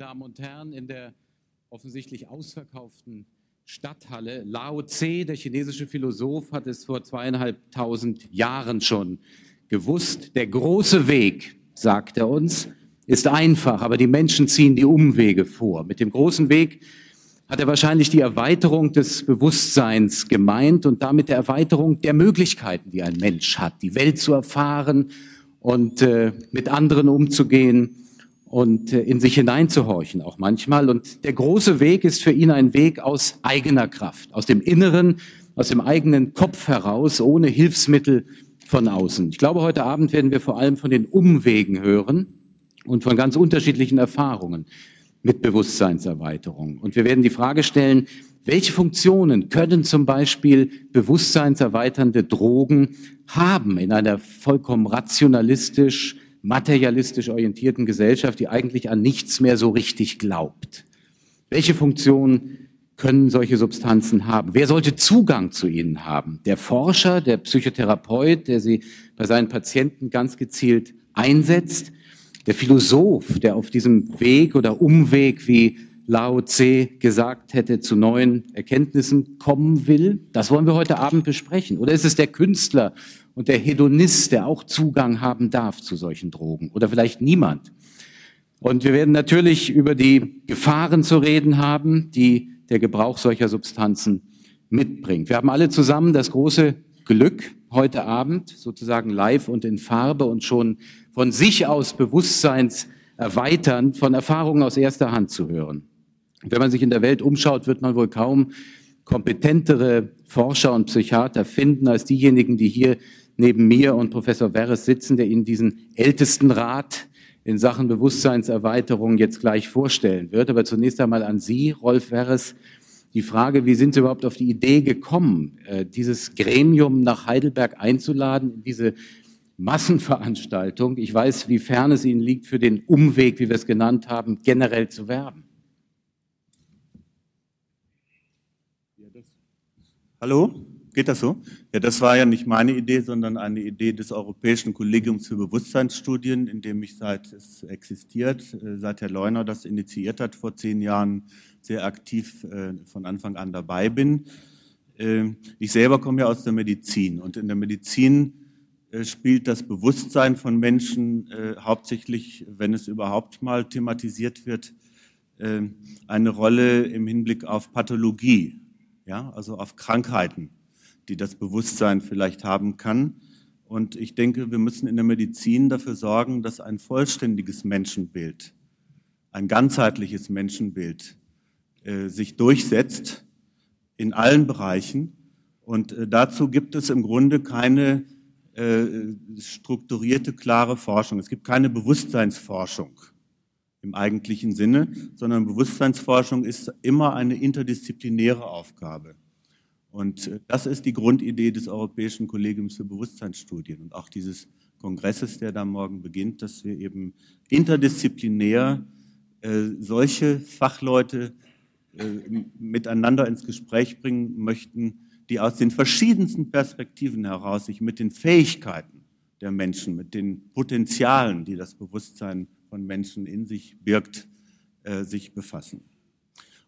Damen und Herren, in der offensichtlich ausverkauften Stadthalle. Lao Tse, der chinesische Philosoph, hat es vor zweieinhalbtausend Jahren schon gewusst. Der große Weg, sagt er uns, ist einfach, aber die Menschen ziehen die Umwege vor. Mit dem großen Weg hat er wahrscheinlich die Erweiterung des Bewusstseins gemeint und damit der Erweiterung der Möglichkeiten, die ein Mensch hat, die Welt zu erfahren und äh, mit anderen umzugehen und äh, in sich hineinzuhorchen auch manchmal. Und der große Weg ist für ihn ein Weg aus eigener Kraft, aus dem Inneren, aus dem eigenen Kopf heraus, ohne Hilfsmittel von außen. Ich glaube, heute Abend werden wir vor allem von den Umwegen hören und von ganz unterschiedlichen Erfahrungen mit Bewusstseinserweiterung. Und wir werden die Frage stellen, welche Funktionen können zum Beispiel bewusstseinserweiternde Drogen haben in einer vollkommen rationalistisch materialistisch orientierten Gesellschaft, die eigentlich an nichts mehr so richtig glaubt. Welche Funktion können solche Substanzen haben? Wer sollte Zugang zu ihnen haben? Der Forscher, der Psychotherapeut, der sie bei seinen Patienten ganz gezielt einsetzt? Der Philosoph, der auf diesem Weg oder Umweg, wie Lao Tse gesagt hätte, zu neuen Erkenntnissen kommen will? Das wollen wir heute Abend besprechen. Oder ist es der Künstler und der Hedonist, der auch Zugang haben darf zu solchen Drogen oder vielleicht niemand. Und wir werden natürlich über die Gefahren zu reden haben, die der Gebrauch solcher Substanzen mitbringt. Wir haben alle zusammen das große Glück, heute Abend sozusagen live und in Farbe und schon von sich aus bewusstseinserweiternd von Erfahrungen aus erster Hand zu hören. Wenn man sich in der Welt umschaut, wird man wohl kaum kompetentere Forscher und Psychiater finden als diejenigen, die hier neben mir und Professor Werres sitzen, der Ihnen diesen Ältestenrat in Sachen Bewusstseinserweiterung jetzt gleich vorstellen wird. Aber zunächst einmal an Sie, Rolf Werres, die Frage, wie sind Sie überhaupt auf die Idee gekommen, äh, dieses Gremium nach Heidelberg einzuladen, in diese Massenveranstaltung? Ich weiß, wie fern es Ihnen liegt, für den Umweg, wie wir es genannt haben, generell zu werben. Hallo? Geht das so? Ja, das war ja nicht meine Idee, sondern eine Idee des Europäischen Kollegiums für Bewusstseinsstudien, in dem ich seit es existiert, äh, seit Herr Leuner das initiiert hat, vor zehn Jahren sehr aktiv äh, von Anfang an dabei bin. Ähm, ich selber komme ja aus der Medizin und in der Medizin äh, spielt das Bewusstsein von Menschen hauptsächlich, wenn es überhaupt mal thematisiert wird, eine Rolle im Hinblick auf Pathologie, ja, also auf Krankheiten die das Bewusstsein vielleicht haben kann. Und ich denke, wir müssen in der Medizin dafür sorgen, dass ein vollständiges Menschenbild, ein ganzheitliches Menschenbild äh, sich durchsetzt in allen Bereichen. Und äh, dazu gibt es im Grunde keine äh, strukturierte, klare Forschung. Es gibt keine Bewusstseinsforschung im eigentlichen Sinne, sondern Bewusstseinsforschung ist immer eine interdisziplinäre Aufgabe. Und äh, das ist die Grundidee des Europäischen Kollegiums für Bewusstseinsstudien und auch dieses Kongresses, der da morgen beginnt, dass wir eben interdisziplinär äh, solche Fachleute äh, miteinander ins Gespräch bringen möchten, die aus den verschiedensten Perspektiven heraus sich mit den Fähigkeiten der Menschen, mit den Potenzialen, die das Bewusstsein von Menschen in sich birgt, sich befassen.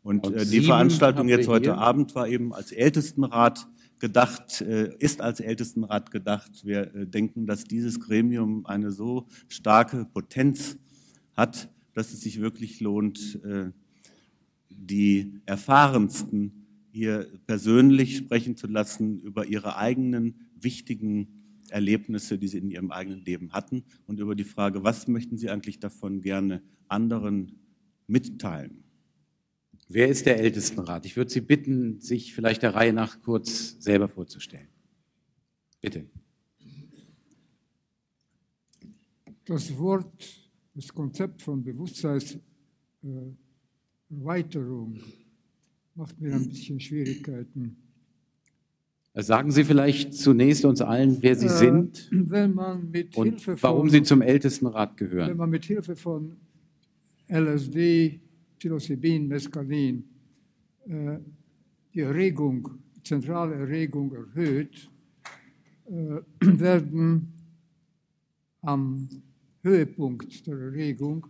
Und, und äh, die Veranstaltung jetzt heute Abend war eben als Ältestenrat gedacht, äh, ist als Ältestenrat gedacht. Wir äh, denken, dass dieses Gremium eine so starke Potenz hat, dass es sich wirklich lohnt, äh, die Erfahrensten hier persönlich sprechen zu lassen über ihre eigenen wichtigen Erlebnisse, die sie in ihrem eigenen Leben hatten und über die Frage, was möchten sie eigentlich davon gerne anderen mitteilen. Wer ist der Ältestenrat? Ich würde Sie bitten, sich vielleicht der Reihe nach kurz selber vorzustellen. Bitte. Das Wort, das Konzept von Bewusstseinserweiterung macht mir ein bisschen Schwierigkeiten. Sagen Sie vielleicht zunächst uns allen, wer Sie äh, sind und von, warum Sie zum Ältestenrat gehören. Wenn man mit Hilfe von LSD Psilocybin, Mescalin äh, die Erregung, zentrale Erregung erhöht, äh, werden am Höhepunkt der Erregung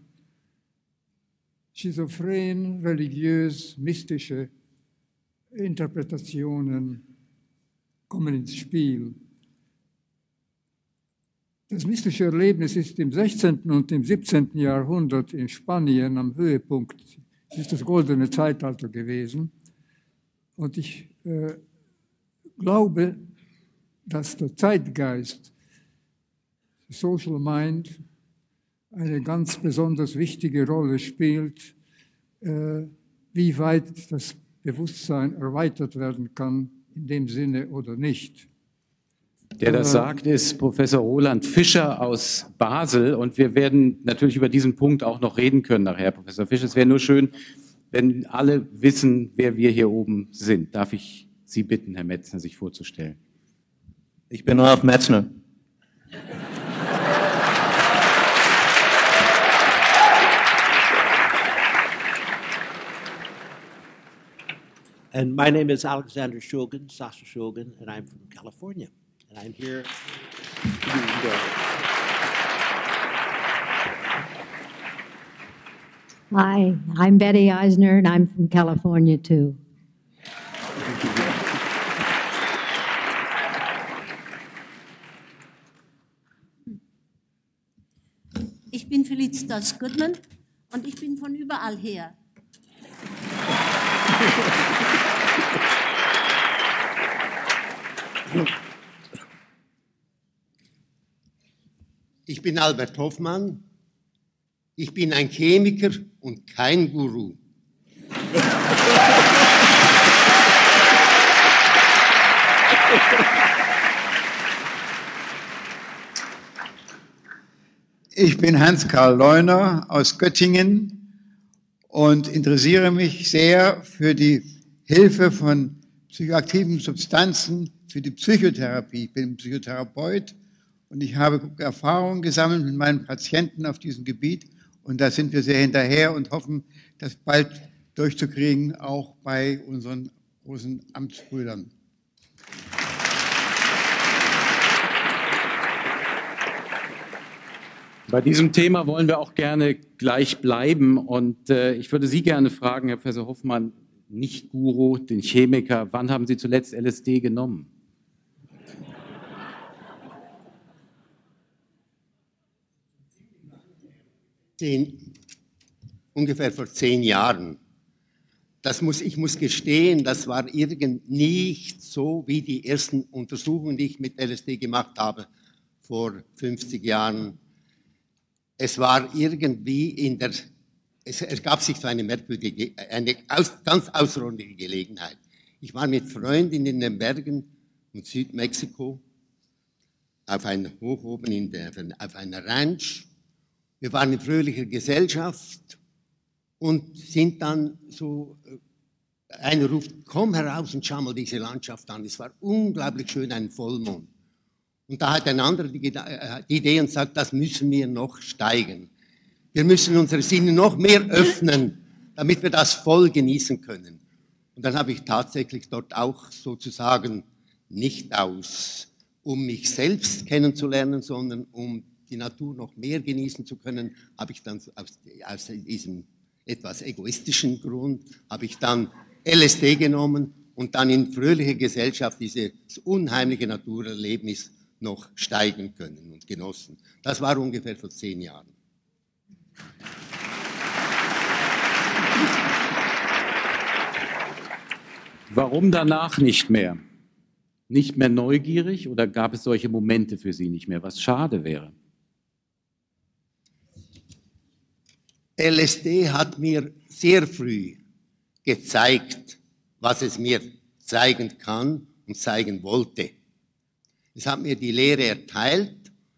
schizophren, religiös, mystische Interpretationen kommen ins Spiel. Das mystische Erlebnis ist im 16. und im 17. Jahrhundert in Spanien am Höhepunkt. Es ist das goldene Zeitalter gewesen. Und ich äh, glaube, dass der Zeitgeist, Social Mind, eine ganz besonders wichtige Rolle spielt, äh, wie weit das Bewusstsein erweitert werden kann in dem Sinne oder nicht. Der das äh, sagt, ist Professor Roland Fischer aus Basel. Und wir werden natürlich über diesen Punkt auch noch reden können nachher, Professor Fischer. Es wäre nur schön, wenn alle wissen, wer wir hier oben sind. Darf ich Sie bitten, Herr Metzner, sich vorzustellen? Ich bin Ralf Metzner. And my name is Alexander Shogun, Sasha Shogun, and I'm from California. And I'm here. Hi, I'm Betty Eisner, and I'm from California too. Ich bin Felicitas Goodman und ich bin von überall her. Ich bin Albert Hoffmann. Ich bin ein Chemiker und kein Guru. Ich bin Hans-Karl Leuner aus Göttingen und interessiere mich sehr für die Hilfe von psychoaktiven Substanzen für die Psychotherapie. Ich bin Psychotherapeut und ich habe Erfahrungen gesammelt mit meinen Patienten auf diesem Gebiet. Und da sind wir sehr hinterher und hoffen, das bald durchzukriegen, auch bei unseren großen Amtsbrüdern. Bei diesem Thema wollen wir auch gerne gleich bleiben. Und äh, ich würde Sie gerne fragen, Herr Professor Hoffmann, nicht Guru, den Chemiker, wann haben Sie zuletzt LSD genommen? Zehn, ungefähr vor zehn Jahren. Das muss, ich muss gestehen, das war irgend nicht so wie die ersten Untersuchungen, die ich mit LSD gemacht habe vor 50 Jahren. Es war irgendwie in der, es ergab sich so eine merkwürdige, eine aus, ganz außerordentliche Gelegenheit. Ich war mit Freunden in den Bergen in Südmexiko auf einem hoch oben in der, auf einer Ranch wir waren in fröhlicher Gesellschaft und sind dann so, äh, einer ruft, komm heraus und schau mal diese Landschaft an. Es war unglaublich schön, ein Vollmond. Und da hat ein anderer die, äh, die Idee und sagt, das müssen wir noch steigen. Wir müssen unsere Sinne noch mehr öffnen, damit wir das voll genießen können. Und dann habe ich tatsächlich dort auch sozusagen nicht aus, um mich selbst kennenzulernen, sondern um die Natur noch mehr genießen zu können, habe ich dann aus, aus diesem etwas egoistischen Grund, habe ich dann LSD genommen und dann in fröhlicher Gesellschaft dieses unheimliche Naturerlebnis noch steigen können und genossen. Das war ungefähr vor zehn Jahren. Warum danach nicht mehr? Nicht mehr neugierig oder gab es solche Momente für Sie nicht mehr, was schade wäre? LSD hat mir sehr früh gezeigt, was es mir zeigen kann und zeigen wollte. Es hat mir die Lehre erteilt,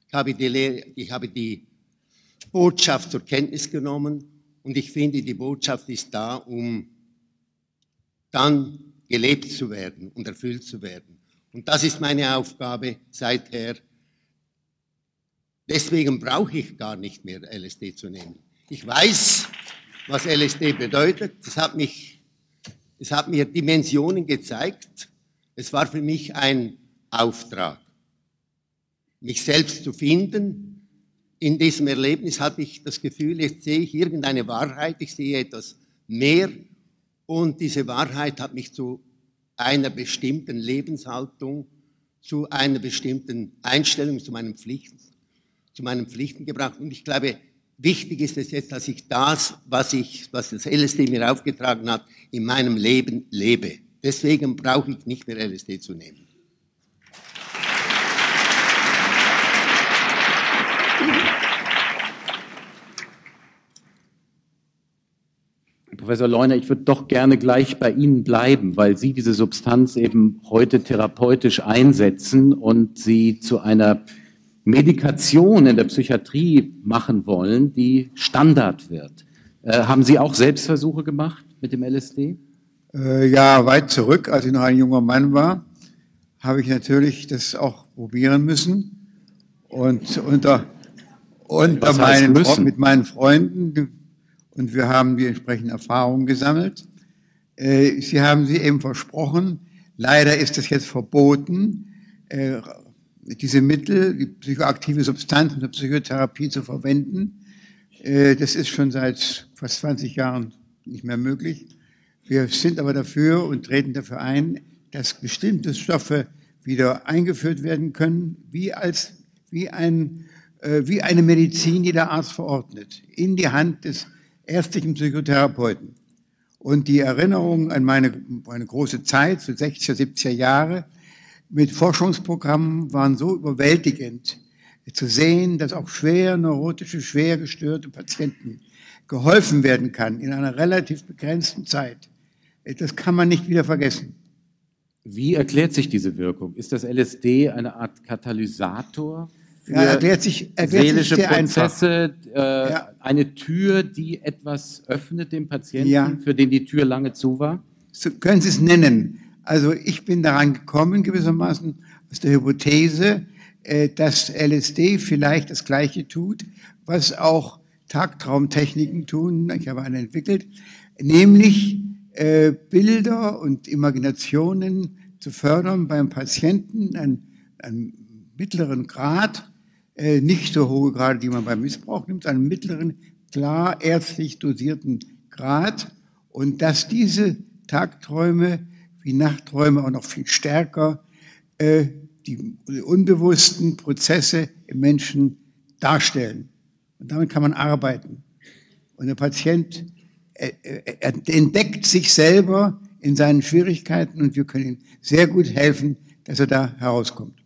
ich habe die, Lehre, ich habe die Botschaft zur Kenntnis genommen und ich finde, die Botschaft ist da, um dann gelebt zu werden und erfüllt zu werden. Und das ist meine Aufgabe seither. Deswegen brauche ich gar nicht mehr LSD zu nehmen. Ich weiß, was LSD bedeutet. Es hat, mich, es hat mir Dimensionen gezeigt. Es war für mich ein Auftrag, mich selbst zu finden, in diesem Erlebnis hatte ich das Gefühl, jetzt sehe ich irgendeine Wahrheit, ich sehe etwas mehr und diese Wahrheit hat mich zu einer bestimmten Lebenshaltung, zu einer bestimmten Einstellung, zu meinen Pflichten, zu meinen Pflichten gebracht. Und ich glaube, wichtig ist es jetzt, dass ich das, was ich, was das LSD mir aufgetragen hat, in meinem Leben lebe. Deswegen brauche ich nicht mehr LSD zu nehmen. Professor Leuner, ich würde doch gerne gleich bei Ihnen bleiben, weil Sie diese Substanz eben heute therapeutisch einsetzen und sie zu einer Medikation in der Psychiatrie machen wollen, die Standard wird. Äh, haben Sie auch Selbstversuche gemacht mit dem LSD? Äh, ja, weit zurück, als ich noch ein junger Mann war, habe ich natürlich das auch probieren müssen. Und unter, unter meinen, mit meinen Freunden und wir haben die entsprechenden Erfahrungen gesammelt. Äh, sie haben sie eben versprochen. Leider ist es jetzt verboten, äh, diese Mittel, die psychoaktive Substanzen der Psychotherapie zu verwenden. Äh, das ist schon seit fast 20 Jahren nicht mehr möglich. Wir sind aber dafür und treten dafür ein, dass bestimmte Stoffe wieder eingeführt werden können, wie als wie ein wie eine Medizin, die der Arzt verordnet, in die Hand des ärztlichen Psychotherapeuten. Und die Erinnerung an meine, meine große Zeit, so 60er, 70er Jahre, mit Forschungsprogrammen waren so überwältigend, zu sehen, dass auch schwer neurotische, schwer gestörte Patienten geholfen werden kann in einer relativ begrenzten Zeit. Das kann man nicht wieder vergessen. Wie erklärt sich diese Wirkung? Ist das LSD eine Art Katalysator ja, erklärt sich, erklärt seelische sich Prozesse, äh, ja. eine Tür, die etwas öffnet dem Patienten, ja. für den die Tür lange zu war? So können Sie es nennen. Also ich bin daran gekommen gewissermaßen aus der Hypothese, äh, dass LSD vielleicht das Gleiche tut, was auch Tagtraumtechniken tun. Ich habe eine entwickelt, nämlich äh, Bilder und Imaginationen zu fördern beim Patienten, einen, einen mittleren Grad, äh, nicht so hohe Grade, die man beim Missbrauch nimmt, einen mittleren, klar ärztlich dosierten Grad und dass diese Tagträume wie Nachtträume auch noch viel stärker äh, die, unbewussten Prozesse im Menschen darstellen. Und damit kann man arbeiten. Und der Patient äh, äh, entdeckt sich selber in seinen Schwierigkeiten und wir können ihm sehr gut helfen, dass er da herauskommt.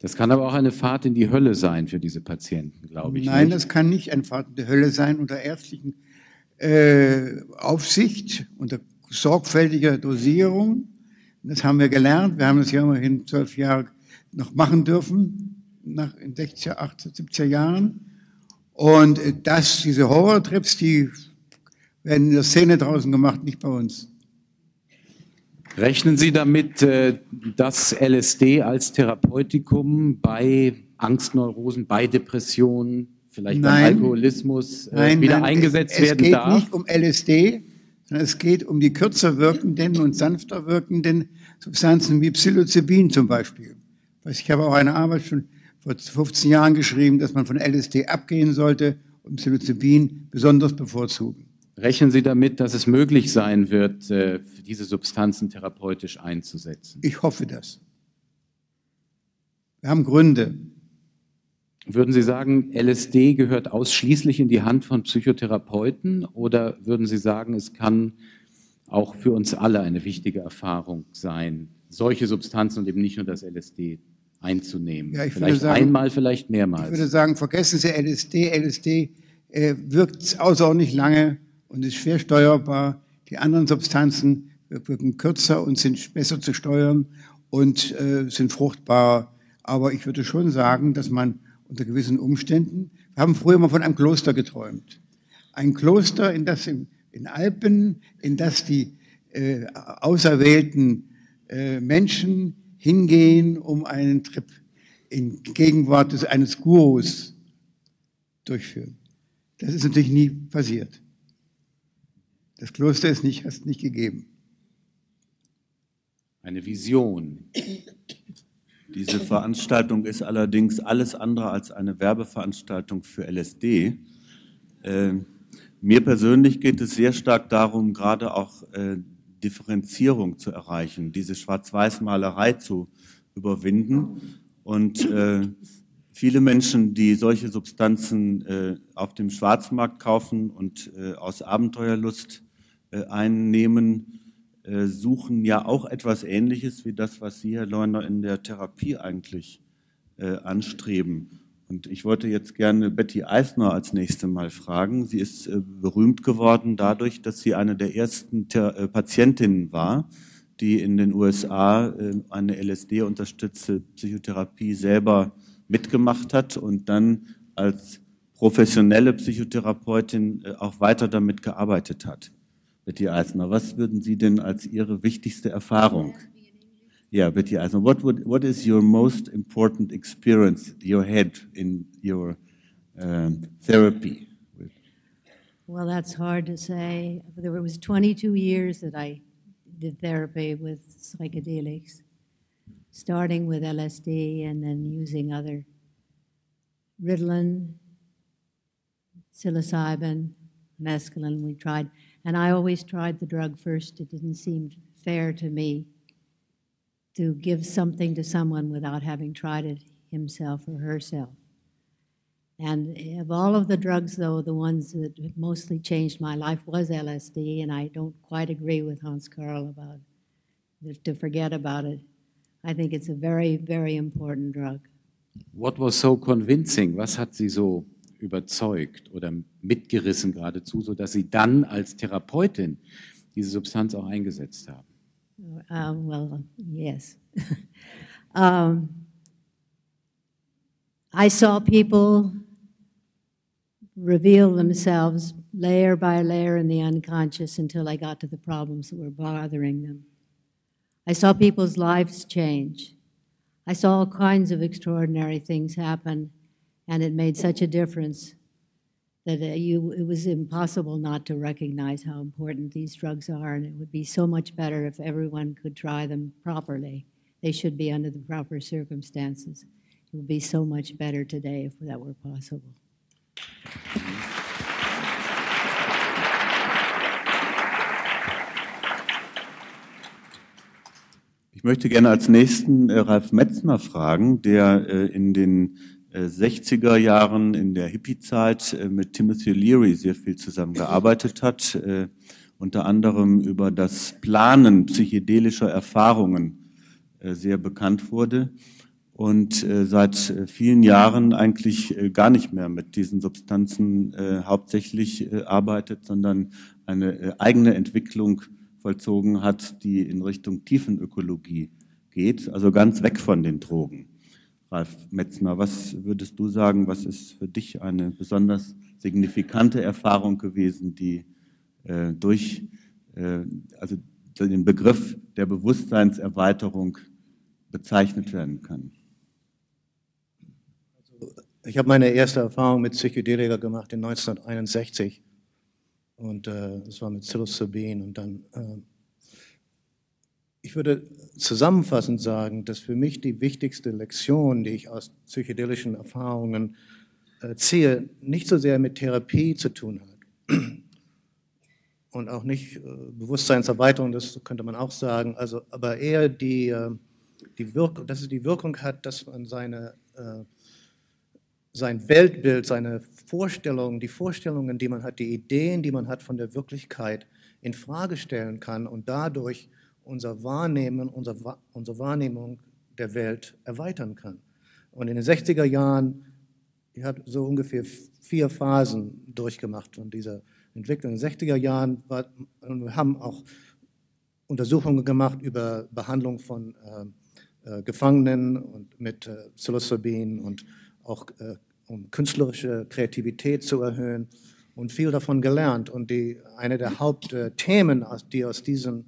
Das kann aber auch eine Fahrt in die Hölle sein für diese Patienten, glaube ich. Nein, nicht. das kann nicht eine Fahrt in die Hölle sein unter ärztlichen äh, Aufsicht, unter sorgfältiger Dosierung. Das haben wir gelernt. Wir haben das ja immerhin zwölf Jahre noch machen dürfen, nach in 60er, 80er, 70er Jahren. Und äh, das, diese Horrortrips, die werden in der Szene draußen gemacht, nicht bei uns. Rechnen Sie damit, äh, dass LSD als Therapeutikum bei Angstneurosen, bei Depressionen, vielleicht nein, beim Alkoholismus äh, nein, wieder nein, eingesetzt es, werden darf? Es geht nicht um LSD, sondern es geht um die kürzer wirkenden und sanfter wirkenden Substanzen wie Psilocybin zum Beispiel. Ich habe auch eine Arbeit schon vor 15 Jahren geschrieben, dass man von LSD abgehen sollte und Psilocybin besonders bevorzugen. Rechnen Sie damit, dass es möglich sein wird, äh, diese Substanzen therapeutisch einzusetzen? Ich hoffe das. Wir haben Gründe. Würden Sie sagen, LSD gehört ausschließlich in die Hand von Psychotherapeuten oder würden Sie sagen, es kann auch für uns alle eine wichtige Erfahrung sein, solche Substanzen und eben nicht nur das LSD einzunehmen? Ja, vielleicht sagen, einmal, vielleicht mehrmals. Ich würde sagen, vergessen Sie LSD. LSD äh, wirkt außerordentlich lange und ist schwer steuerbar. Die anderen Substanzen wirken kürzer und sind besser zu steuern und äh, sind fruchtbarer. Aber ich würde schon sagen, dass man unter gewissen Umständen, wir haben früher mal von einem Kloster geträumt. Ein Kloster, in das in, in Alpen, in das die äh, auserwählten äh, Menschen hingehen, um einen Trip in Gegenwart des, eines Gurus durchführen. Das ist natürlich nie passiert. Das Kloster ist nicht, hast nicht gegeben. Eine Vision. Diese Veranstaltung ist allerdings alles andere als eine Werbeveranstaltung für LSD. Äh, mir persönlich geht es sehr stark darum, gerade auch äh, Differenzierung zu erreichen, diese Schwarz-Weiß-Malerei zu überwinden. Und äh, viele Menschen, die solche Substanzen äh, auf dem Schwarzmarkt kaufen und äh, aus Abenteuerlust äh, einnehmen, suchen ja auch etwas Ähnliches wie das, was Sie, Herr Leuner, in der Therapie eigentlich äh, anstreben. Und ich wollte jetzt gerne Betty Eisner als nächste Mal fragen. Sie ist äh, berühmt geworden dadurch, dass sie eine der ersten Patientinnen war, die in den USA eine LSD-unterstützte Psychotherapie selber mitgemacht hat und dann als professionelle Psychotherapeutin auch weiter damit gearbeitet hat. Betty Eisner, was würden Sie denn als Ihre wichtigste Erfahrung? Yeah, Betty Eisner, what, would, what is your most important experience you had in your um, therapy? Well, that's hard to say. There was 22 years that I did therapy with psychedelics, starting with LSD and then using other Ritalin, psilocybin, mescaline. We tried and I always tried the drug first. It didn't seem fair to me to give something to someone without having tried it himself or herself. And of all of the drugs, though, the ones that mostly changed my life was LSD, and I don't quite agree with Hans Karl about to forget about it. I think it's a very, very important drug. What was so convincing? Was hat Sie so überzeugt oder mitgerissen geradezu, sodass Sie dann als Therapeutin diese Substanz auch eingesetzt haben? Um, well, yes. um, I saw people reveal themselves layer by layer in the unconscious until I got to the problems that were bothering them. I saw people's lives change. I saw all kinds of extraordinary things happen and it made such a difference that uh, you, it was impossible not to recognize how important these drugs are, and it would be so much better if everyone could try them properly. They should be under the proper circumstances. It would be so much better today if that were possible. Ich möchte gerne als nächsten äh, Ralf Metzner fragen, der äh, in den 60er äh, Jahren in der Hippie-Zeit äh, mit Timothy Leary sehr viel zusammengearbeitet hat, äh, unter anderem über das Planen psychedelischer Erfahrungen sehr bekannt wurde und seit vielen Jahren eigentlich gar nicht mehr mit diesen Substanzen hauptsächlich arbeitet, sondern eine eigene Entwicklung vollzogen hat, die in Richtung Tiefenökologie geht, also ganz weg von den Drogen. Ralf Metzner, was würdest du sagen, was ist für dich eine besonders signifikante Erfahrung gewesen, die äh, durch äh, also den Begriff der Bewusstseinserweiterung bezeichnet werden kann? Also, ich habe meine erste Erfahrung mit Psychedelika gemacht in 1961 und äh, das war mit Psilocybin und dann äh, ich würde zusammenfassend sagen, dass für mich die wichtigste Lektion, die ich aus psychedelischen Erfahrungen äh, ziehe, nicht so sehr mit Therapie zu tun hat. Und auch nicht äh, Bewusstseinserweiterung, das könnte man auch sagen, also, aber eher die, äh, die Wirkung, dass es die Wirkung hat, dass man seine, sein Weltbild, seine Vorstellungen, die Vorstellungen, die man hat, die Ideen, die man hat von der Wirklichkeit in Frage stellen kann und dadurch unser Wahrnehmen, unser, unsere Wahrnehmung der Welt erweitern kann. Und in den 60er Jahren, ich habe so ungefähr vier Phasen durchgemacht von dieser Entwicklung. In den 60er Jahren war, haben auch Untersuchungen gemacht über Behandlung von äh, äh, Gefangenen und mit äh, Psilocybin und auch äh, um künstlerische Kreativität zu erhöhen und viel davon gelernt. Und die, eine der Hauptthemen, die aus diesen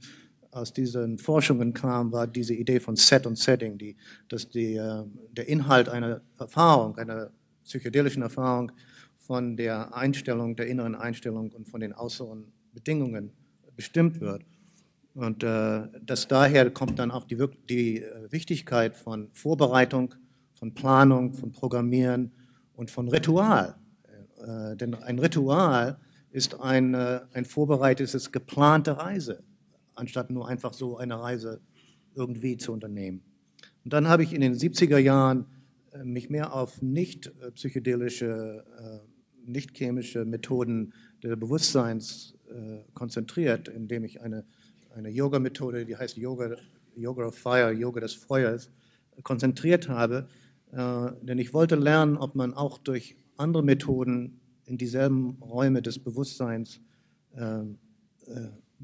aus diesen Forschungen kam, war diese Idee von Set und Setting, die, dass die, äh, der Inhalt einer Erfahrung, einer psychedelischen Erfahrung von der Einstellung, der inneren Einstellung und von den äußeren Bedingungen bestimmt wird. Und äh, das daher kommt dann auch die, die äh, Wichtigkeit von Vorbereitung, von Planung, von Programmieren und von Ritual. Äh, denn ein Ritual ist eine ein vorbereitetes, geplante Reise, anstatt nur einfach so eine Reise irgendwie zu unternehmen. Und dann habe ich in den 70er Jahren äh, mich mehr auf nicht äh, psychedelische, äh, nicht chemische Methoden des Bewusstseins konzentriert, indem ich eine, eine Yoga-Methode, die heißt Yoga, Yoga of Fire, Yoga des Feuers, konzentriert habe. Denn ich wollte lernen, ob man auch durch andere Methoden in dieselben Räume des Bewusstseins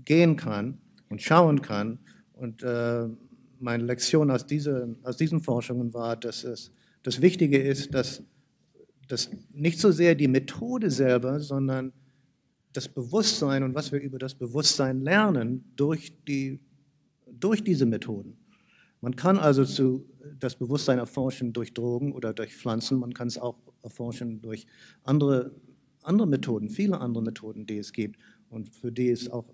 gehen kann und schauen kann. Und meine Lektion aus, diese, aus diesen Forschungen war, dass es das Wichtige ist, dass, dass nicht so sehr die Methode selber, sondern das Bewusstsein und was wir über das Bewusstsein lernen durch, die, durch diese Methoden. Man kann also zu, das Bewusstsein erforschen durch Drogen oder durch Pflanzen, man kann es auch erforschen durch andere, andere Methoden, viele andere Methoden, die es gibt und für die es auch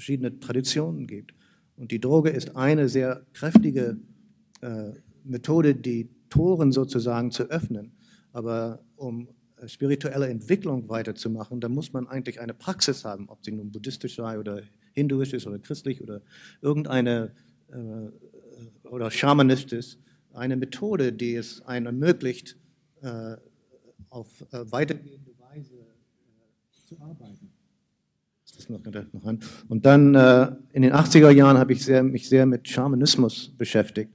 verschiedene Traditionen gibt. Und die Droge ist eine sehr kräftige äh, Methode, die Toren sozusagen zu öffnen. Aber um äh, spirituelle Entwicklung weiterzumachen, da muss man eigentlich eine Praxis haben, ob sie nun buddhistisch sei oder hinduisch ist oder christlich oder irgendeine äh, oder schamanistisch, eine Methode, die es einem ermöglicht, äh, auf äh, weitergehende Weise äh, zu arbeiten das noch, noch an. Und dann äh, in den 80er Jahren habe ich sehr, mich sehr mit Schamanismus beschäftigt.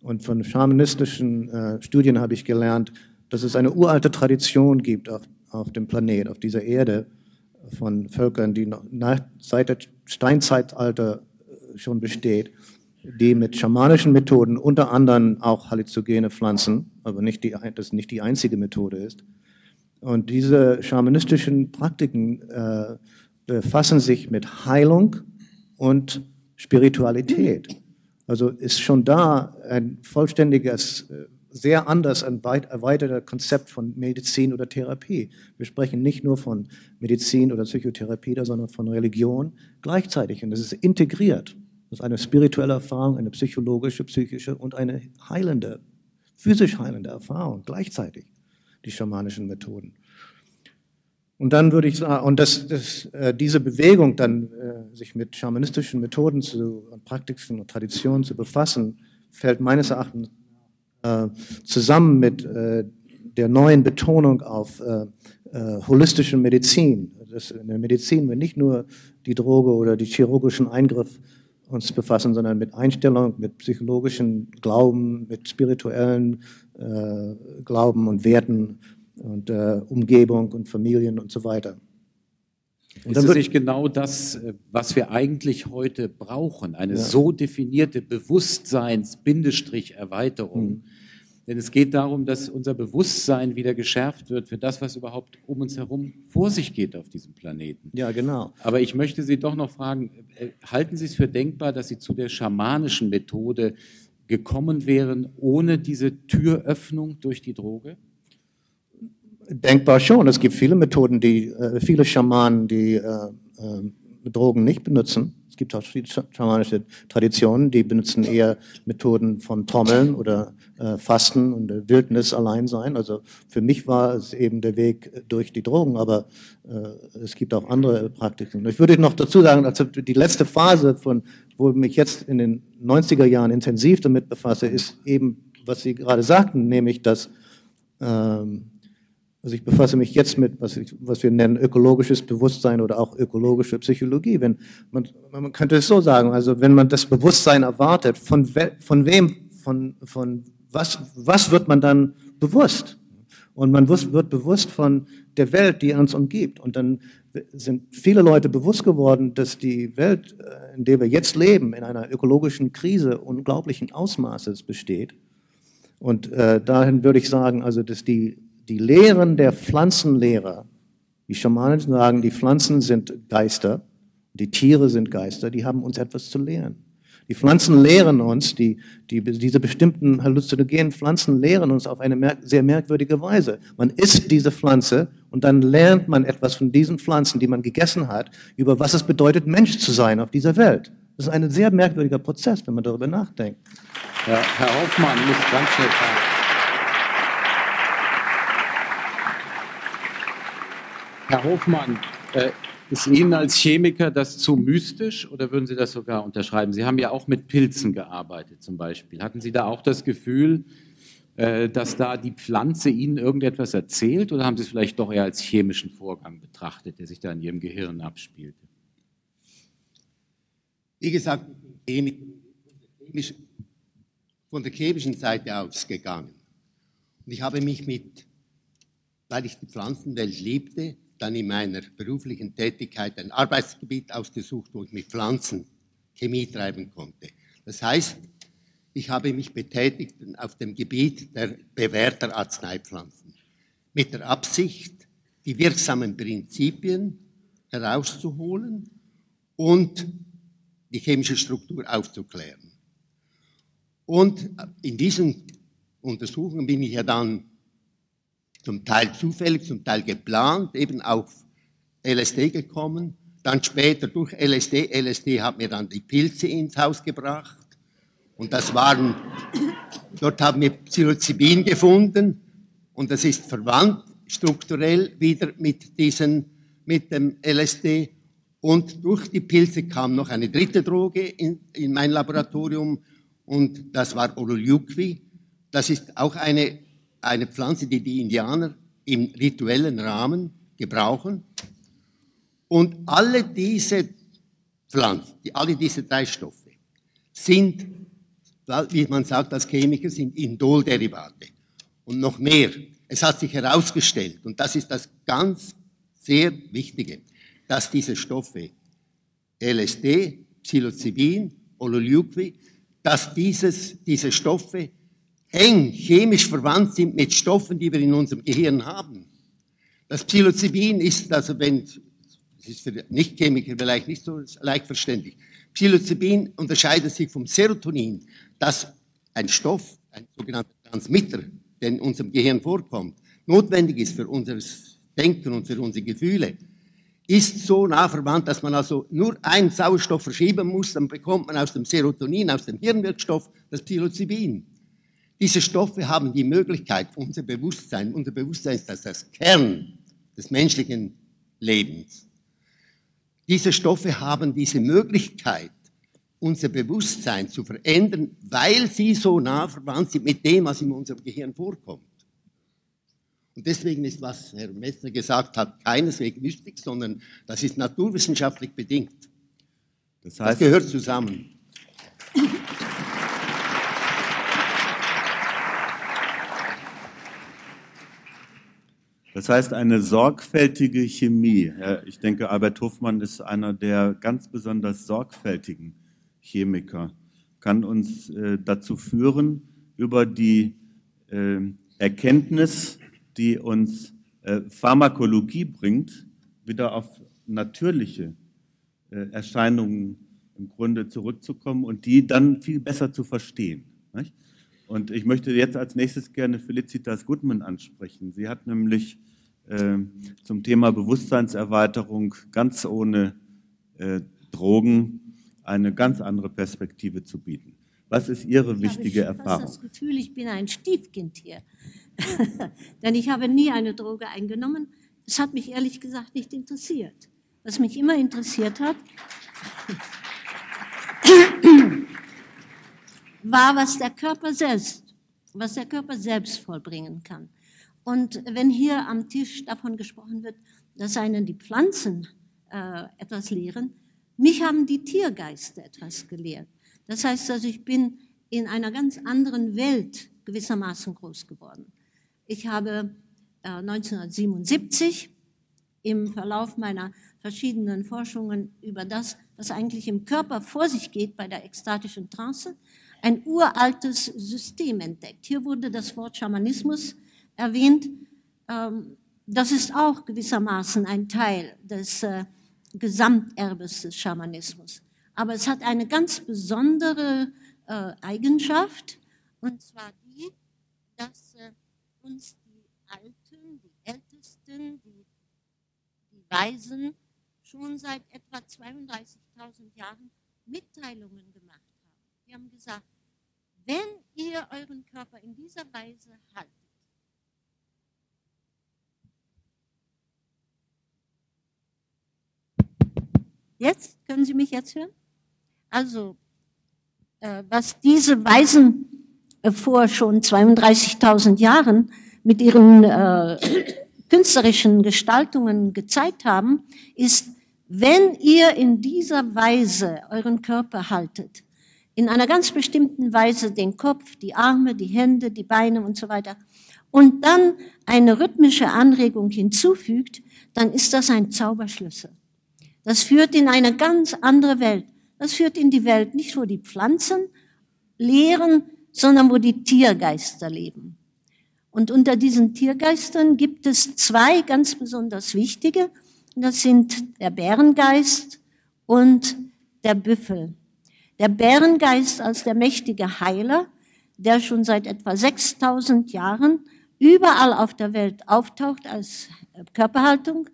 Und von schamanistischen äh, Studien habe ich gelernt, dass es eine uralte Tradition gibt auf, auf dem Planet, auf dieser Erde, von Völkern, die noch nach, seit der Steinzeitalter äh, schon besteht, die mit schamanischen Methoden, unter anderem auch halluzogene Pflanzen, aber nicht die, das nicht die einzige Methode ist. Und diese schamanistischen Praktiken äh, befassen sich mit Heilung und Spiritualität. Also ist schon da ein vollständiges, äh, sehr anders ein weit erweiterter Konzept von Medizin oder Therapie. Wir sprechen nicht nur von Medizin oder Psychotherapie, sondern von Religion gleichzeitig. Und das ist integriert. Das ist eine spirituelle Erfahrung, eine psychologische, psychische und eine heilende, physisch heilende Erfahrung gleichzeitig, die schamanischen Methoden. Und dann würde ich sagen, und das, das, äh, diese Bewegung dann, äh, sich mit schamanistischen Methoden zu, und Praktiken und Traditionen zu befassen, fällt meines Erachtens äh, zusammen mit äh, der neuen Betonung auf äh, äh, holistische Medizin. Das, in der Medizin wir nicht nur die Droge oder die chirurgischen Eingriff uns befassen, sondern mit Einstellung, mit psychologischen Glauben, mit spirituellen Glauben und Werten und äh, Umgebung und Familien und so weiter. Und ist es nicht genau das, äh, was wir eigentlich heute brauchen? Eine ja. so definierte Bewusstseins-Erweiterung. Mhm. Denn es geht darum, dass unser Bewusstsein wieder geschärft wird für das, was überhaupt um uns herum vor sich geht auf diesem Planeten. Ja, genau. Aber ich möchte Sie doch noch fragen, äh, halten Sie es für denkbar, dass Sie zu der schamanischen Methode gekommen wären, ohne diese Türöffnung durch die Droge? Denkbar schon. Es gibt viele Methoden, die äh, viele Schamanen, die äh, äh, Drogen nicht benutzen. Es gibt auch schamanische Traditionen, die benutzen eher Methoden von Trommeln oder äh, Fasten und äh, Wildnis allein sein. Also für mich war es eben der Weg durch die Drogen, aber äh, es gibt auch andere Praktiken. Ich würde noch dazu sagen, also die letzte Phase von, wo ich mich jetzt in den 90er Jahren intensiv damit befasse, ist eben, was Sie gerade sagten, nämlich dass ähm, also ich befasse mich jetzt mit, was, ich, was, wir nennen, ökologisches Bewusstsein oder auch ökologische Psychologie. Wenn man, man könnte es so sagen, also wenn man das Bewusstsein erwartet, von, we, von wem, von, von was, was wird man dann bewusst? Und man wird bewusst von der Welt, die uns umgibt. Und dann sind viele Leute bewusst geworden, dass die Welt, äh, in der wir jetzt leben, in einer ökologischen Krise unglaublichen Ausmaßes besteht. Und äh, dahin würde ich sagen, also dass die die Lehren der Pflanzenlehrer, die Schamanen sagen, die Pflanzen sind Geister, die Tiere sind Geister, die haben uns etwas zu lehren. Die Pflanzen lehren uns, die, die, diese bestimmten halluzinogenen Pflanzen lehren uns auf eine merk sehr merkwürdige Weise. Man isst diese Pflanze und dann lernt man etwas von diesen Pflanzen, die man gegessen hat, über was es bedeutet, Mensch zu sein auf dieser Welt. Das ist ein sehr merkwürdiger Prozess, wenn man darüber nachdenkt. Ja, Herr Hoffmann muss ganz schnell fragen. Herr Hofmann, äh, ist Ihnen als Chemiker das zu mystisch oder würden Sie das sogar unterschreiben? Sie haben ja auch mit Pilzen gearbeitet zum Beispiel. Hatten Sie da auch das Gefühl, äh, dass da die Pflanze Ihnen irgendetwas erzählt oder haben Sie es vielleicht doch eher als chemischen Vorgang betrachtet, der sich da in Ihrem Gehirn abspielte? Wie gesagt, von der chemischen Seite ausgegangen. Und ich habe mich mit, weil ich die Pflanzenwelt liebte, dann in meiner beruflichen Tätigkeit ein Arbeitsgebiet ausgesucht, wo ich mit Pflanzen Chemie treiben konnte. Das heißt, ich habe mich betätigt auf dem Gebiet der bewährter Arzneipflanzen mit der Absicht, die wirksamen Prinzipien herauszuholen und die chemische Struktur aufzuklären. Und in diesen Untersuchungen bin ich ja dann zum Teil zufällig, zum Teil geplant, eben auf LSD gekommen. Dann später durch LSD. LSD hat mir dann die Pilze ins Haus gebracht. Und das waren, dort haben wir Psilocybin gefunden. Und das ist verwandt strukturell wieder mit diesen, mit dem LSD. Und durch die Pilze kam noch eine dritte Droge in, in mein Laboratorium. Und das war Ololiuqui. Das ist auch eine eine Pflanze, die die Indianer im rituellen Rahmen gebrauchen. Und alle diese Pflanzen, alle diese drei Stoffe sind, wie man sagt als Chemiker, sind Indolderivate. Und noch mehr. Es hat sich herausgestellt, und das ist das ganz sehr Wichtige, dass diese Stoffe LSD, Psilocybin, Ololiuqui, dass dieses, diese Stoffe eng chemisch verwandt sind mit Stoffen, die wir in unserem Gehirn haben. Das Psilocybin ist, also wenn, das ist für Nichtchemiker vielleicht nicht so leicht verständlich, Psilocybin unterscheidet sich vom Serotonin, das ein Stoff, ein sogenannter Transmitter, der in unserem Gehirn vorkommt, notwendig ist für unser Denken und für unsere Gefühle, ist so nah verwandt, dass man also nur einen Sauerstoff verschieben muss, dann bekommt man aus dem Serotonin, aus dem Hirnwirkstoff, das Psilocybin. Diese Stoffe haben die Möglichkeit, unser Bewusstsein, unser Bewusstsein ist das, das Kern des menschlichen Lebens. Diese Stoffe haben diese Möglichkeit, unser Bewusstsein zu verändern, weil sie so nah verwandt sind mit dem, was in unserem Gehirn vorkommt. Und deswegen ist, was Herr Messner gesagt hat, keineswegs Mystik, sondern das ist naturwissenschaftlich bedingt. Das, heißt, das gehört zusammen. Das heißt, eine sorgfältige Chemie. Ich denke, Albert Hofmann ist einer der ganz besonders sorgfältigen Chemiker, kann uns äh, dazu führen, über die äh, Erkenntnis, die uns äh, Pharmakologie bringt, wieder auf natürliche Erscheinungen im Grunde zurückzukommen und die dann viel besser zu verstehen. Und ich möchte jetzt als nächstes gerne Felicitas Goodman ansprechen. Sie hat nämlich äh, zum Thema Bewusstseinserweiterung ganz ohne äh, Drogen eine ganz andere Perspektive zu bieten. Was ist Ihre wichtige ich Erfahrung? Ich habe das Gefühl, ich bin ein Stiefkind hier. Denn ich habe nie eine Droge eingenommen. Es hat mich ehrlich gesagt nicht interessiert. Was mich immer interessiert hat, war, was der Körper selbst, was der Körper selbst vollbringen kann. Und wenn hier am Tisch davon gesprochen wird, dass einen die Pflanzen äh, etwas lehren, mich haben die Tiergeister etwas gelehrt. Das heißt also, ich bin in einer ganz anderen Welt gewissermaßen groß geworden. Ich habe äh, 1977 im Verlauf meiner verschiedenen Forschungen über das, was eigentlich im Körper vor sich geht bei der ekstatischen Trance, ein uraltes System entdeckt. Hier wurde das Wort Schamanismus erwähnt. Ähm, das ist auch gewissermaßen ein Teil des äh, Gesamterbes des Schamanismus. Aber es hat eine ganz besondere äh, Eigenschaft, und zwar die, dass äh, uns die Alten, die Ältesten, die, die Weisen schon seit etwa 32.000 Jahren Mitteilungen gemacht haben. Die haben gesagt, wenn ihr euren Körper in dieser Weise haltet, Jetzt? Können Sie mich jetzt hören? Also, äh, was diese Weisen äh, vor schon 32.000 Jahren mit ihren äh, künstlerischen Gestaltungen gezeigt haben, ist, wenn ihr in dieser Weise euren Körper haltet, in einer ganz bestimmten Weise den Kopf, die Arme, die Hände, die Beine und so weiter, und dann eine rhythmische Anregung hinzufügt, dann ist das ein Zauberschlüssel. Das führt in eine ganz andere Welt. Das führt in die Welt nicht, wo die Pflanzen lehren, sondern wo die Tiergeister leben. Und unter diesen Tiergeistern gibt es zwei ganz besonders wichtige. Das sind der Bärengeist und der Büffel. Der Bärengeist als der mächtige Heiler, der schon seit etwa 6000 Jahren überall auf der Welt auftaucht als Körperhaltung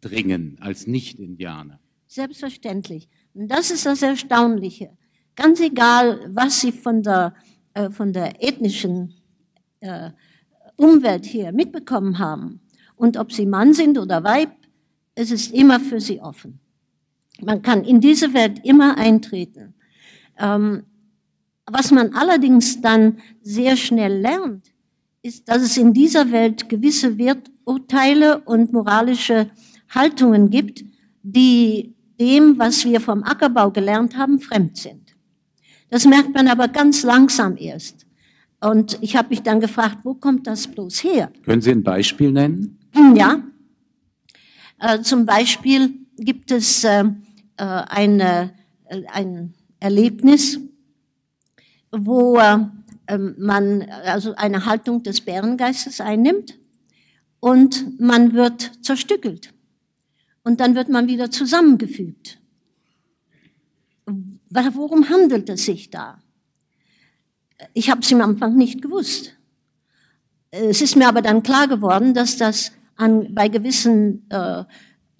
dringen als Nicht-Indianer. Selbstverständlich. Und das ist das Erstaunliche. Ganz egal, was Sie von der, äh, von der ethnischen äh, Umwelt hier mitbekommen haben und ob Sie Mann sind oder Weib, es ist immer für Sie offen. Man kann in diese Welt immer eintreten. Ähm, was man allerdings dann sehr schnell lernt, ist, dass es in dieser Welt gewisse Werturteile und moralische Haltungen gibt, die dem, was wir vom Ackerbau gelernt haben, fremd sind. Das merkt man aber ganz langsam erst. Und ich habe mich dann gefragt, wo kommt das bloß her? Können Sie ein Beispiel nennen? Ja. Äh, zum Beispiel gibt es äh, äh eine, äh, ein Erlebnis, wo äh, ähm, man also eine Haltung des Bärengeistes einnimmt und man wird zerstückelt und dann wird man wieder zusammengefügt. Worum handelt es sich da? Ich habe es am Anfang nicht gewusst. Es ist mir aber dann klar geworden, dass das an, bei gewissen äh,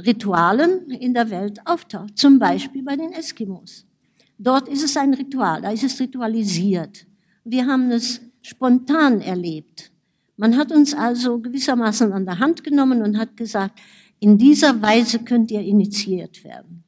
Ritualen in der Welt auftaucht. Zum Beispiel bei den Eskimos. Dort ist es ein Ritual, da ist es ritualisiert. Wir haben es spontan erlebt. Man hat uns also gewissermaßen an der Hand genommen und hat gesagt, in dieser Weise könnt ihr initiiert werden.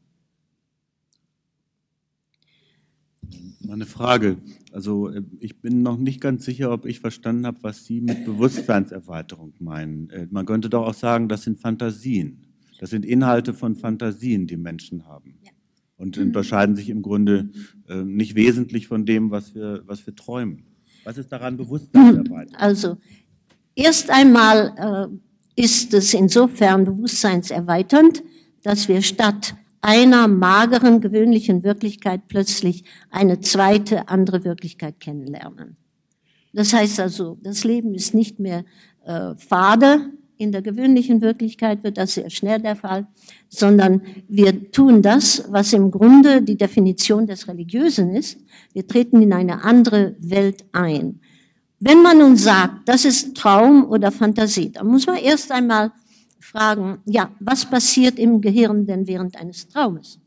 Meine Frage. Also äh, ich bin noch nicht ganz sicher, ob ich verstanden habe, was Sie mit Bewusstseinserweiterung meinen. Äh, man könnte doch auch sagen, das sind Fantasien. Das sind Inhalte von Fantasien, die Menschen haben. Ja. Und unterscheiden sich im Grunde äh, nicht wesentlich von dem, was wir, was wir träumen. Was ist daran Bewusstseinserweiterung? Also erst einmal ist es insofern bewusstseinserweiternd, dass wir statt einer mageren, gewöhnlichen Wirklichkeit plötzlich eine zweite, andere Wirklichkeit kennenlernen. Das heißt also, das Leben ist nicht mehr äh, fade. In der gewöhnlichen Wirklichkeit wird das sehr schnell der Fall, sondern wir tun das, was im Grunde die Definition des Religiösen ist. Wir treten in eine andere Welt ein. Wenn man nun sagt, das ist Traum oder Fantasie, dann muss man erst einmal fragen, ja, was passiert im Gehirn denn während eines Traumes?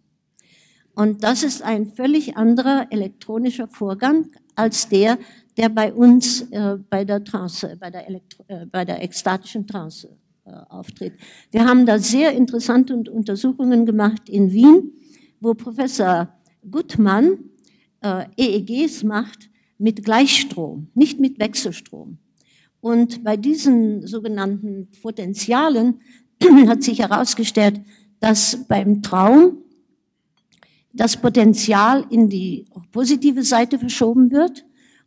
Und das ist ein völlig anderer elektronischer Vorgang als der, der bei uns äh, bei der Trance, bei der, Elektro äh, bei der ekstatischen Trance äh, auftritt. Wir haben da sehr interessante Untersuchungen gemacht in Wien, wo Professor Gutmann äh, EEGs macht mit Gleichstrom, nicht mit Wechselstrom. Und bei diesen sogenannten Potentialen hat sich herausgestellt, dass beim Traum das Potenzial in die positive Seite verschoben wird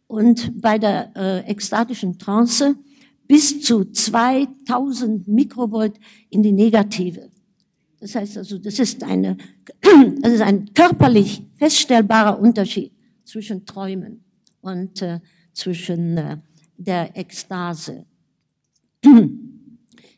und bei der äh, ekstatischen Trance bis zu 2000 Mikrovolt in die negative. Das heißt also, das ist, eine, das ist ein körperlich feststellbarer Unterschied zwischen Träumen und äh, zwischen äh, der Ekstase.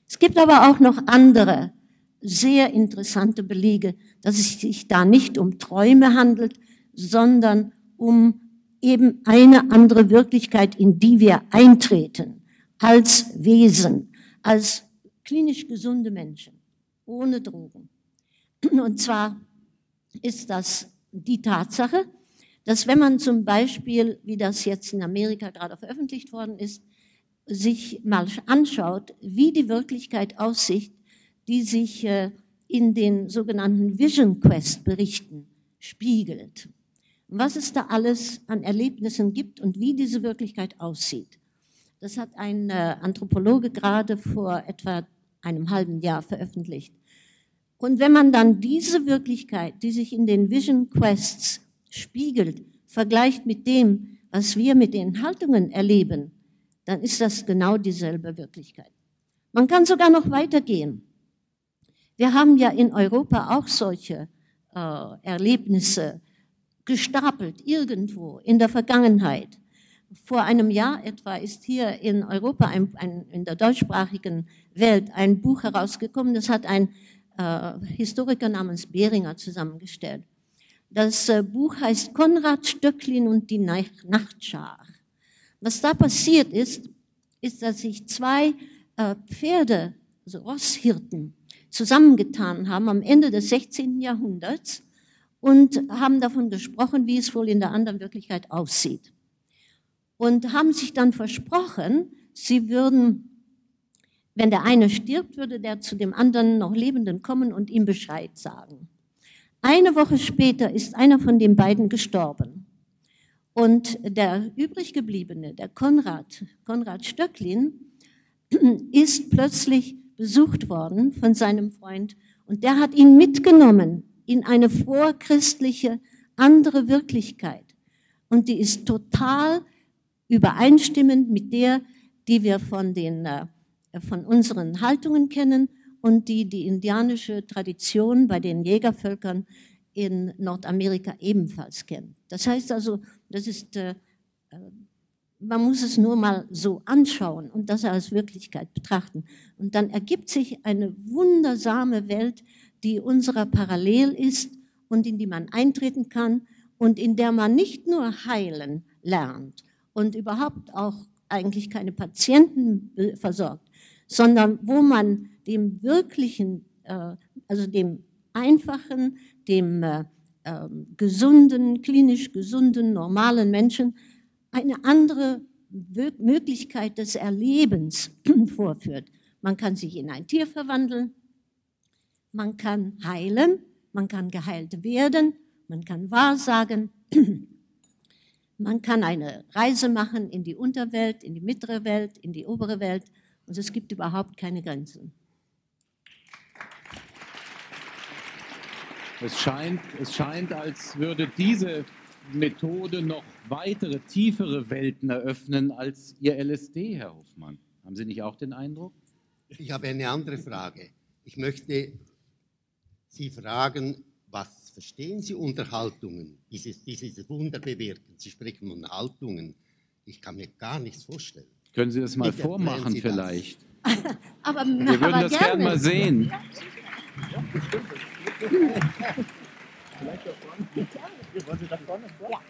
Es gibt aber auch noch andere sehr interessante Belege, dass es sich da nicht um Träume handelt, sondern um eben eine andere Wirklichkeit, in die wir eintreten, als Wesen, als klinisch gesunde Menschen, ohne Drogen. Und zwar ist das die Tatsache, dass wenn man zum Beispiel, wie das jetzt in Amerika gerade veröffentlicht worden ist, sich mal anschaut, wie die Wirklichkeit aussieht, die sich äh, in den sogenannten Vision Quest Berichten spiegelt. Was es da alles an Erlebnissen gibt und wie diese Wirklichkeit aussieht. Das hat ein äh, Anthropologe gerade vor etwa einem halben Jahr veröffentlicht. Und wenn man dann diese Wirklichkeit, die sich in den Vision Quests spiegelt, vergleicht mit dem, was wir mit den Haltungen erleben, dann ist das genau dieselbe Wirklichkeit. Man kann sogar noch weitergehen. Wir haben ja in Europa auch solche äh, Erlebnisse gestapelt, irgendwo in der Vergangenheit. Vor einem Jahr etwa ist hier in Europa, ein, ein, in der deutschsprachigen Welt, ein Buch herausgekommen, das hat ein äh, Historiker namens Behringer zusammengestellt. Das äh, Buch heißt Konrad Stöcklin und die Nachtschar. Was da passiert ist, ist, dass sich zwei äh, Pferde, also Rosshirten, zusammengetan haben am Ende des 16. Jahrhunderts und haben davon gesprochen, wie es wohl in der anderen Wirklichkeit aussieht. Und haben sich dann versprochen, sie würden, wenn der eine stirbt, würde der zu dem anderen noch Lebenden kommen und ihm Bescheid sagen. Eine Woche später ist einer von den beiden gestorben. Und der übrig gebliebene, der Konrad, Konrad Stöcklin, ist plötzlich besucht worden von seinem Freund und der hat ihn mitgenommen in eine vorchristliche andere Wirklichkeit. Und die ist total übereinstimmend mit der, die wir von, den, äh, von unseren Haltungen kennen und die die indianische Tradition bei den Jägervölkern in Nordamerika ebenfalls kennen. Das heißt also, das ist, äh, man muss es nur mal so anschauen und das als Wirklichkeit betrachten. Und dann ergibt sich eine wundersame Welt, die unserer parallel ist und in die man eintreten kann und in der man nicht nur heilen lernt und überhaupt auch eigentlich keine Patienten versorgt, sondern wo man dem wirklichen, äh, also dem einfachen, dem äh, ähm, gesunden, klinisch gesunden, normalen Menschen eine andere Möglichkeit des Erlebens vorführt. Man kann sich in ein Tier verwandeln, man kann heilen, man kann geheilt werden, man kann wahrsagen, man kann eine Reise machen in die Unterwelt, in die mittlere Welt, in die obere Welt und es gibt überhaupt keine Grenzen. Es scheint, es scheint, als würde diese Methode noch weitere, tiefere Welten eröffnen als Ihr LSD, Herr Hoffmann. Haben Sie nicht auch den Eindruck? Ich habe eine andere Frage. Ich möchte Sie fragen, was verstehen Sie unter Haltungen? Dieses, dieses Wunderbewirken. Sie sprechen von Haltungen. Ich kann mir gar nichts vorstellen. Können Sie das mal Bitte vormachen vielleicht? aber, Wir würden das gerne mal sehen. Ja, Vielleicht da vorne. Wollen Sie da vorne? Ja.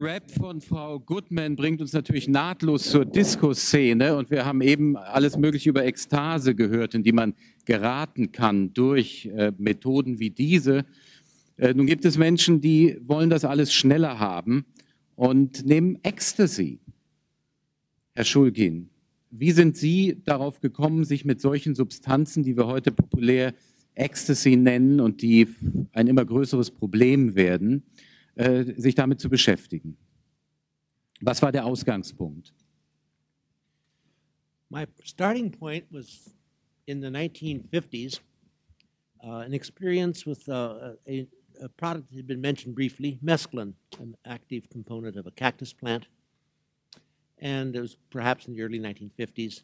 Rap von Frau Goodman bringt uns natürlich nahtlos zur Disco-Szene und wir haben eben alles Mögliche über Ekstase gehört, in die man geraten kann durch äh, Methoden wie diese. Äh, nun gibt es Menschen, die wollen das alles schneller haben und nehmen Ecstasy. Herr Schulgin, wie sind Sie darauf gekommen, sich mit solchen Substanzen, die wir heute populär Ecstasy nennen und die ein immer größeres Problem werden, äh, sich damit zu beschäftigen. Was war der Ausgangspunkt? My starting point was in the 1950s, uh, an experience with uh, a, a, product that had been mentioned briefly, mescaline, an active component of a cactus plant. And it was perhaps in the early 1950s.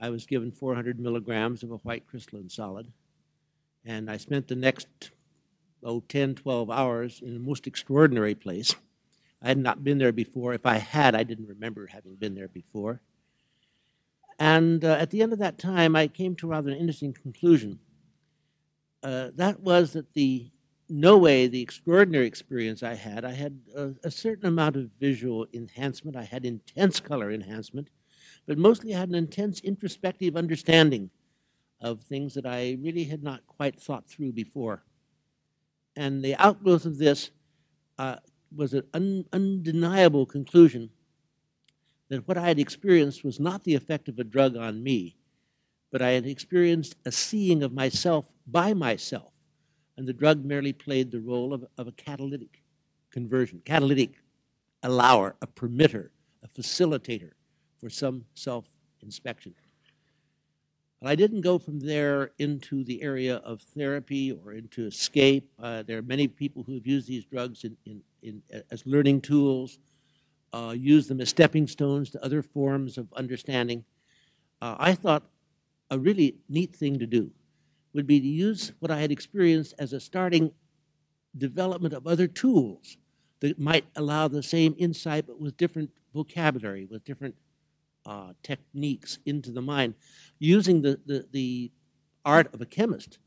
I was given 400 milligrams of a white crystalline solid. And I spent the next oh, 10, 12 hours in a most extraordinary place. I had not been there before. If I had, I didn't remember having been there before. And uh, at the end of that time, I came to rather an interesting conclusion. Uh, that was that the no way the extraordinary experience I had, I had a, a, certain amount of visual enhancement. I had intense color enhancement, but mostly I had an intense introspective understanding of things that I really had not quite thought through before. And the outgrowth of this uh, was an un undeniable conclusion that what I had experienced was not the effect of a drug on me, but I had experienced a seeing of myself by myself. And the drug merely played the role of, of a catalytic conversion, catalytic allower, a permitter, a facilitator for some self inspection. But I didn't go from there into the area of therapy or into escape. Uh, there are many people who have used these drugs in, in, in, as learning tools, uh, use them as stepping stones to other forms of understanding. Uh, I thought a really neat thing to do would be to use what I had experienced as a starting development of other tools that might allow the same insight but with different vocabulary, with different uh, techniques into the mind, using the, the, the art of a chemist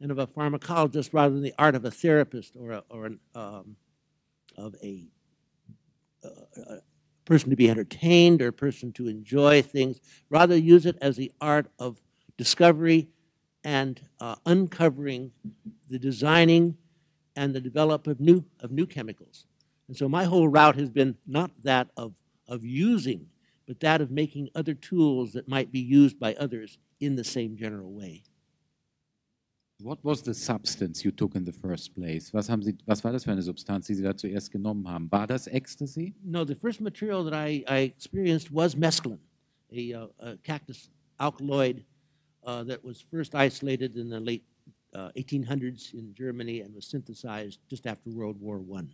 and of a pharmacologist rather than the art of a therapist or, a, or an, um, of a, uh, a person to be entertained or a person to enjoy things. Rather, use it as the art of discovery and uh, uncovering the designing and the development of new, of new chemicals. And so my whole route has been not that of, of using but that of making other tools that might be used by others in the same general way. What was the substance you took in the first place? Was, haben Sie, was war das für eine Substanz, die Sie da zuerst genommen haben? War das Ecstasy? No, the first material that I, I experienced was mescaline, a, uh, a cactus alkaloid uh, that was first isolated in the late uh, 1800s in Germany and was synthesized just after World War I.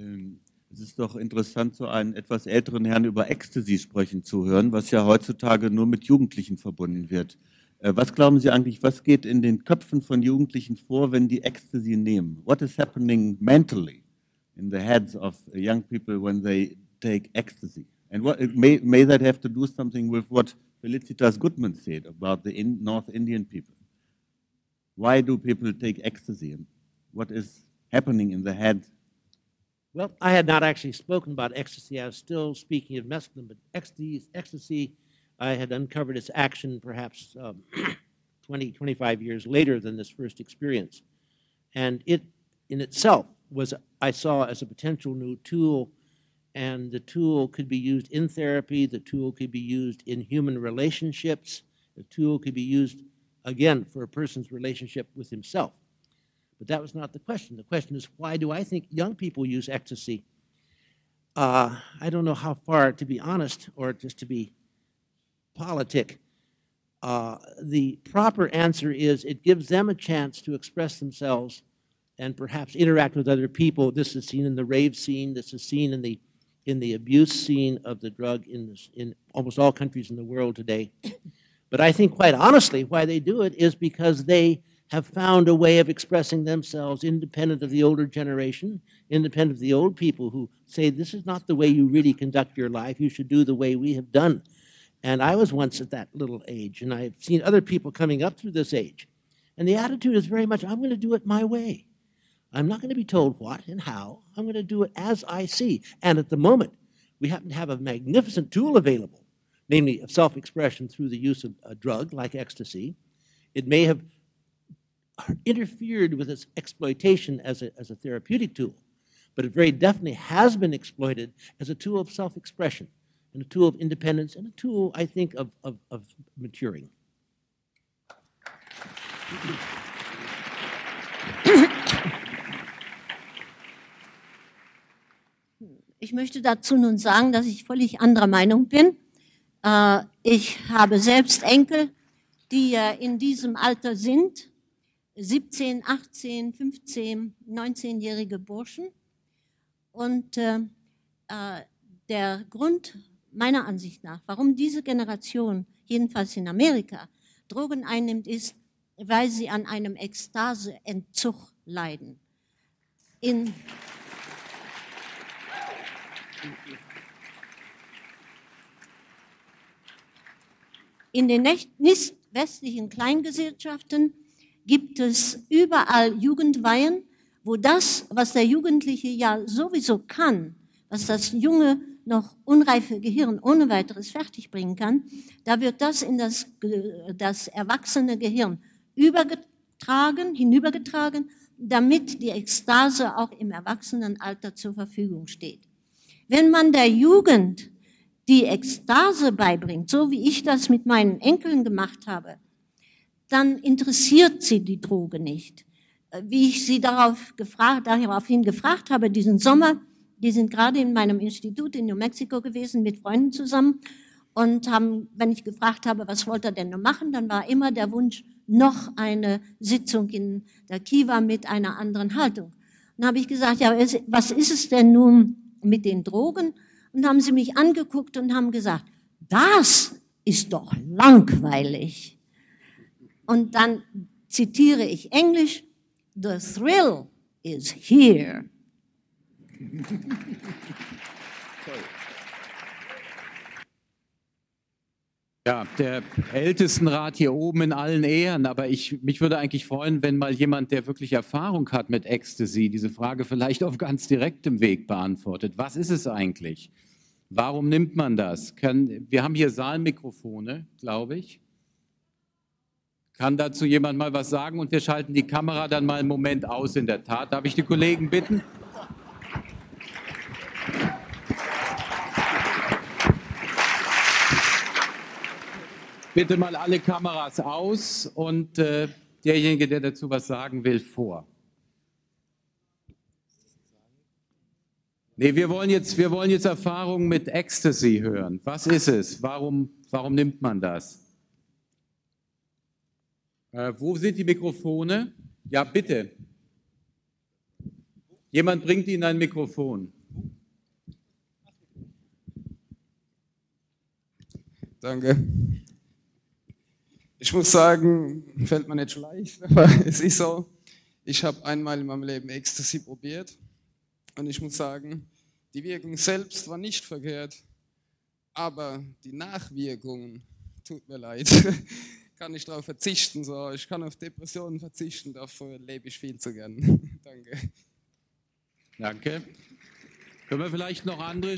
Um, Es ist doch interessant, so einen etwas älteren Herrn über Ecstasy sprechen zu hören, was ja heutzutage nur mit Jugendlichen verbunden wird. Äh, was glauben Sie eigentlich, was geht in den Köpfen von Jugendlichen vor, wenn die Ecstasy nehmen? What is happening mentally in the heads of young people when they take ecstasy? And what, may, may that have to do something with what Felicitas Goodman said about the in North Indian people? Why do people take ecstasy? And what is happening in the head well, I had not actually spoken about ecstasy. I was still speaking of mescaline, but ecstasy, ecstasy I had uncovered its action perhaps um, 20, 25 years later than this first experience. And it in itself was, I saw as a potential new tool, and the tool could be used in therapy, the tool could be used in human relationships, the tool could be used, again, for a person's relationship with himself. But that was not the question. The question is, why do I think young people use ecstasy? Uh, I don't know how far, to be honest, or just to be politic. Uh, the proper answer is it gives them a chance to express themselves and perhaps interact with other people. This is seen in the rave scene. This is seen in the in the abuse scene of the drug in this, in almost all countries in the world today. But I think, quite honestly, why they do it is because they have found a way of expressing themselves independent of the older generation, independent of the old people who say, This is not the way you really conduct your life. You should do the way we have done. And I was once at that little age, and I've seen other people coming up through this age. And the attitude is very much, I'm going to do it my way. I'm not going to be told what and how. I'm going to do it as I see. And at the moment, we happen to have a magnificent tool available, namely self expression through the use of a drug like ecstasy. It may have interfered with its exploitation as a, as a therapeutic tool, but it very definitely has been exploited as a tool of self expression and a tool of independence and a tool, I think, of, of, of maturing. Ich möchte dazu nun sagen, dass ich völlig anderer Meinung bin. Äh, ich habe selbst Enkel, die äh, in diesem Alter sind, 17, 18, 15, 19-jährige Burschen. Und äh, äh, der Grund meiner Ansicht nach, warum diese Generation, jedenfalls in Amerika, Drogen einnimmt, ist, weil sie an einem Ekstaseentzug leiden. In In den nicht westlichen Kleingesellschaften gibt es überall Jugendweihen, wo das, was der Jugendliche ja sowieso kann, was das junge, noch unreife Gehirn ohne weiteres fertigbringen kann, da wird das in das, das erwachsene Gehirn übergetragen, hinübergetragen, damit die Ekstase auch im Erwachsenenalter zur Verfügung steht. Wenn man der Jugend die Ekstase beibringt, so wie ich das mit meinen Enkeln gemacht habe, dann interessiert sie die Droge nicht. Äh, wie ich sie darauf gefragt, daraufhin gefragt habe, diesen Sommer, die sind gerade in meinem Institut in New Mexico gewesen mit Freunden zusammen und haben, wenn ich gefragt habe, was wollt ihr denn noch machen, dann war immer der Wunsch, noch eine Sitzung in der Kiva mit einer anderen Haltung. dann habe ich gesagt, ja, was ist es denn nun mit den Drogen? Und haben sie mich angeguckt und haben gesagt, das ist doch langweilig. Und dann zitiere ich Englisch, The thrill is here. Ja, der Ältestenrat hier oben in allen Ehren, aber ich, mich würde eigentlich freuen, wenn mal jemand, der wirklich Erfahrung hat mit Ecstasy, diese Frage vielleicht auf ganz direktem Weg beantwortet. Was ist es eigentlich? Warum nimmt man das? Wir haben hier Saalmikrofone, glaube ich. Kann dazu jemand mal was sagen? Und wir schalten die Kamera dann mal einen Moment aus, in der Tat. Darf ich die Kollegen bitten? Bitte mal alle Kameras aus und äh, derjenige, der dazu was sagen will, vor. Nee, wir wollen jetzt, jetzt Erfahrungen mit Ecstasy hören. Was ist es? Warum, warum nimmt man das? Äh, wo sind die Mikrofone? Ja, bitte. Jemand bringt Ihnen ein Mikrofon. Danke. Ich muss sagen, fällt mir nicht leicht, aber es ist so. Ich habe einmal in meinem Leben Ecstasy probiert und ich muss sagen, die Wirkung selbst war nicht verkehrt, aber die Nachwirkungen, tut mir leid, kann ich darauf verzichten. So. Ich kann auf Depressionen verzichten, dafür lebe ich viel zu gern. Danke. Danke. Können wir vielleicht noch andere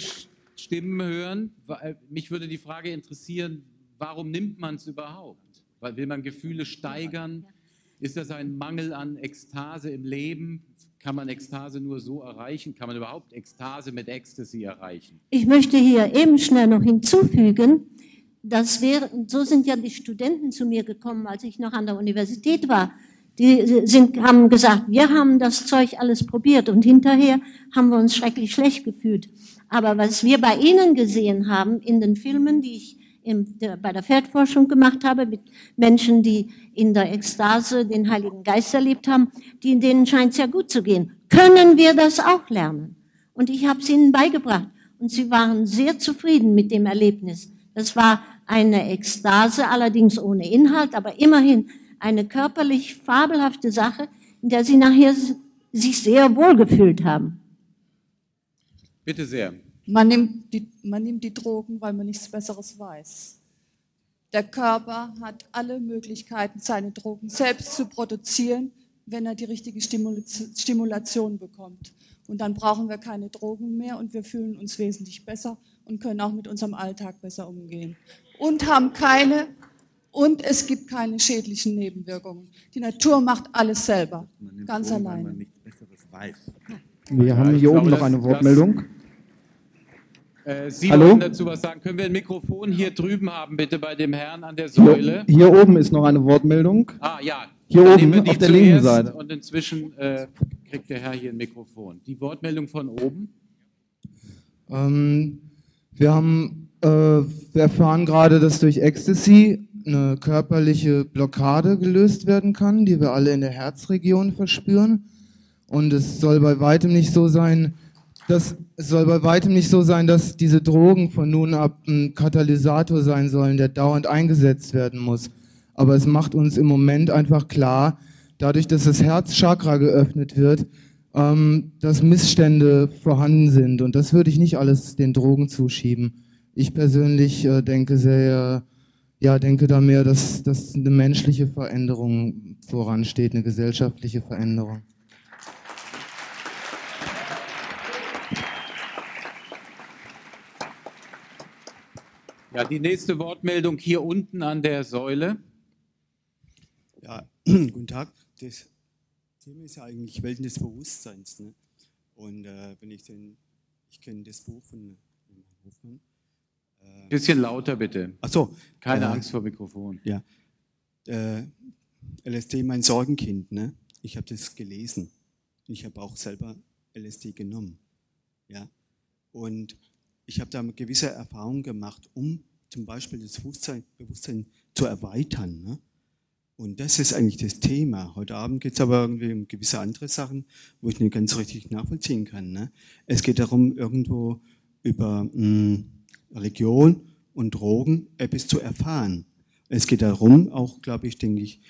Stimmen hören? Äh, mich würde die Frage interessieren, warum nimmt man es überhaupt? Weil will man Gefühle steigern? Ist das ein Mangel an Ekstase im Leben? Kann man Ekstase nur so erreichen? Kann man überhaupt Ekstase mit Ecstasy erreichen? Ich möchte hier eben schnell noch hinzufügen, das wäre, so sind ja die Studenten zu mir gekommen, als ich noch an der Universität war. Die sind, haben gesagt, wir haben das Zeug alles probiert und hinterher haben wir uns schrecklich schlecht gefühlt. Aber was wir bei Ihnen gesehen haben in den Filmen, die ich in, der, bei der Feldforschung gemacht habe, mit Menschen, die in der Ekstase den Heiligen Geist erlebt haben, die, denen scheint es ja gut zu gehen. Können wir das auch lernen? Und ich habe es ihnen beigebracht. Und sie waren sehr zufrieden mit dem Erlebnis. Das war eine Ekstase, allerdings ohne Inhalt, aber immerhin eine körperlich fabelhafte Sache, in der sie nachher sich sehr wohl gefühlt haben. Bitte sehr. Man nimmt, die, man nimmt die Drogen, weil man nichts Besseres weiß. Der Körper hat alle Möglichkeiten, seine Drogen selbst zu produzieren, wenn er die richtige Stimulation bekommt. Und dann brauchen wir keine Drogen mehr und wir fühlen uns wesentlich besser und können auch mit unserem Alltag besser umgehen. Und haben keine, und es gibt keine schädlichen Nebenwirkungen. Die Natur macht alles selber, ganz weiß. Wir haben hier glaube, oben noch eine Wortmeldung. Äh, Sie Hallo? wollen dazu was sagen. Können wir ein Mikrofon hier drüben haben, bitte, bei dem Herrn an der Hier, Säule? hier oben ist noch eine Wortmeldung. Ah, ja. Hier Dann oben, auf der linken Seite. Und inzwischen äh, kriegt der Herr hier ein Mikrofon. Die Wortmeldung von oben. Ähm, wir haben, äh, wir erfahren gerade, dass durch Ecstasy eine körperliche Blockade gelöst werden kann, die wir alle in der Herzregion verspüren. Und es soll bei weitem nicht so sein, dass es soll bei weitem nicht so sein, dass diese Drogen von nun ab ein Katalysator sein sollen, der dauernd eingesetzt werden muss. Aber es macht uns im Moment einfach klar, dadurch, dass das Herzchakra geöffnet wird, ähm, dass Missstände vorhanden sind. Und das würde ich nicht alles den Drogen zuschieben. Ich persönlich äh, denke sehr, ja, denke da mehr, dass, dass eine menschliche Veränderung voransteht, eine gesellschaftliche Veränderung. Ja, die nächste Wortmeldung hier unten an der Säule. Ja, guten Tag. Das Thema ist ja eigentlich Welten des Bewusstseins. Ne? Und äh, wenn ich den, ich kenne das Buch von von Hofmann. Äh, Bisschen lauter bitte. Ach so. Keine äh, Angst vor Mikrofon. Ja. Äh, LSD, mein Sorgenkind. Ne? Ich habe das gelesen. Ich habe auch selber LSD genommen. Ja. Und ich habe da gewisse Erfahrung gemacht, um zum Beispiel das Bewusstsein, Bewusstsein zu erweitern. Ne? Und das ist eigentlich das Thema. Heute Abend geht es aber irgendwie um gewisse andere Sachen, wo ich nicht ganz richtig nachvollziehen kann. Ne? Es geht darum, irgendwo über mh, Religion und Drogen etwas zu erfahren. Es geht darum, auch, glaube ich, denke ich,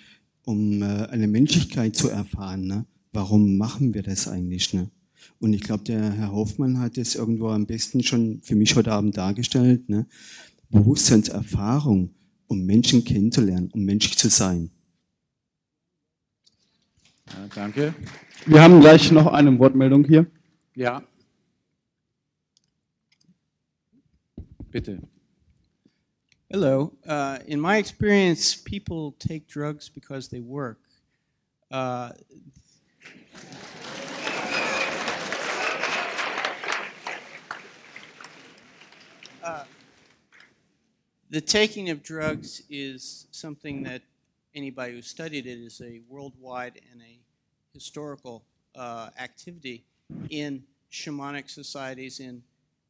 um äh, eine Menschlichkeit zu erfahren. Ne? Warum machen wir das eigentlich? Ne? Und ich glaube, der Herr Hoffmann hat es irgendwo am besten schon für mich heute Abend dargestellt. Ne? Bewusstseinserfahrung, um Menschen kennenzulernen, um menschlich zu sein. Ja, danke. Wir haben gleich noch eine Wortmeldung hier. Ja. Bitte. Hello. Uh, in my experience, people take drugs because they work. Uh, uh, the taking of drugs is something that anybody who studied it is a worldwide and a historical uh, activity in shamanic societies, in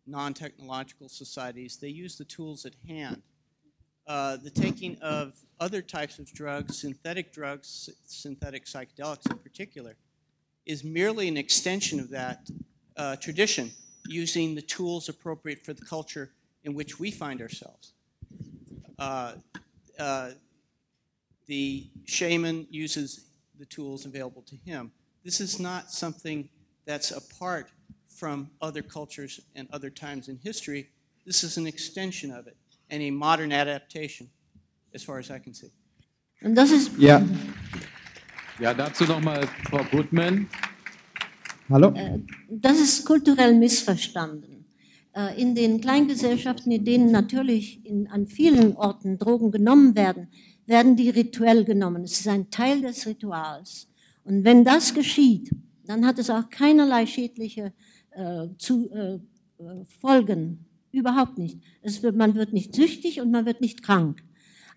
non technological societies. They use the tools at hand. Uh, the taking of other types of drugs, synthetic drugs, synthetic psychedelics in particular, is merely an extension of that uh, tradition, using the tools appropriate for the culture in which we find ourselves. Uh, uh, the shaman uses the tools available to him. This is not something that's apart from other cultures and other times in history. This is an extension of it and a modern adaptation, as far as I can see. Und das ist, Ja. Ja, dazu nochmal Frau Goodman. Hallo? Äh, das ist kulturell missverstanden. Äh, In den Kleingesellschaften, in denen natürlich in, an vielen Orten Drogen genommen werden, werden die rituell genommen. Es ist ein Teil des Rituals. Und wenn das geschieht, dann hat es auch keinerlei schädliche äh, zu, äh, äh, Folgen. Überhaupt nicht. Wird, man wird nicht süchtig und man wird nicht krank.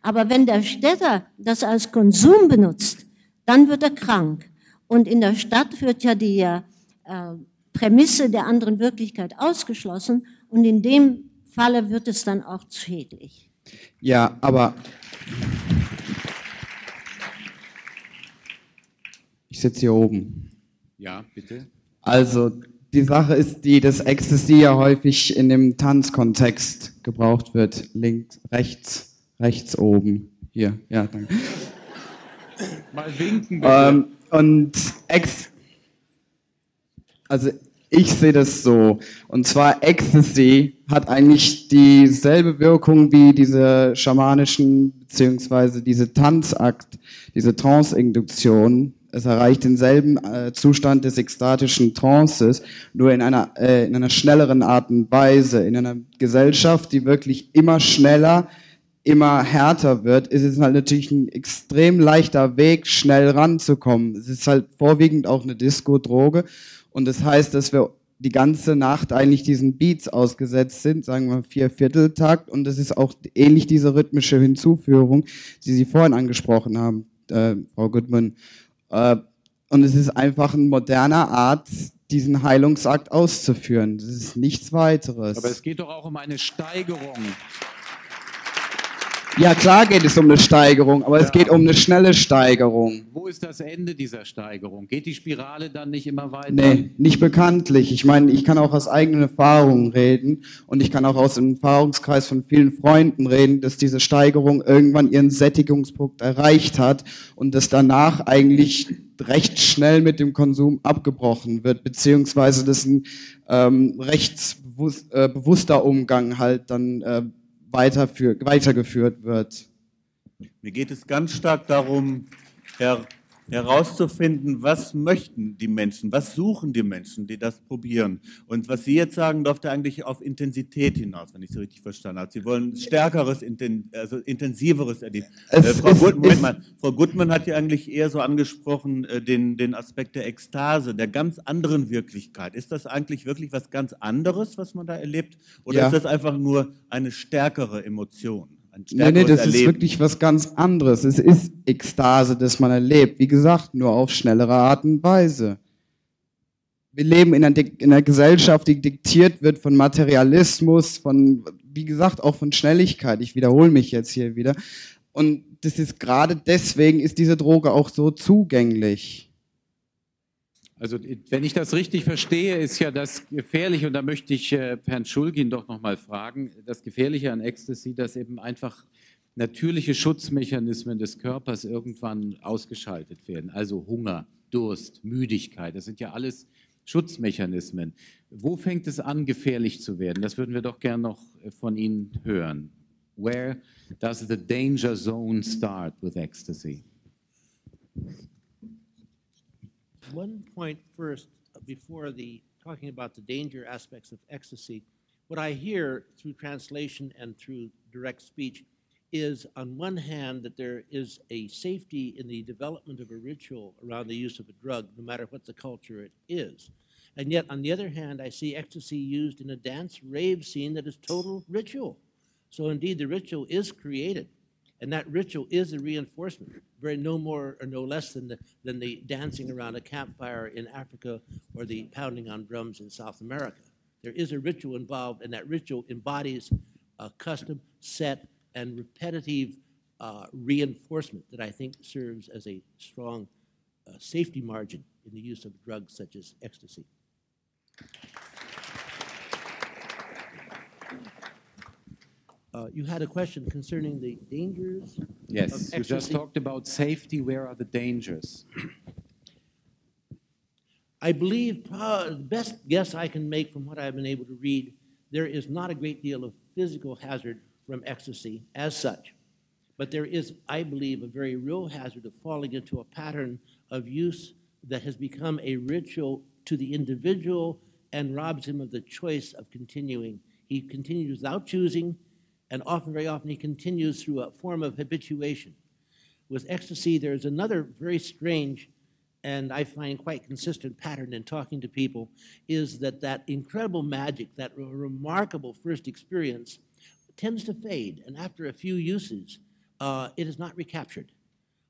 Aber wenn der Städter das als Konsum benutzt, dann wird er krank. Und in der Stadt wird ja die äh, Prämisse der anderen Wirklichkeit ausgeschlossen und in dem Falle wird es dann auch schädlich. Ja, aber ich sitze hier oben. Ja, bitte. Also die Sache ist die, dass Ecstasy ja häufig in dem Tanzkontext gebraucht wird. Links, rechts, rechts oben. Hier, ja, danke. Mal winken, bitte. Ähm, und Ex, also ich sehe das so. Und zwar Ecstasy hat eigentlich dieselbe Wirkung wie diese schamanischen, beziehungsweise diese Tanzakt, diese Trance-Induktion, Es erreicht denselben äh, Zustand des ekstatischen Trances, nur in einer, äh, in einer schnelleren Art und Weise. In einer Gesellschaft, die wirklich immer schneller, immer härter wird, ist es halt natürlich ein extrem leichter Weg, schnell ranzukommen. Es ist halt vorwiegend auch eine Disco-Droge. Und das heißt, dass wir die ganze Nacht eigentlich diesen Beats ausgesetzt sind, sagen wir vier Vierteltakt. Und das ist auch ähnlich diese rhythmische Hinzuführung, die Sie vorhin angesprochen haben, äh, Frau Goodman. Äh, und es ist einfach eine moderne Art, diesen Heilungsakt auszuführen. Das ist nichts weiteres. Aber es geht doch auch um eine Steigerung. Ja, klar geht es um eine Steigerung, aber es geht um eine schnelle Steigerung. Wo ist das Ende dieser Steigerung? Geht die Spirale dann nicht immer weiter? Nee, nicht bekanntlich. Ich meine, ich kann auch aus eigenen Erfahrungen reden und ich kann auch aus dem Erfahrungskreis von vielen Freunden reden, dass diese Steigerung irgendwann ihren Sättigungspunkt erreicht hat und dass danach eigentlich recht schnell mit dem Konsum abgebrochen wird, beziehungsweise dass ein ähm, recht äh, bewusster Umgang halt dann äh, weitergeführt wird. Mir geht es ganz stark darum, Herr herauszufinden, was möchten die Menschen, was suchen die Menschen, die das probieren. Und was Sie jetzt sagen, läuft ja eigentlich auf Intensität hinaus, wenn ich Sie richtig verstanden habe. Sie wollen stärkeres, also intensiveres Erleben. Äh, Frau, Gut, mal, Frau Gutmann hat ja eigentlich eher so angesprochen, äh, den, den Aspekt der Ekstase, der ganz anderen Wirklichkeit. Ist das eigentlich wirklich was ganz anderes, was man da erlebt? Oder ja. ist das einfach nur eine stärkere Emotion? Nee, nee, das Erleben. ist wirklich was ganz anderes. Es ist Ekstase, das man erlebt. Wie gesagt, nur auf schnellere Art und Weise. Wir leben in einer, in einer Gesellschaft, die diktiert wird von Materialismus, von, wie gesagt, auch von Schnelligkeit. Ich wiederhole mich jetzt hier wieder. Und das ist gerade deswegen ist diese Droge auch so zugänglich. Also wenn ich das richtig verstehe, ist ja das Gefährliche, und da möchte ich äh, Herrn Schulgin doch nochmal fragen, das Gefährliche an Ecstasy, dass eben einfach natürliche Schutzmechanismen des Körpers irgendwann ausgeschaltet werden. Also Hunger, Durst, Müdigkeit, das sind ja alles Schutzmechanismen. Wo fängt es an, gefährlich zu werden? Das würden wir doch gern noch von Ihnen hören. Where does the danger zone start with ecstasy? One point first uh, before the talking about the danger aspects of ecstasy. What I hear through translation and through direct speech is, on one hand, that there is a safety in the development of a ritual around the use of a drug, no matter what the culture it is. And yet, on the other hand, I see ecstasy used in a dance rave scene that is total ritual. So, indeed, the ritual is created. And that ritual is a reinforcement, very no more or no less than the, than the dancing around a campfire in Africa or the pounding on drums in South America. There is a ritual involved, and that ritual embodies a custom, set, and repetitive uh, reinforcement that I think serves as a strong uh, safety margin in the use of drugs such as ecstasy. Uh, you had a question concerning the dangers. Yes, you just talked about safety. Where are the dangers? I believe uh, the best guess I can make from what I've been able to read, there is not a great deal of physical hazard from ecstasy as such. But there is, I believe, a very real hazard of falling into a pattern of use that has become a ritual to the individual and robs him of the choice of continuing. He continues without choosing, and often, very often, he continues through a form of habituation. With ecstasy, there's another very strange and I find quite consistent pattern in talking to people is that that incredible magic, that remarkable first experience, tends to fade, and after a few uses, uh, it is not recaptured.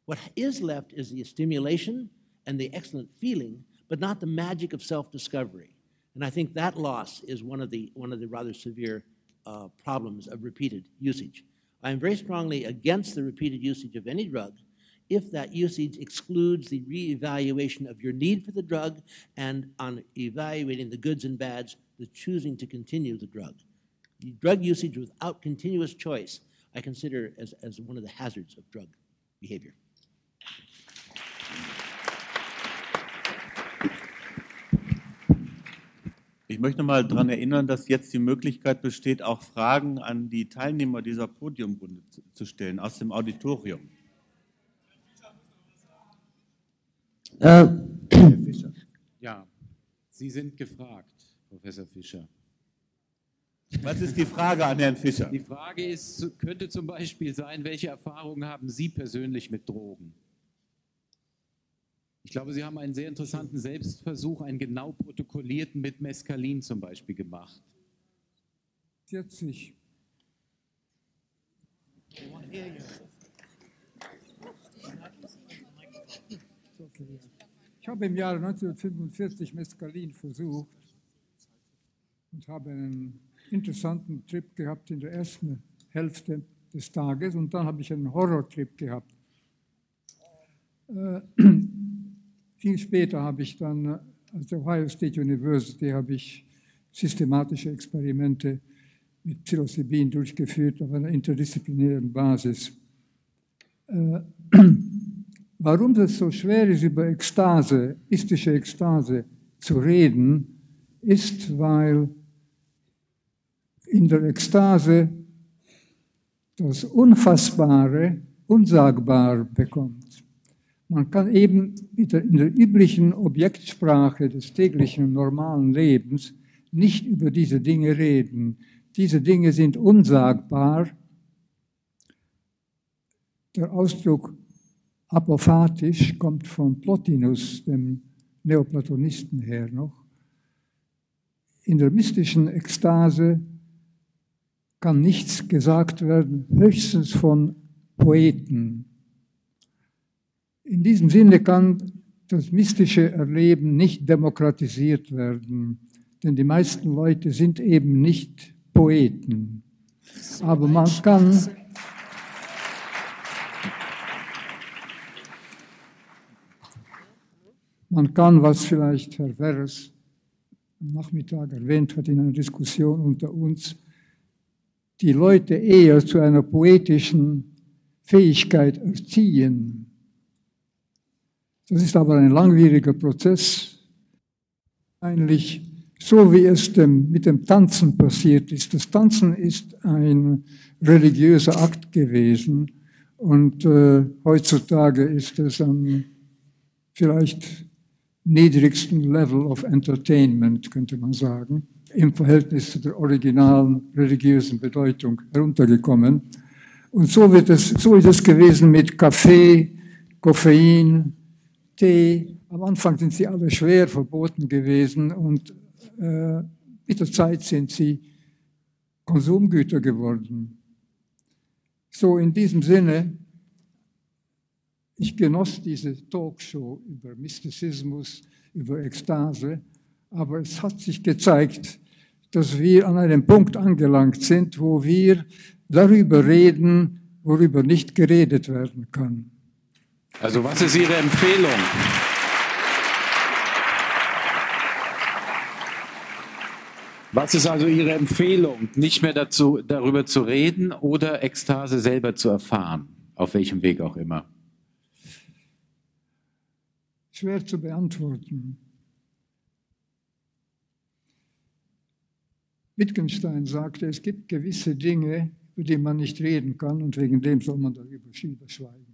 What is left is the stimulation and the excellent feeling, but not the magic of self-discovery. And I think that loss is one of the one of the rather severe uh, problems of repeated usage. I am very strongly against the repeated usage of any drug if that usage excludes the reevaluation of your need for the drug and on evaluating the goods and bads, the choosing to continue the drug. Drug usage without continuous choice, I consider as, as one of the hazards of drug behavior. Ich möchte mal daran erinnern, dass jetzt die Möglichkeit besteht, auch Fragen an die Teilnehmer dieser Podiumrunde zu stellen aus dem Auditorium. Herr Fischer. Ja, Sie sind gefragt, Professor Fischer. Was ist die Frage an Herrn Fischer? Die Frage ist, könnte zum Beispiel sein, welche Erfahrungen haben Sie persönlich mit Drogen? Ich glaube, Sie haben einen sehr interessanten Selbstversuch, einen genau protokollierten mit Mescalin zum Beispiel gemacht. 40. Ich habe im Jahre 1945 Mescalin versucht und habe einen interessanten Trip gehabt in der ersten Hälfte des Tages und dann habe ich einen Horrortrip gehabt. Äh, viel später habe ich dann an der Ohio State University habe ich systematische Experimente mit Psilocybin durchgeführt auf einer interdisziplinären Basis. Äh, warum es so schwer ist, über Ekstase, istische Ekstase zu reden, ist, weil in der Ekstase das Unfassbare unsagbar bekommt. Man kann eben in der, üblichen Objektsprache des täglichen normalen Lebens nicht über diese Dinge reden. Diese Dinge sind unsagbar. Der Ausdruck apophatisch kommt von Plotinus, dem Neoplatonisten, her noch. In der mystischen Ekstase kann nichts gesagt werden, höchstens von Poeten. In diesem Sinne kann das mystische Erleben nicht demokratisiert werden, denn die meisten Leute sind eben nicht Poeten. Aber man kann man kann, was vielleicht Herr Werres am Nachmittag erwähnt hat in einer Diskussion unter uns, die Leute eher zu einer poetischen Fähigkeit erziehen. Das ist aber ein langwieriger Prozess. Eigentlich so wie es dem, mit dem Tanzen passiert ist. Das Tanzen ist ein religiöser Akt gewesen und äh, heutzutage ist es am vielleicht niedrigsten Level of Entertainment, könnte man sagen im Verhältnis zu der originalen religiösen Bedeutung heruntergekommen. Und so, wird es, so ist es gewesen mit Kaffee, Koffein, Tee. Am Anfang sind sie alle schwer verboten gewesen und äh, mit der Zeit sind sie Konsumgüter geworden. So in diesem Sinne, ich genoss diese Talkshow über Mystizismus, über Ekstase, aber es hat sich gezeigt, dass wir an einem Punkt angelangt sind, wo wir darüber reden, worüber nicht geredet werden kann. Also was ist Ihre Empfehlung? Was ist also Ihre Empfehlung, nicht mehr dazu, darüber zu reden oder Ekstase selber zu erfahren, auf welchem Weg auch immer? Schwer zu beantworten. Wittgenstein sagte, es gibt gewisse Dinge, über die man nicht reden kann und wegen dem soll man darüber schweigen.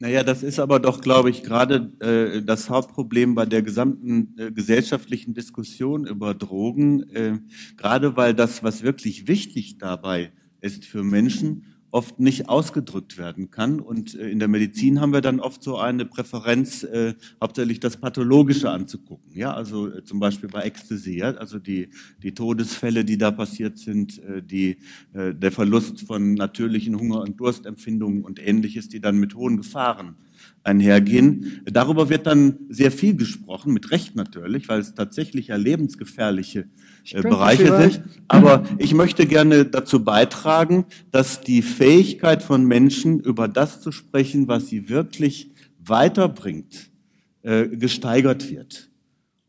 Naja, das ist aber doch, glaube ich, gerade äh, das Hauptproblem bei der gesamten äh, gesellschaftlichen Diskussion über Drogen, äh, gerade weil das, was wirklich wichtig dabei ist für Menschen, oft nicht ausgedrückt werden kann. Und äh, in der Medizin haben wir dann oft so eine Präferenz, äh, hauptsächlich das Pathologische anzugucken. Ja, also äh, zum Beispiel bei Ecstasy, ja? also die, die Todesfälle, die da passiert sind, äh, die, äh, der Verlust von natürlichen Hunger- und Durstempfindungen und ähnliches, die dann mit hohen Gefahren einhergehen. Darüber wird dann sehr viel gesprochen, mit Recht natürlich, weil es tatsächlich ja lebensgefährliche äh, Bereiche sind. Aber ich möchte gerne dazu beitragen, dass die Fähigkeit von Menschen, über das zu sprechen, was sie wirklich weiterbringt, äh, gesteigert wird.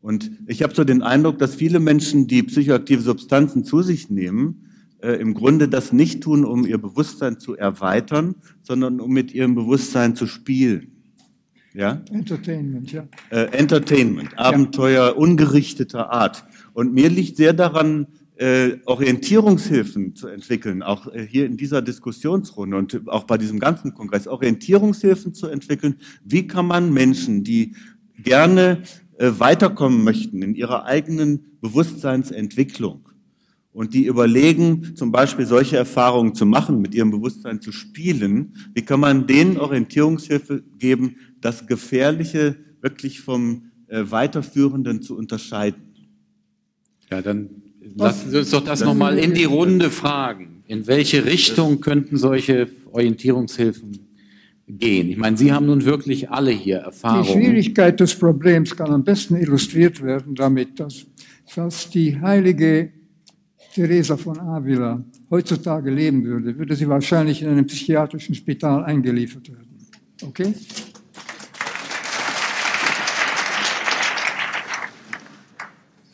Und ich habe so den Eindruck, dass viele Menschen, die psychoaktive Substanzen zu sich nehmen, äh, im Grunde das nicht tun, um ihr Bewusstsein zu erweitern, sondern um mit ihrem Bewusstsein zu spielen. Ja? Entertainment, ja. Äh, Entertainment, Abenteuer ja. ungerichteter Art. Und mir liegt sehr daran, äh, Orientierungshilfen zu entwickeln, auch äh, hier in dieser Diskussionsrunde und auch bei diesem ganzen Kongress, Orientierungshilfen zu entwickeln. Wie kann man Menschen, die gerne äh, weiterkommen möchten in ihrer eigenen Bewusstseinsentwicklung und die überlegen, zum Beispiel solche Erfahrungen zu machen, mit ihrem Bewusstsein zu spielen, wie kann man denen Orientierungshilfe geben, das Gefährliche wirklich vom äh, Weiterführenden zu unterscheiden? Ja, dann lassen Sie uns doch das nochmal in die Runde fragen. In welche Richtung könnten solche Orientierungshilfen gehen? Ich meine, Sie haben nun wirklich alle hier Die Erfahrungen. Schwierigkeit des Problems kann am besten illustriert werden damit, dass, dass die heilige Teresa von Avila heutzutage leben würde, würde sie wahrscheinlich in einem psychiatrischen Spital eingeliefert werden. Okay?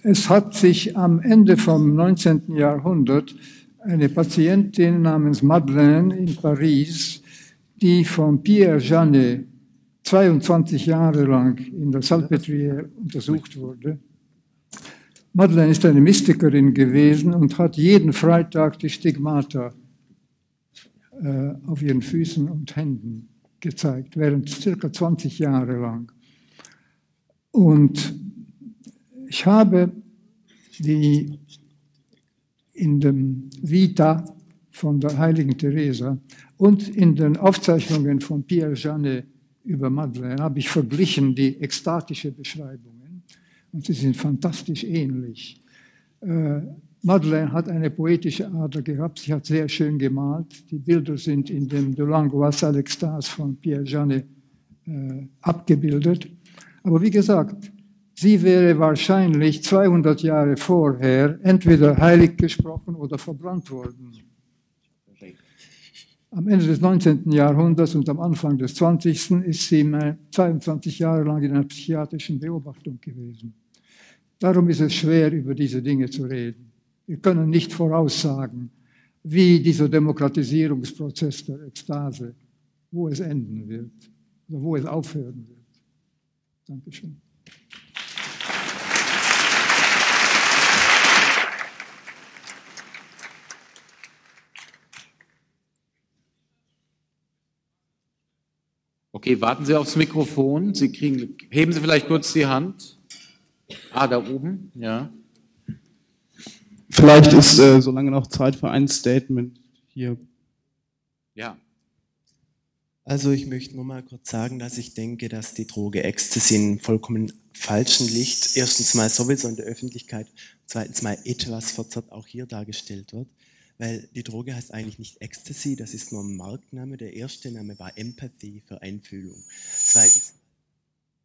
Es hat sich am Ende vom 19. Jahrhundert eine Patientin namens Madeleine in Paris, die von Pierre Janet 22 Jahre lang in der Salpêtrière untersucht wurde. Madeleine ist eine Mystikerin gewesen und hat jeden Freitag die Stigmata äh, auf ihren Füßen und Händen gezeigt, während circa 20 Jahre lang. Und ich habe die in dem Vita von der heiligen Teresa und in den Aufzeichnungen von Pierre Janet über Madeleine habe ich verglichen die ekstatische Beschreibungen und sie sind fantastisch ähnlich. Äh, Madeleine hat eine poetische Ader gehabt, sie hat sehr schön gemalt. Die Bilder sind in dem De l'Angoisse à l'Extase von Pierre Janet äh, abgebildet. Aber wie gesagt, sie wäre wahrscheinlich 200 Jahre vorher entweder heilig gesprochen oder verbrannt worden. Am Ende des 19. Jahrhunderts und am Anfang des 20. ist sie mal 22 Jahre lang in einer psychiatrischen Beobachtung gewesen. Darum ist es schwer, über diese Dinge zu reden. Wir können nicht voraussagen, wie dieser Demokratisierungsprozess der Ekstase, wo es enden wird oder wo es aufhören wird. Dankeschön. Okay, warten Sie aufs Mikrofon. Sie kriegen, heben Sie vielleicht kurz die Hand. Ah, da oben, ja. Vielleicht ist äh, so lange noch Zeit für ein Statement hier. Ja. Also ich möchte nur mal kurz sagen, dass ich denke, dass die Droge Ecstasy in vollkommen falschen Licht erstens mal sowieso in der Öffentlichkeit, zweitens mal etwas verzerrt auch hier dargestellt wird. Weil die Droge heißt eigentlich nicht Ecstasy, das ist nur ein Markenname. Der erste Name war Empathy für Einfühlung. Zweitens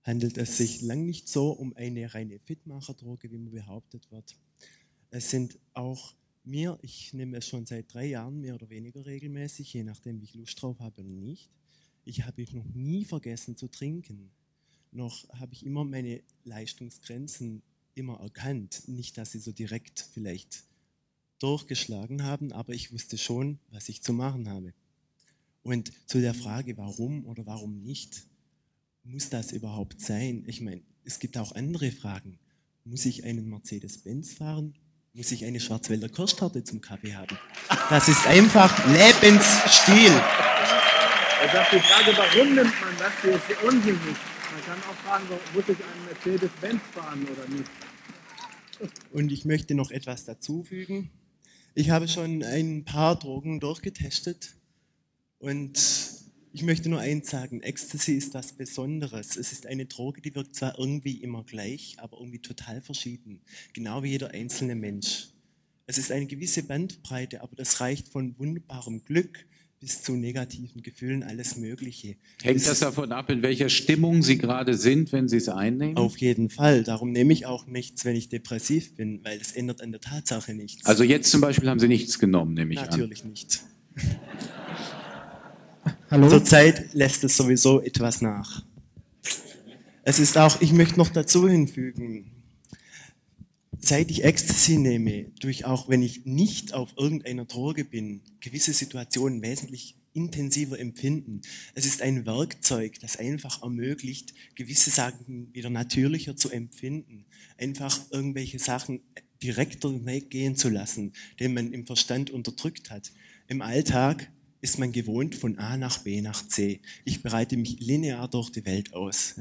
handelt es sich lang nicht so um eine reine Fitmacherdroge, wie man behauptet wird. Es sind auch mir, ich nehme es schon seit drei Jahren mehr oder weniger regelmäßig, je nachdem, wie ich Lust drauf habe oder nicht. Ich habe noch nie vergessen zu trinken. Noch habe ich immer meine Leistungsgrenzen immer erkannt. Nicht, dass sie so direkt vielleicht durchgeschlagen haben, aber ich wusste schon, was ich zu machen habe. Und zu der Frage, warum oder warum nicht, muss das überhaupt sein? Ich meine, es gibt auch andere Fragen. Muss ich einen Mercedes-Benz fahren? Muss ich eine Schwarzwälder Kirschtorte zum Kaffee haben? Das ist einfach Lebensstil. Er sagt die Frage, warum nimmt man das, die ist für unsinnig. Man kann auch fragen, muss ich einen Mercedes-Benz fahren oder nicht? Und ich möchte noch etwas dazufügen. Ich habe schon ein paar Drogen durchgetestet und ich möchte nur eins sagen, Ecstasy ist was Besonderes. Es ist eine Droge, die wirkt zwar irgendwie immer gleich, aber irgendwie total verschieden. Genau wie jeder einzelne Mensch. Es ist eine gewisse Bandbreite, aber das reicht von wunderbarem Glück bis zu negativen Gefühlen, alles Mögliche. Hängt das davon ab, in welcher Stimmung Sie gerade sind, wenn Sie es einnehmen? Auf jeden Fall. Darum nehme ich auch nichts, wenn ich depressiv bin, weil das ändert an der Tatsache nichts. Also jetzt zum Beispiel haben Sie nichts genommen, nehme ich an. Natürlich nicht. Hallo? Zurzeit lässt es sowieso etwas nach. Es ist auch, ich möchte noch dazu hinfügen, seit ich Ecstasy nehme, durch auch wenn ich nicht auf irgendeiner Droge bin, gewisse Situationen wesentlich intensiver empfinden. Es ist ein Werkzeug, das einfach ermöglicht, gewisse Sachen wieder natürlicher zu empfinden. Einfach irgendwelche Sachen direkter Weg gehen zu lassen, den man im Verstand unterdrückt hat. Im Alltag ist man gewohnt von A nach B nach C. Ich bereite mich linear durch die Welt aus.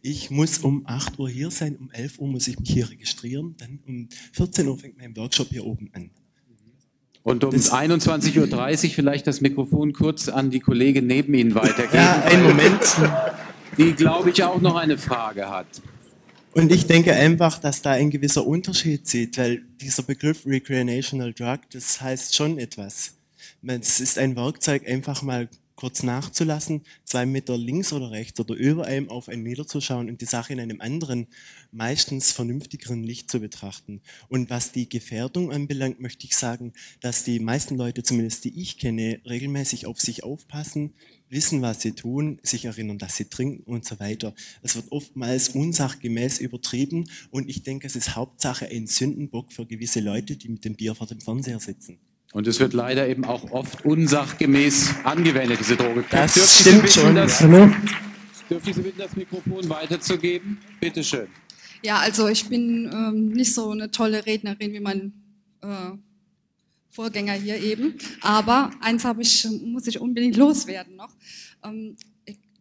Ich muss um 8 Uhr hier sein, um 11 Uhr muss ich mich hier registrieren, dann um 14 Uhr fängt mein Workshop hier oben an. Und um 21.30 Uhr vielleicht das Mikrofon kurz an die Kollegin neben Ihnen weitergeben. Ja, einen Moment. Die, glaube ich, auch noch eine Frage hat. Und ich denke einfach, dass da ein gewisser Unterschied sieht, weil dieser Begriff Recreational Drug, das heißt schon etwas. Es ist ein Werkzeug, einfach mal kurz nachzulassen, zwei Meter links oder rechts oder über einem auf einen Meter zu schauen und die Sache in einem anderen, meistens vernünftigeren Licht zu betrachten. Und was die Gefährdung anbelangt, möchte ich sagen, dass die meisten Leute, zumindest die ich kenne, regelmäßig auf sich aufpassen, wissen, was sie tun, sich erinnern, dass sie trinken und so weiter. Es wird oftmals unsachgemäß übertrieben und ich denke, es ist Hauptsache ein Sündenbock für gewisse Leute, die mit dem Bier vor dem Fernseher sitzen. Und es wird leider eben auch oft unsachgemäß angewendet, diese Droge. Das Dürfte ich Sie stimmt bitten, schon, Das, ja. Dürfte ich Sie bitten, das Mikrofon weiterzugeben? Bitte schön. Ja, also ich bin ähm, nicht so eine tolle Rednerin wie mein äh, Vorgänger hier eben, aber eins habe ich, muss ich unbedingt loswerden noch. Ähm,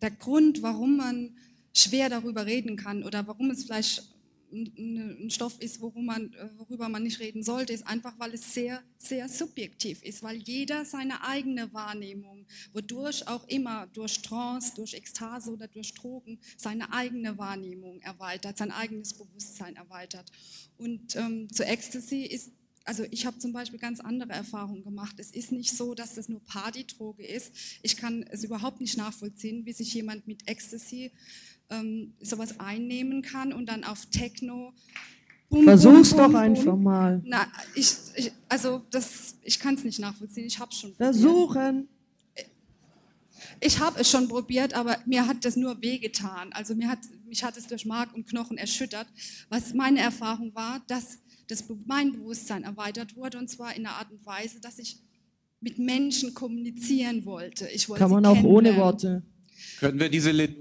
der Grund, warum man schwer darüber reden kann oder warum es vielleicht ein Stoff ist, man, äh, worüber man nicht reden sollte, ist einfach, weil es sehr, sehr subjektiv ist, weil jeder seine eigene Wahrnehmung, wodurch auch immer, durch Trance, durch Ekstase oder durch Drogen, seine eigene Wahrnehmung erweitert, sein eigenes Bewusstsein erweitert. Und ähm, zu Ecstasy ist also ich habe zum Beispiel ganz andere Erfahrungen gemacht. Es ist nicht so, dass das nur Partydroge ist. Ich kann es überhaupt nicht nachvollziehen, wie sich jemand mit Ecstasy ähm, sowas einnehmen kann und dann auf Techno. Bum, Versuch's bum, doch bum, einfach bum. mal. Na, ich, ich also das, ich kann es nicht nachvollziehen. Ich habe schon. Versuchen. Ich habe es schon probiert, aber mir hat das nur wehgetan. Also mir hat, mich hat es durch Mark und Knochen erschüttert. Was meine Erfahrung war, dass das, Be- mein Bewusstsein erweitert wurde und zwar in einer Art und Weise, dass ich mit Menschen kommunizieren wollte. Ich wollte Kann man auch ohne. Worte. Können wir diese einen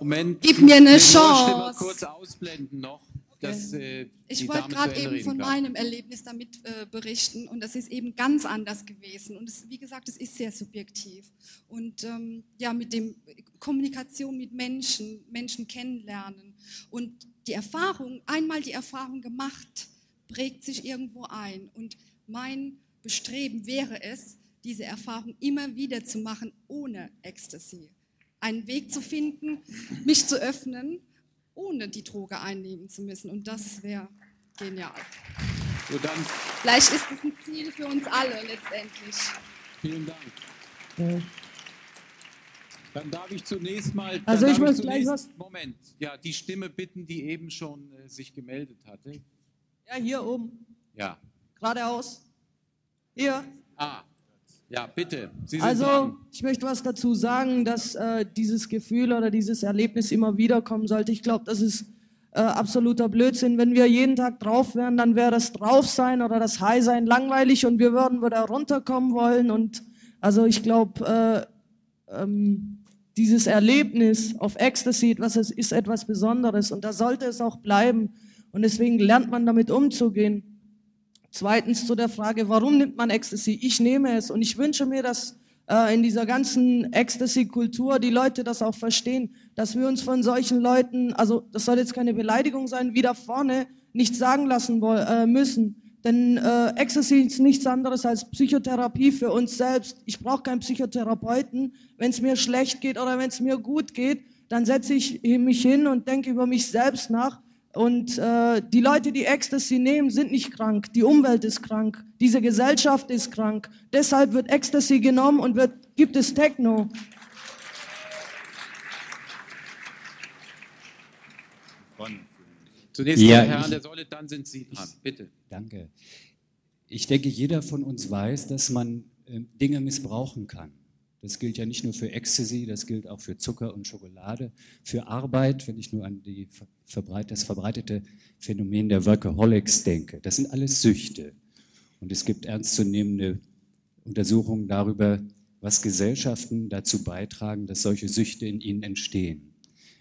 Moment... Gib mir eine Chance. kurz ausblenden noch, dass äh, Ich wollte gerade eben von kann. meinem Erlebnis damit äh, berichten und das ist eben ganz anders gewesen. Und es, wie gesagt, es ist sehr subjektiv. Und ähm, ja, mit dem Kommunikation mit Menschen, Menschen kennenlernen und die Erfahrung, einmal die Erfahrung gemacht, prägt sich irgendwo ein. Und mein Bestreben wäre es, diese Erfahrung immer wieder zu machen ohne Ecstasy. Einen Weg zu finden, mich zu öffnen, ohne die Droge einnehmen zu müssen. Und das wäre genial. So, dann Vielleicht ist es ein Ziel für uns alle letztendlich. vielen Dank. Dann darf ich zunächst mal... Also ich muss gleich zunächst- Moment, ja, die Stimme bitten, die eben schon äh, sich gemeldet hatte. Ja, hier oben. Ja. Geradeaus. Hier. Ah, ja, bitte. Also, dran. ich möchte was dazu sagen, dass äh, dieses Gefühl oder dieses Erlebnis immer wieder kommen sollte. Ich glaube, das ist äh, absoluter Blödsinn. Wenn wir jeden Tag drauf wären, dann wäre das Draufsein oder das High-Sein langweilig und wir würden wieder runterkommen wollen. Und also ich glaube, äh, ähm, dieses Erlebnis auf Ecstasy was es ist etwas Besonderes und da sollte es auch bleiben. Und deswegen lernt man damit umzugehen. Zweitens zu der Frage, warum nimmt man Ecstasy? Ich nehme es und ich wünsche mir, dass äh, in dieser ganzen Ecstasy-Kultur die Leute das auch verstehen, dass wir uns von solchen Leuten, also das soll jetzt keine Beleidigung sein, wieder vorne nicht sagen lassen woll- äh, müssen. Denn äh, Ecstasy ist nichts anderes als Psychotherapie für uns selbst. Ich brauche keinen Psychotherapeuten. Wenn es mir schlecht geht oder wenn es mir gut geht, dann setze ich mich hin und denke über mich selbst nach. Und äh, die Leute, die Ecstasy nehmen, sind nicht krank. Die Umwelt ist krank. Diese Gesellschaft ist krank. Deshalb wird Ecstasy genommen und wird, gibt es Techno. Zunächst Ja, Herr ich- an der Säule, dann sind Sie dran. Bitte. Danke. Ich denke, jeder von uns weiß, dass man äh, Dinge missbrauchen kann. Das gilt ja nicht nur für Ecstasy, das gilt auch für Zucker und Schokolade, für Arbeit, wenn ich nur an die das verbreitete Phänomen der Workaholics denke. Das sind alles Süchte. Und es gibt ernstzunehmende Untersuchungen darüber, was Gesellschaften dazu beitragen, dass solche Süchte in ihnen entstehen.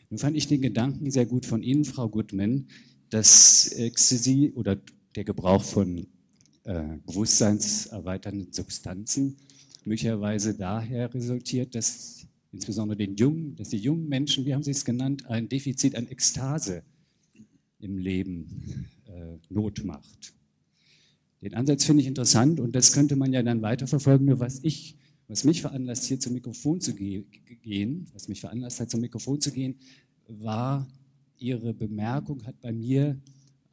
Nun fand ich den Gedanken sehr gut von Ihnen, Frau Goodman, dass Ecstasy oder der Gebrauch von äh, bewusstseinserweiternden Substanzen möglicherweise daher resultiert, dass insbesondere den jungen, dass die jungen Menschen, wie haben Sie es genannt, ein Defizit an Ekstase im Leben äh, Not macht. Den Ansatz finde ich interessant und das könnte man ja dann weiterverfolgen. Nur was ich, was mich veranlasst, hier zum Mikrofon zu ge gehen, was mich veranlasst hat, zum Mikrofon zu gehen, war Ihre Bemerkung, hat bei mir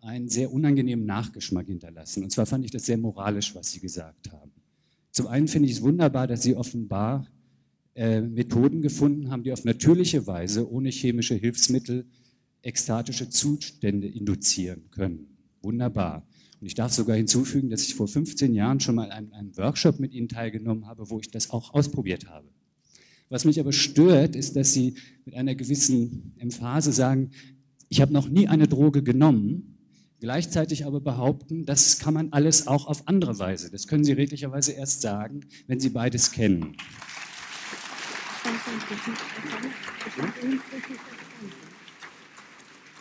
einen sehr unangenehmen Nachgeschmack hinterlassen. Und zwar fand ich das sehr moralisch, was Sie gesagt haben. Zum einen finde ich es wunderbar, dass Sie offenbar äh, Methoden gefunden haben, die auf natürliche Weise, ohne chemische Hilfsmittel, ekstatische Zustände induzieren können. Wunderbar. Und ich darf sogar hinzufügen, dass ich vor 15 Jahren schon mal an einem Workshop mit Ihnen teilgenommen habe, wo ich das auch ausprobiert habe. Was mich aber stört, ist, dass Sie mit einer gewissen Emphase sagen, ich habe noch nie eine Droge genommen, gleichzeitig aber behaupten, das kann man alles auch auf andere Weise. Das können Sie redlicherweise erst sagen, wenn Sie beides kennen.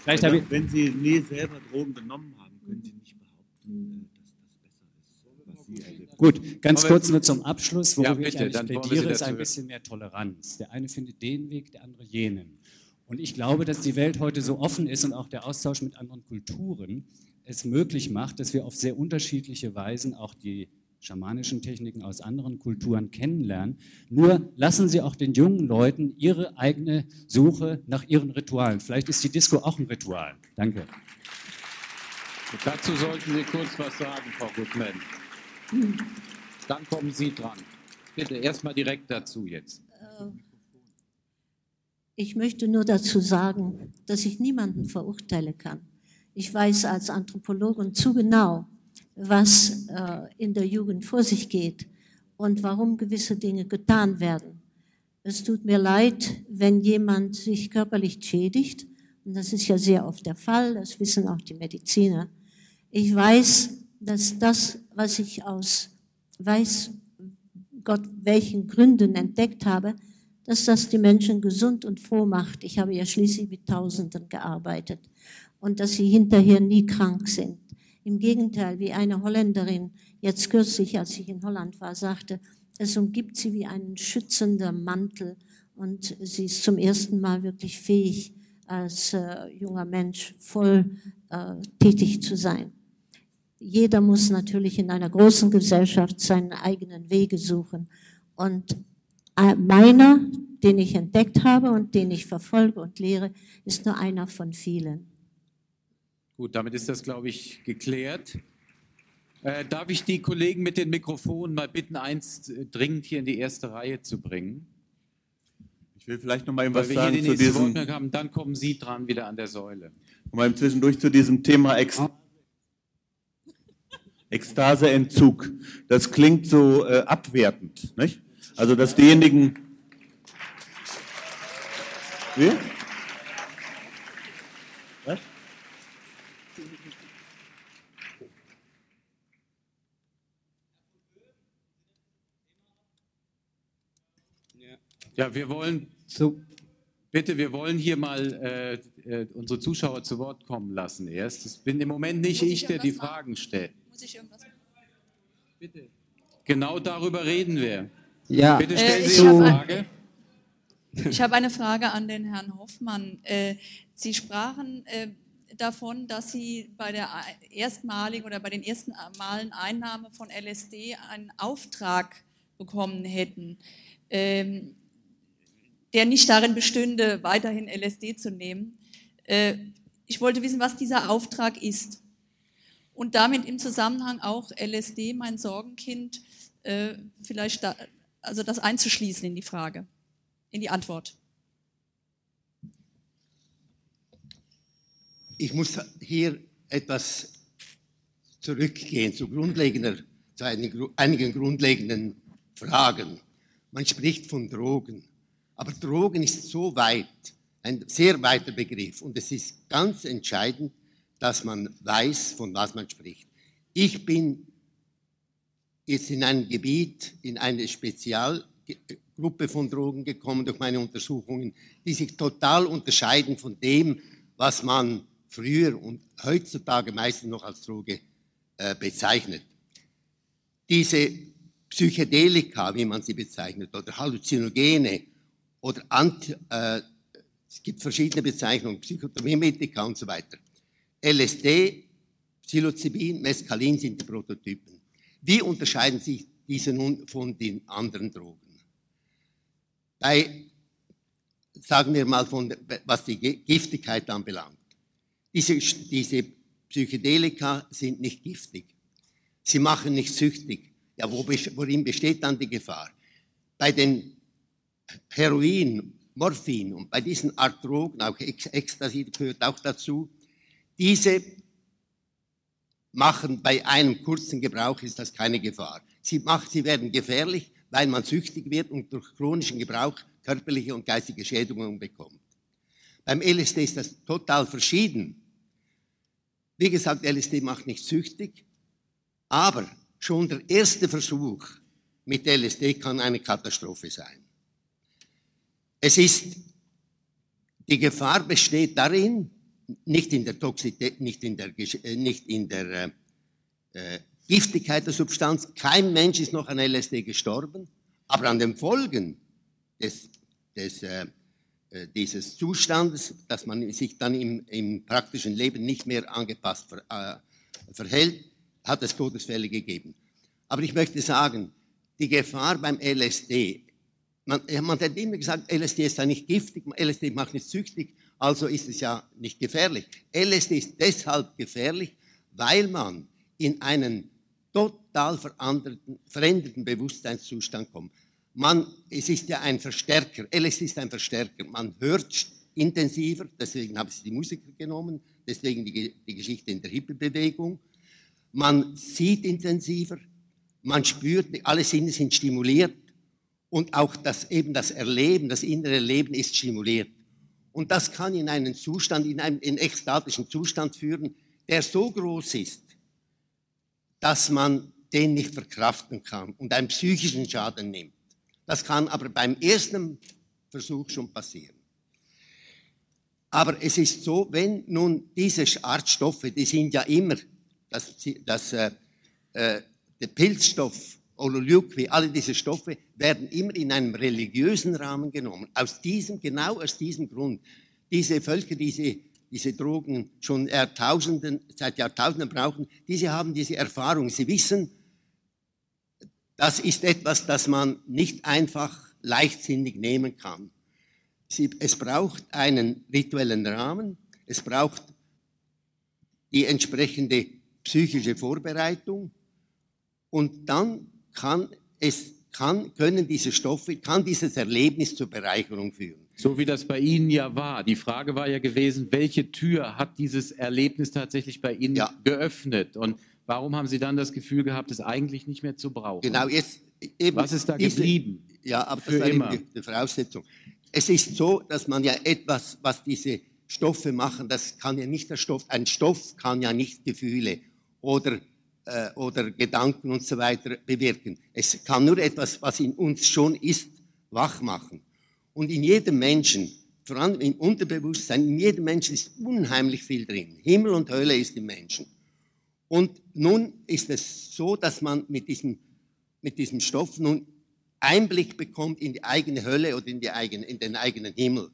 Vielleicht habe ich Wenn Sie nie selber Drogen genommen haben, können Sie nicht behaupten, äh, dass das besser ist, was Sie erlebt Gut, ganz Aber- kurz nur zum Abschluss, worüber Ja, ich bitte, eigentlich wir Sie plädiere, ist ein bisschen mehr Toleranz. Der eine findet den Weg, der andere jenen. Und ich glaube, dass die Welt heute so offen ist und auch der Austausch mit anderen Kulturen es möglich macht, dass wir auf sehr unterschiedliche Weisen auch die schamanischen Techniken aus anderen Kulturen kennenlernen. Nur lassen Sie auch den jungen Leuten ihre eigene Suche nach ihren Ritualen. Vielleicht ist die Disco auch ein Ritual. Danke. Dazu sollten Sie kurz was sagen, Frau Gutmann. Dann kommen Sie dran. Bitte erstmal direkt dazu jetzt. Ich möchte nur dazu sagen, dass ich niemanden verurteilen kann. Ich weiß als Anthropologin zu genau, was äh, in der Jugend vor sich geht und warum gewisse Dinge getan werden. Es tut mir leid, wenn jemand sich körperlich schädigt, und das ist ja sehr oft der Fall, das wissen auch die Mediziner. Ich weiß, dass das, was ich aus weiß Gott welchen Gründen entdeckt habe, dass das die Menschen gesund und froh macht. Ich habe ja schließlich mit Tausenden gearbeitet und dass sie hinterher nie krank sind. Im Gegenteil, wie eine Holländerin jetzt kürzlich, als ich in Holland war, sagte, es umgibt sie wie ein schützender Mantel und sie ist zum ersten Mal wirklich fähig, als äh, junger Mensch voll äh, tätig zu sein. Jeder muss natürlich in einer großen Gesellschaft seinen eigenen Wege suchen. Und meiner, den ich entdeckt habe und den ich verfolge und lehre, ist nur einer von vielen. Gut, damit ist das, glaube ich, geklärt. Äh, darf ich die Kollegen mit den Mikrofonen mal bitten, eins äh, dringend hier in die erste Reihe zu bringen? Ich will vielleicht noch mal eben was wir hier sagen die zu nächste diesem, Wortmeldung haben, dann kommen Sie dran wieder an der Säule. mal eben zwischendurch zu diesem Thema Ex Ekstaseentzug. Das klingt so äh, abwertend, nicht? Also, dass diejenigen. Wie? Was? Ja, wir wollen. Bitte, wir wollen hier mal äh, äh, unsere Zuschauer zu Wort kommen lassen erst. Es bin im Moment nicht Muss ich, ich der die Fragen stellt. Muss ich irgendwas Bitte. Genau darüber reden wir. Ja. Bitte Äh, stellen ich Sie Ihre ein- Frage. Ich habe eine Frage an den Herrn Hoffmann. Äh, Sie sprachen äh, davon, dass Sie bei der erstmaligen oder bei den ersten Malen Einnahme von LSD einen Auftrag bekommen hätten, ähm, der nicht darin bestünde, weiterhin LSD zu nehmen. Äh, Ich wollte wissen, was dieser Auftrag ist. Und damit im Zusammenhang auch LSD, mein Sorgenkind, äh, vielleicht da, also das einzuschließen in die Frage, in die Antwort. Ich muss hier etwas zurückgehen zu, grundlegender, zu einigen, grundlegenden Fragen. Man spricht von Drogen, aber Drogen ist so weit, ein sehr weiter Begriff und es ist ganz entscheidend, dass man weiß, von was man spricht. Ich bin jetzt in ein Gebiet, in eine Spezialgruppe von Drogen gekommen durch meine Untersuchungen, die sich total unterscheiden von dem, was man früher und heutzutage meistens noch als Droge äh, bezeichnet. Diese Psychedelika, wie man sie bezeichnet, oder Halluzinogene oder Anti, äh, es gibt verschiedene Bezeichnungen, Psychotomimetika und so weiter. LSD, Psilocybin, Mescalin sind die Prototypen. Wie unterscheiden sich diese nun von den anderen Drogen? Bei, sagen wir mal, von, was die Giftigkeit anbelangt. Diese, diese Psychedelika sind nicht giftig. Sie machen nicht süchtig. Ja, wo, worin besteht dann die Gefahr? Bei den Heroin, Morphin und bei diesen Art Drogen, auch Ecstasy gehört auch dazu, diese machen bei einem kurzen Gebrauch ist das keine Gefahr. Sie, macht, sie werden gefährlich, weil man süchtig wird und durch chronischen Gebrauch körperliche und geistige Schädigungen bekommt. Beim LSD ist das total verschieden. Wie gesagt, LSD macht nicht süchtig, aber schon der erste Versuch mit LSD kann eine Katastrophe sein. Es ist, die Gefahr besteht darin, nicht in der Toxität, nicht in der, äh, nicht in der äh, Giftigkeit der Substanz. Kein Mensch ist noch an LSD gestorben, aber an den Folgen des, des, äh, äh, dieses Zustandes, dass man sich dann im, im praktischen Leben nicht mehr angepasst ver, äh, verhält, hat es Todesfälle gegeben. Aber ich möchte sagen, die Gefahr beim LSD, man, man hat immer gesagt, LSD ist ja nicht giftig, LSD macht nicht süchtig, also ist es ja nicht gefährlich. LSD ist deshalb gefährlich, weil man in einen total veränderten Bewusstseinszustand kommt. Man, es ist ja ein Verstärker, LSD ist ein Verstärker. Man hört intensiver, deswegen habe ich die Musiker genommen, deswegen die, die Geschichte in der Hippie-Bewegung. Man sieht intensiver, man spürt, alle Sinne sind stimuliert und auch das, eben das Erleben, das innere Leben ist stimuliert. Und das kann in einen Zustand, in einen in ekstatischen Zustand führen, der so groß ist, dass man den nicht verkraften kann und einen psychischen Schaden nimmt. Das kann aber beim ersten Versuch schon passieren. Aber es ist so, wenn nun diese Art Stoffe, die sind ja immer, das, das, äh, äh, der Pilzstoff, Ololiukwi, alle diese Stoffe werden immer in einem religiösen Rahmen genommen. Aus diesem, genau aus diesem Grund. Diese Völker, diese, diese Drogen schon Jahrtausenden, seit Jahrtausenden brauchen, diese haben diese Erfahrung. Sie wissen, das ist etwas, das man nicht einfach leichtsinnig nehmen kann. Sie, es braucht einen rituellen Rahmen, es braucht die entsprechende psychische Vorbereitung und dann kann es, kann, können diese Stoffe, kann dieses Erlebnis zur Bereicherung führen. So wie das bei Ihnen ja war. Die Frage war ja gewesen, welche Tür hat dieses Erlebnis tatsächlich bei Ihnen ja. geöffnet? Und warum haben Sie dann das Gefühl gehabt, es eigentlich nicht mehr zu brauchen? Genau, jetzt eben. Was ist da diese, geblieben? Ja, aber das war immer. die Voraussetzung. Es ist so, dass man ja etwas, was diese Stoffe machen, das kann ja nicht der Stoff, ein Stoff kann ja nicht Gefühle oder äh, oder Gedanken und so weiter bewirken. Es kann nur etwas, was in uns schon ist, wach machen. Und in jedem Menschen, vor allem im Unterbewusstsein, in jedem Menschen ist unheimlich viel drin. Himmel und Hölle ist im Menschen. Und nun ist es so, dass man mit diesem, mit diesem Stoff nun Einblick bekommt in die eigene Hölle oder in, die eigene, in den eigenen Himmel.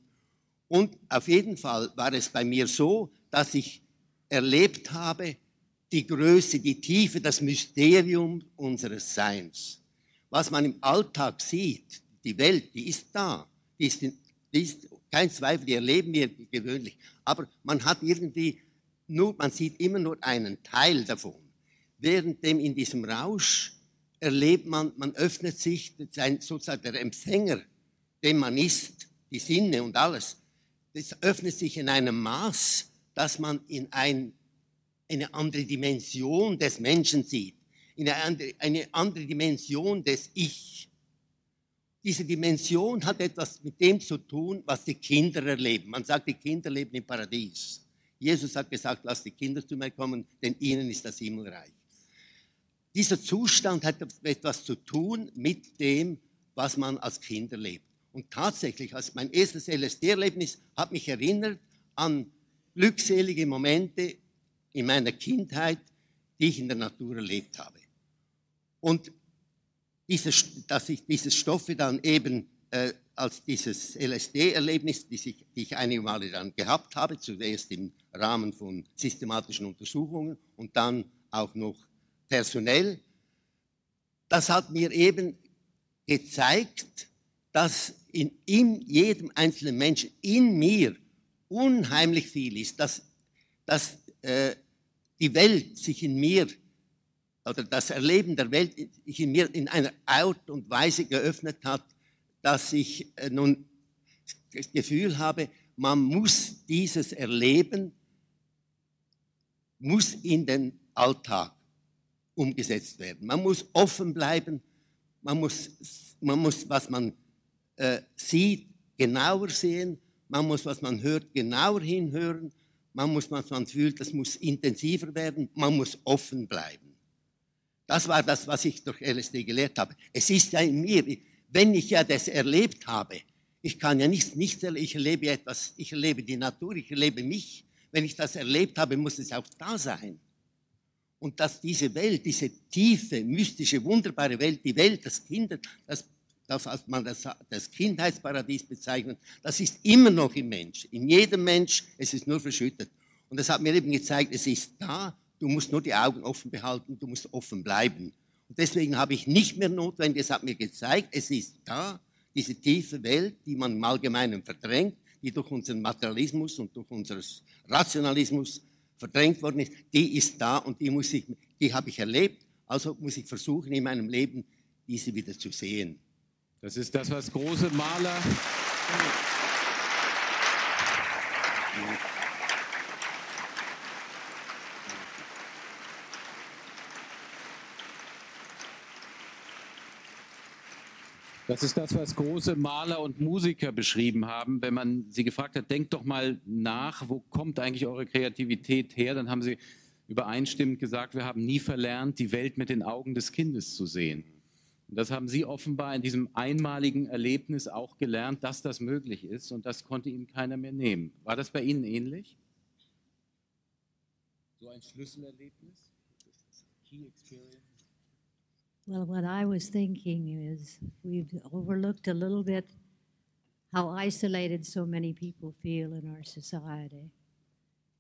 Und auf jeden Fall war es bei mir so, dass ich erlebt habe, die Größe, die Tiefe, das Mysterium unseres Seins. Was man im Alltag sieht, die Welt, die ist da, die ist, die ist kein Zweifel, die erleben wir gewöhnlich. Aber man hat irgendwie nur, man sieht immer nur einen Teil davon. Währenddem in diesem Rausch erlebt man, man öffnet sich, sein, sozusagen der Empfänger, dem man ist, die Sinne und alles, das öffnet sich in einem Maß, dass man in ein eine andere Dimension des Menschen sieht, eine andere, eine andere Dimension des Ich. Diese Dimension hat etwas mit dem zu tun, was die Kinder erleben. Man sagt, die Kinder leben im Paradies. Jesus hat gesagt, lasst die Kinder zu mir kommen, denn ihnen ist das Himmelreich. Dieser Zustand hat etwas zu tun mit dem, was man als Kind erlebt. Und tatsächlich, als mein erstes LSD-Erlebnis hat mich erinnert an glückselige Momente in meiner Kindheit, die ich in der Natur erlebt habe. Und diese, dass ich diese Stoffe dann eben äh, als dieses LSD-Erlebnis, die, die ich einige Male dann gehabt habe, zuerst im Rahmen von systematischen Untersuchungen und dann auch noch personell, das hat mir eben gezeigt, dass in, in jedem einzelnen Menschen, in mir, unheimlich viel ist, dass, dass äh, die Welt sich in mir oder das Erleben der Welt sich in mir in einer Art und Weise geöffnet hat, dass ich äh, nun das Gefühl habe, man muss dieses Erleben, muss in den Alltag umgesetzt werden. Man muss offen bleiben, man muss, man muss was man äh, sieht, genauer sehen, man muss, was man hört, genauer hinhören, man muss, was man fühlt, das muss intensiver werden, man muss offen bleiben. Das war das, was ich durch LSD gelehrt habe. Es ist ja in mir, wenn ich ja das erlebt habe, ich kann ja nichts, nichts ich erlebe etwas, ich erlebe die Natur, ich erlebe mich. Wenn ich das erlebt habe, muss es auch da sein. Und dass diese Welt, diese tiefe, mystische, wunderbare Welt, die Welt des Kindes, das, das als man das, das Kindheitsparadies bezeichnet, das ist immer noch im Mensch, in jedem Mensch, es ist nur verschüttet. Und das hat mir eben gezeigt, es ist da, du musst nur die Augen offen behalten, du musst offen bleiben. Und deswegen habe ich nicht mehr notwendig, es hat mir gezeigt, es ist da, diese tiefe Welt, die man im Allgemeinen verdrängt, die durch unseren Materialismus und durch unseren Rationalismus verdrängt worden ist, die ist da und die, muss ich, die habe ich erlebt. Also muss ich versuchen, in meinem Leben diese wieder zu sehen. Das ist das, was große Maler. Das ist das, was große Maler und Musiker beschrieben haben. Wenn man sie gefragt hat, denkt doch mal nach, wo kommt eigentlich eure Kreativität her? Dann haben sie übereinstimmend gesagt, wir haben nie verlernt, die Welt mit den Augen des Kindes zu sehen. Und das haben sie offenbar in diesem einmaligen Erlebnis auch gelernt, dass das möglich ist. Und das konnte ihnen keiner mehr nehmen. War das bei Ihnen ähnlich? So ein Schlüsselerlebnis? Key Experience? Well, what I was thinking is we've overlooked a little bit how isolated so many people feel in our society.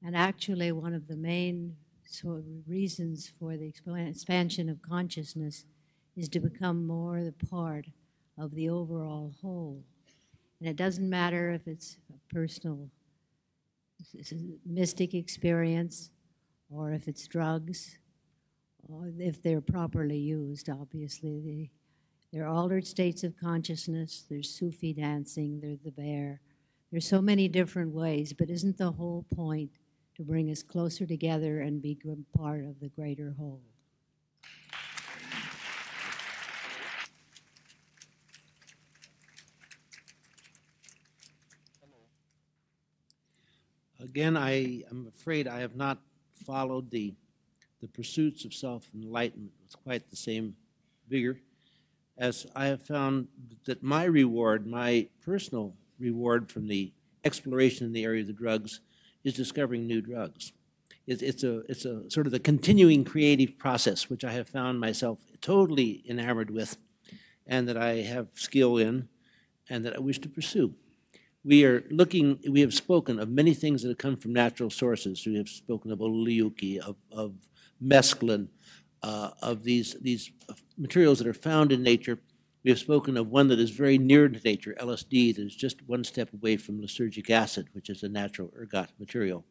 And actually, one of the main sort of reasons for the expansion of consciousness is to become more the part of the overall whole. And it doesn't matter if it's a personal mystic experience or if it's drugs if they're properly used, obviously. They, they're altered states of consciousness, there's Sufi dancing, there's the bear. There's so many different ways, but isn't the whole point to bring us closer together and become part of the greater whole? Again, I am afraid I have not followed the the pursuits of self enlightenment with quite the same vigor, as I have found that my reward, my personal reward from the exploration in the area of the drugs, is discovering new drugs. It's, it's, a, it's a sort of the continuing creative process, which I have found myself totally enamored with, and that I have skill in, and that I wish to pursue. We are looking, we have spoken of many things that have come from natural sources. We have spoken of Oleuki, of, of mescaline, uh, of these, these materials that are found in nature. We have spoken of one that is very near to nature, LSD, that is just one step away from lysergic acid, which is a natural ergot material.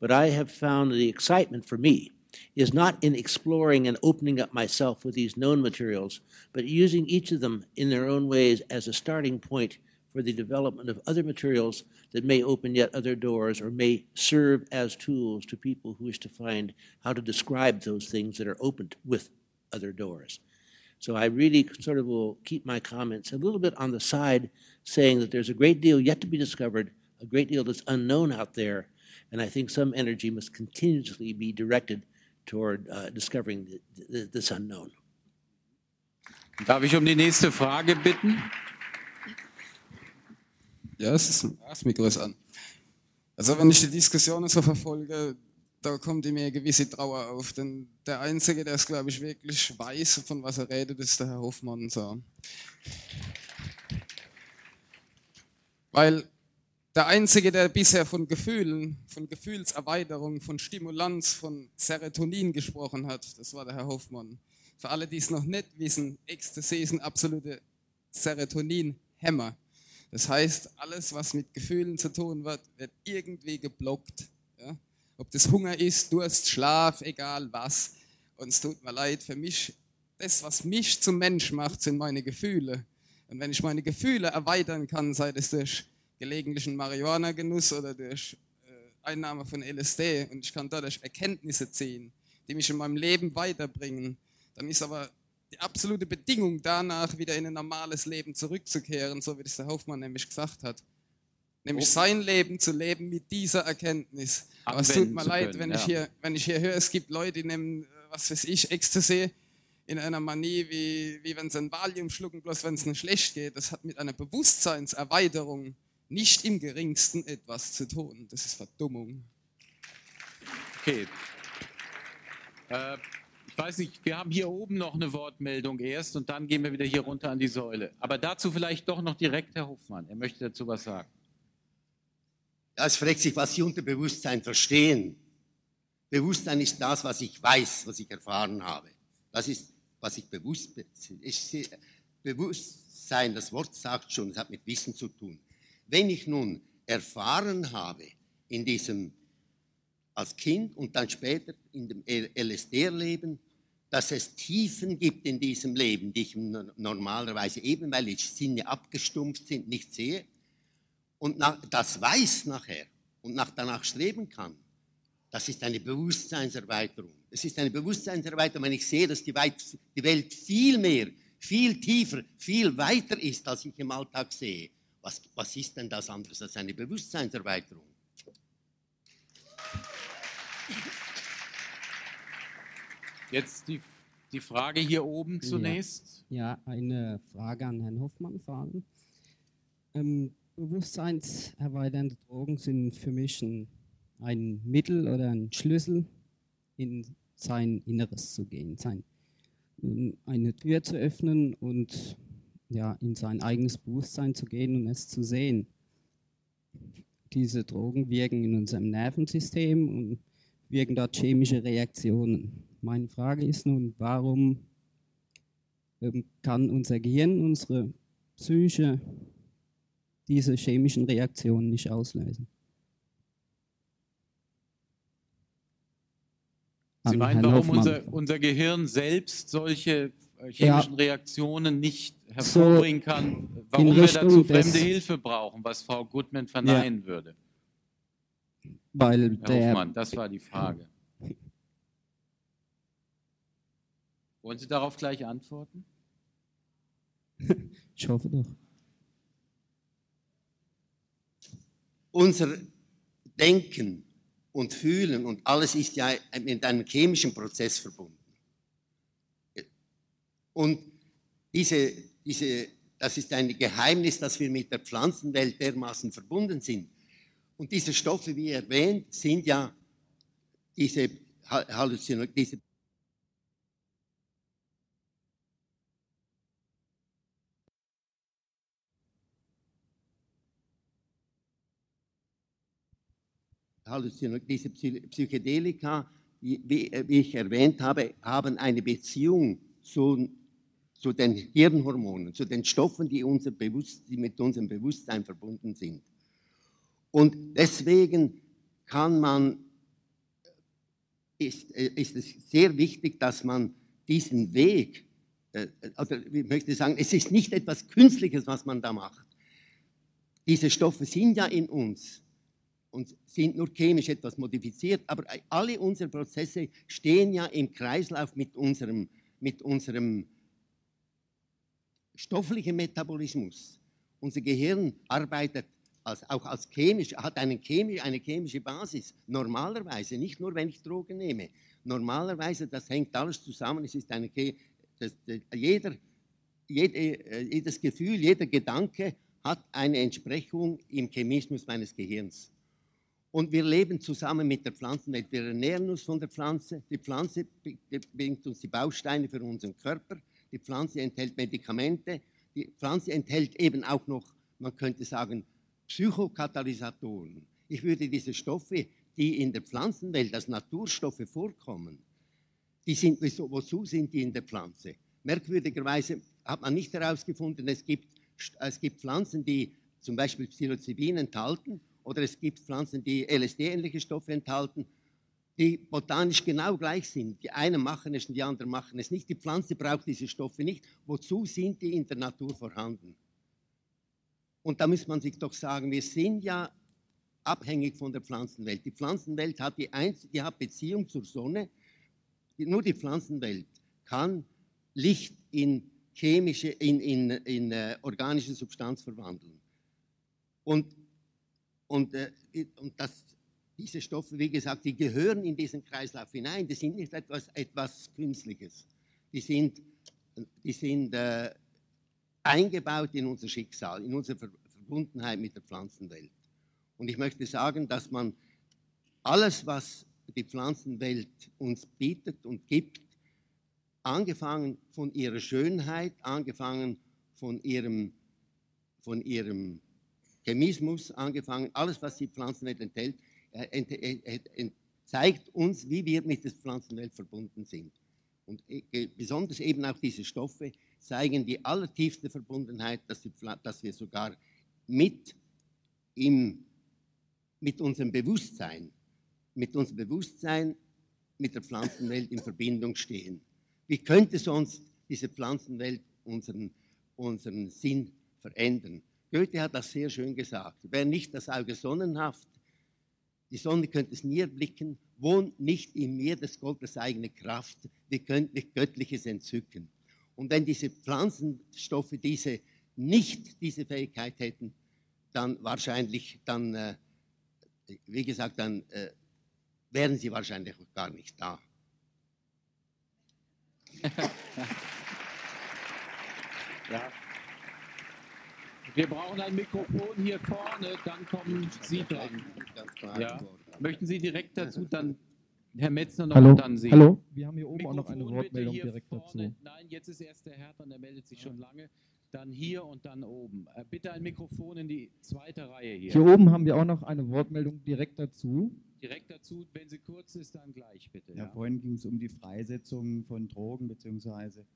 But I have found the excitement for me is not in exploring and opening up myself with these known materials, but using each of them in their own ways as a starting point for the development of other materials that may open yet other doors or may serve as tools to people who wish to find how to describe those things that are opened with other doors. So I really sort of will keep my comments a little bit on the side, saying that there's a great deal yet to be discovered, a great deal that's unknown out there, and I think some energy must continuously be directed toward uh, discovering the, the, this unknown. Darf ich um die nächste Frage bitten? Ja, es ist, das Mikro an. Also wenn ich die Diskussionen so verfolge, da kommt in mir eine gewisse Trauer auf. Denn der Einzige, der es, glaube ich, wirklich weiß, von was er redet, ist der Herr Hoffmann. So. Weil der Einzige, der bisher von Gefühlen, von Gefühlserweiterung, von Stimulanz, von Serotonin gesprochen hat, das war der Herr Hoffmann. Für alle, die es noch nicht wissen, Ecstasy ist ein absoluter Serotonin-Hämmer. Das heißt, alles, was mit Gefühlen zu tun wird, wird irgendwie geblockt. Ja? Ob das Hunger ist, Durst, Schlaf, egal was. Und es tut mir leid, für mich, das, was mich zum Mensch macht, sind meine Gefühle. Und wenn ich meine Gefühle erweitern kann, sei es durch gelegentlichen Marihuana-Genuss oder durch äh, Einnahme von LSD und ich kann dadurch Erkenntnisse ziehen, die mich in meinem Leben weiterbringen, dann ist aber die absolute Bedingung danach, wieder in ein normales Leben zurückzukehren, so wie das der Hoffmann nämlich gesagt hat. Nämlich Oh. sein Leben zu leben mit dieser Erkenntnis. Aber es tut mir leid, können, wenn, ja. ich hier, wenn ich hier höre, es gibt Leute, die nehmen, äh, was weiß ich, Ecstasy in einer Manie, wie, wie wenn sie ein Valium schlucken, bloß wenn es nicht schlecht geht. Das hat mit einer Bewusstseinserweiterung nicht im geringsten etwas zu tun. Das ist Verdummung. Okay. Äh, weiß nicht, wir haben hier oben noch eine Wortmeldung erst und dann gehen wir wieder hier runter an die Säule. Aber dazu vielleicht doch noch direkt Herr Hofmann. Er möchte dazu was sagen. Ja, es fragt sich, was Sie unter Bewusstsein verstehen. Bewusstsein ist das, was ich weiß, was ich erfahren habe. Das ist, was ich bewusst bin. Bewusstsein, das Wort sagt schon, es hat mit Wissen zu tun. Wenn ich nun erfahren habe in diesem als Kind und dann später in dem LSD-Leben, dass es Tiefen gibt in diesem Leben, die ich no- normalerweise eben, weil die Sinne abgestumpft sind, nicht sehe, und nach, das weiß nachher und nach danach streben kann, das ist eine Bewusstseinserweiterung. Es ist eine Bewusstseinserweiterung, wenn ich sehe, dass die, weit, die Welt viel mehr, viel tiefer, viel weiter ist, als ich im Alltag sehe. Was, was ist denn das anderes als eine Bewusstseinserweiterung? Jetzt die, die Frage hier oben zunächst. Ja, ja eine Frage an Herrn Hoffmann vor allem. Ähm, bewusstseinserweiternde Drogen sind für mich ein, ein Mittel oder ein Schlüssel, in sein Inneres zu gehen, sein, ähm, eine Tür zu öffnen und ja, in sein eigenes Bewusstsein zu gehen und es zu sehen. Diese Drogen wirken in unserem Nervensystem und wirken dort chemische Reaktionen. Meine Frage ist nun, warum ähm, kann unser Gehirn, unsere Psyche diese chemischen Reaktionen nicht auslösen? Sie meinen, warum unser, unser Gehirn selbst solche äh, chemischen Ja. Reaktionen nicht So hervorbringen kann, warum wir dazu fremde Hilfe brauchen, was Frau Goodman verneinen würde. Weil Herr der, Hofmann, das war die Frage. Wollen Sie darauf gleich antworten? ich hoffe doch. Unser Denken und Fühlen und alles ist ja mit einem chemischen Prozess verbunden. Und diese, diese, das ist ein Geheimnis, dass wir mit der Pflanzenwelt dermaßen verbunden sind. Und diese Stoffe, wie erwähnt, sind ja diese Ha- Halluzinogen, diese diese Psy- Psychedelika, wie, ich erwähnt habe, haben eine Beziehung zu, zu den Hirnhormonen, zu den Stoffen, die, unser die mit unserem Bewusstsein verbunden sind. Und deswegen kann man, ist, ist es sehr wichtig, dass man diesen Weg, äh, oder wie möchte ich sagen, es ist nicht etwas Künstliches, was man da macht. Diese Stoffe sind ja in uns und sind nur chemisch etwas modifiziert, aber alle unsere Prozesse stehen ja im Kreislauf mit unserem, mit unserem stofflichen Metabolismus. Unser Gehirn arbeitet als, auch als chemisch, hat eine chemische, eine chemische Basis. Normalerweise, nicht nur wenn ich Drogen nehme. Normalerweise, das hängt alles zusammen. Es ist eine, das, jeder, jede, jedes Gefühl, jeder Gedanke hat eine Entsprechung im Chemismus meines Gehirns. Und wir leben zusammen mit der Pflanzenwelt. Wir ernähren uns von der Pflanze. Die Pflanze bringt uns die Bausteine für unseren Körper. Die Pflanze enthält Medikamente. Die Pflanze enthält eben auch noch, man könnte sagen, Psychokatalysatoren. Ich würde diese Stoffe, die in der Pflanzenwelt als Naturstoffe vorkommen, die sind, wozu sind die in der Pflanze? Merkwürdigerweise hat man nicht herausgefunden, es gibt, es gibt Pflanzen, die zum Beispiel Psilocybin enthalten oder es gibt Pflanzen, die LSD-ähnliche Stoffe enthalten, die botanisch genau gleich sind. Die einen machen es und die anderen machen es nicht. Die Pflanze braucht diese Stoffe nicht. Wozu sind die in der Natur vorhanden? Und da muss man sich doch sagen, wir sind ja abhängig von der Pflanzenwelt. Die Pflanzenwelt hat, die, Einz die hat Beziehung zur Sonne. Nur die Pflanzenwelt kann Licht in chemische, in, in, in äh, organische Substanz verwandeln. Und, und, äh, und das, diese Stoffe, wie gesagt, die gehören in diesen Kreislauf hinein. Die sind nicht etwas, etwas Künstliches. Die sind, die sind äh, eingebaut in unser Schicksal, in unsere Ver Verbundenheit mit der Pflanzenwelt. Und ich möchte sagen, dass man alles, was die Pflanzenwelt uns bietet und gibt, angefangen von ihrer Schönheit, angefangen von ihrem, von ihrem Chemismus, angefangen, alles, was die Pflanzenwelt enthält, zeigt uns, wie wir mit der Pflanzenwelt verbunden sind. Und äh, besonders eben auch diese Stoffe zeigen die allertiefste Verbundenheit, dass, die, dass wir sogar mit, im, mit unserem Bewusstsein, mit unserem Bewusstsein mit der Pflanzenwelt in Verbindung stehen. Wie könnte sonst diese Pflanzenwelt unseren, unseren Sinn verändern? Goethe hat das sehr schön gesagt. Wer nicht das Auge sonnenhaft, die Sonne könnte es nie erblicken, wohnt nicht in mir des Gottes eigene Kraft, wie könnte ich Göttliches entzücken. Und wenn diese Pflanzenstoffe diese, nicht diese Fähigkeit hätten, dann wahrscheinlich, dann, äh, wie gesagt, dann äh, wären sie wahrscheinlich auch gar nicht da. ja. Wir brauchen ein Mikrofon hier vorne, dann kommen Sie dran. Ja. Möchten Sie direkt dazu dann Herr Metzner noch Hallo, dann Sie? hallo. Wir haben hier oben auch noch eine Mikrofon Wortmeldung direkt dazu. vorne. Nein, jetzt ist erst der Herr dran, der meldet sich schon lange. Dann hier und dann oben. Äh, Bitte ein Mikrofon in die zweite Reihe hier. Hier oben haben wir auch noch eine Wortmeldung direkt dazu. Direkt dazu, wenn sie kurz ist, dann gleich bitte. Ja, vorhin ging es um die Freisetzung von Drogen, beziehungsweise ähm,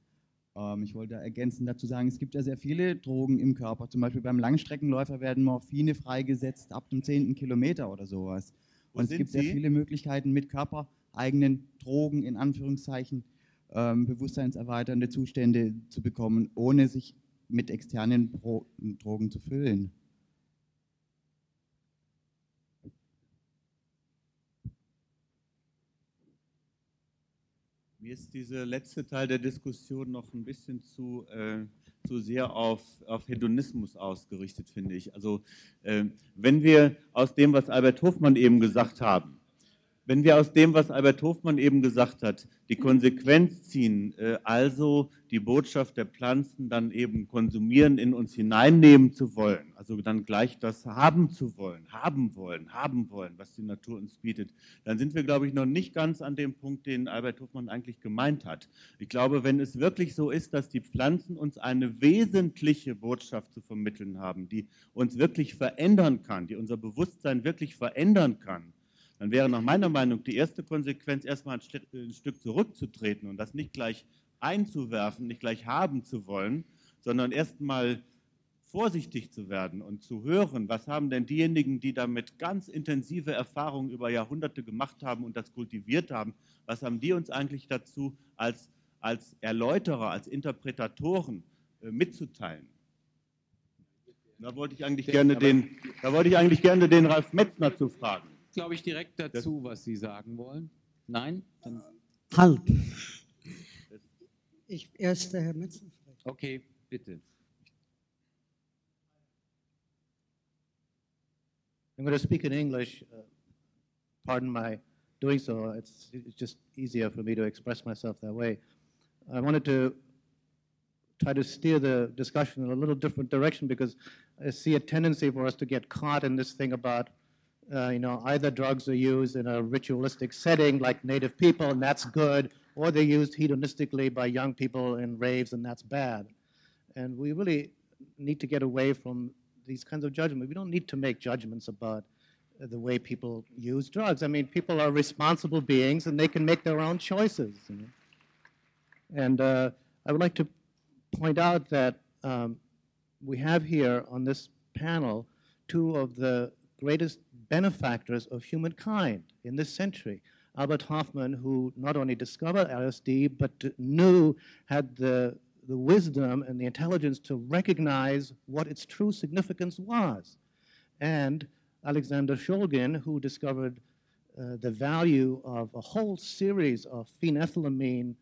ich wollte ergänzend dazu sagen, es gibt ja sehr viele Drogen im Körper. Zum Beispiel beim Langstreckenläufer werden Morphine freigesetzt ab dem zehnten Kilometer oder sowas. Wo Und es gibt sehr Sie? viele Möglichkeiten mit körpereigenen Drogen, in Anführungszeichen, ähm, bewusstseinserweiternde Zustände zu bekommen, ohne sich mit externen Drogen zu füllen. Mir ist dieser letzte Teil der Diskussion noch ein bisschen zu, äh, zu sehr auf, auf Hedonismus ausgerichtet, finde ich. Also äh, wenn wir aus dem, was Albert Hofmann eben gesagt haben, wenn wir aus dem, was Albert Hofmann eben gesagt hat, die Konsequenz ziehen, äh, also die Botschaft der Pflanzen dann eben konsumieren, in uns hineinnehmen zu wollen, also dann gleich das haben zu wollen, haben wollen, haben wollen, was die Natur uns bietet, dann sind wir, glaube ich, noch nicht ganz an dem Punkt, den Albert Hofmann eigentlich gemeint hat. Ich glaube, wenn es wirklich so ist, dass die Pflanzen uns eine wesentliche Botschaft zu vermitteln haben, die uns wirklich verändern kann, die unser Bewusstsein wirklich verändern kann, dann wäre nach meiner Meinung die erste Konsequenz, erstmal ein, Stück- ein Stück zurückzutreten und das nicht gleich einzuwerfen, nicht gleich haben zu wollen, sondern erstmal vorsichtig zu werden und zu hören, was haben denn diejenigen, die damit ganz intensive Erfahrungen über Jahrhunderte gemacht haben und das kultiviert haben, was haben die uns eigentlich dazu als, als Erläuterer, als Interpretatoren äh, mitzuteilen? Da wollte ich eigentlich gerne den, da wollte ich eigentlich gerne den Ralf Metzner zu fragen. Glaube ich direkt dazu, was Sie sagen wollen. Nein? Dann Halt. Ich, erst der Herr Metzner. okay, bitte. I'm going to speak in English. Uh, pardon my doing so. It's, it's just easier for me to express myself that way. I wanted to try to steer the discussion in a little different direction because I see a tendency for us to get caught in this thing about Uh, you know, either drugs are used in a ritualistic setting like native people, and that's good, or they're used hedonistically by young people in raves, and that's bad. And we really need to get away from these kinds of judgments. We don't need to make judgments about the way people use drugs. I mean, people are responsible beings, and they can make their own choices. you know. And uh, I would like to point out that um, we have here on this panel two of the greatest benefactors of humankind in this century. Albert Hoffman, who not only discovered LSD, but knew, had the, the wisdom and the intelligence to recognize what its true significance was. And Alexander Shulgin, who discovered uh, the value of a whole series of phenethylamine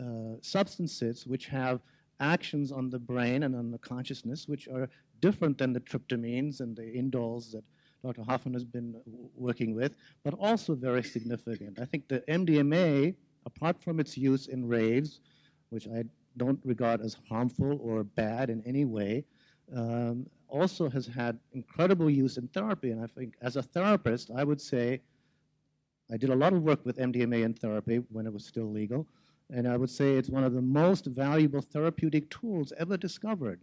uh, substances which have actions on the brain and on the consciousness which are different than the tryptamines and the indoles that Dr. Hoffman has been working with, but also very significant. I think the MDMA, apart from its use in raves, which I don't regard as harmful or bad in any way, um, also has had incredible use in therapy. And I think as a therapist, I would say I did a lot of work with MDMA in therapy when it was still legal. And I would say it's one of the most valuable therapeutic tools ever discovered,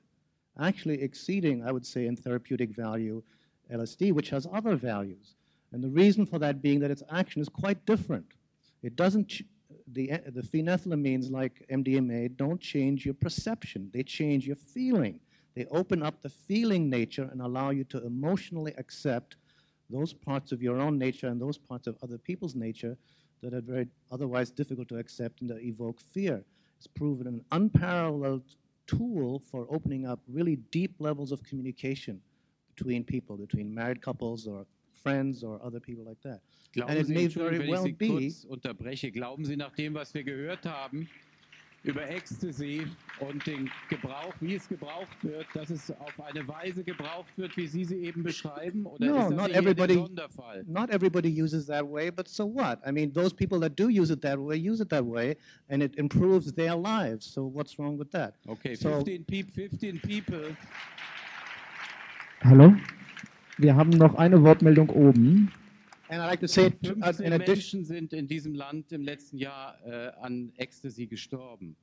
actually exceeding, I would say, in therapeutic value LSD, which has other values. And the reason for that being that its action is quite different. It doesn't, ch- the, the phenethylamines like MDMA don't change your perception, they change your feeling. They open up the feeling nature and allow you to emotionally accept those parts of your own nature and those parts of other people's nature that are very otherwise difficult to accept and that evoke fear. It's proven an unparalleled tool for opening up really deep levels of communication between people, between married couples or friends or other people like that. Glauben and it Sie, may very wenn well ich Sie be kurz unterbreche, glauben Sie nach dem, was wir gehört haben über Ecstasy und den Gebrauch, wie es gebraucht wird, dass es auf eine Weise gebraucht wird, wie Sie sie eben beschreiben? Oder no, ist das not everybody. Sonderfall? Not everybody uses that way, but so what? I mean, those people that do use it that way use it that way, and it improves their lives. So what's wrong with that? Okay, So 15, peop 15 people. Hallo? Wir haben noch eine Wortmeldung oben. And I'd like to say, uh, 15 in addition, Menschen sind in diesem Land im letzten Jahr äh, an Ecstasy gestorben.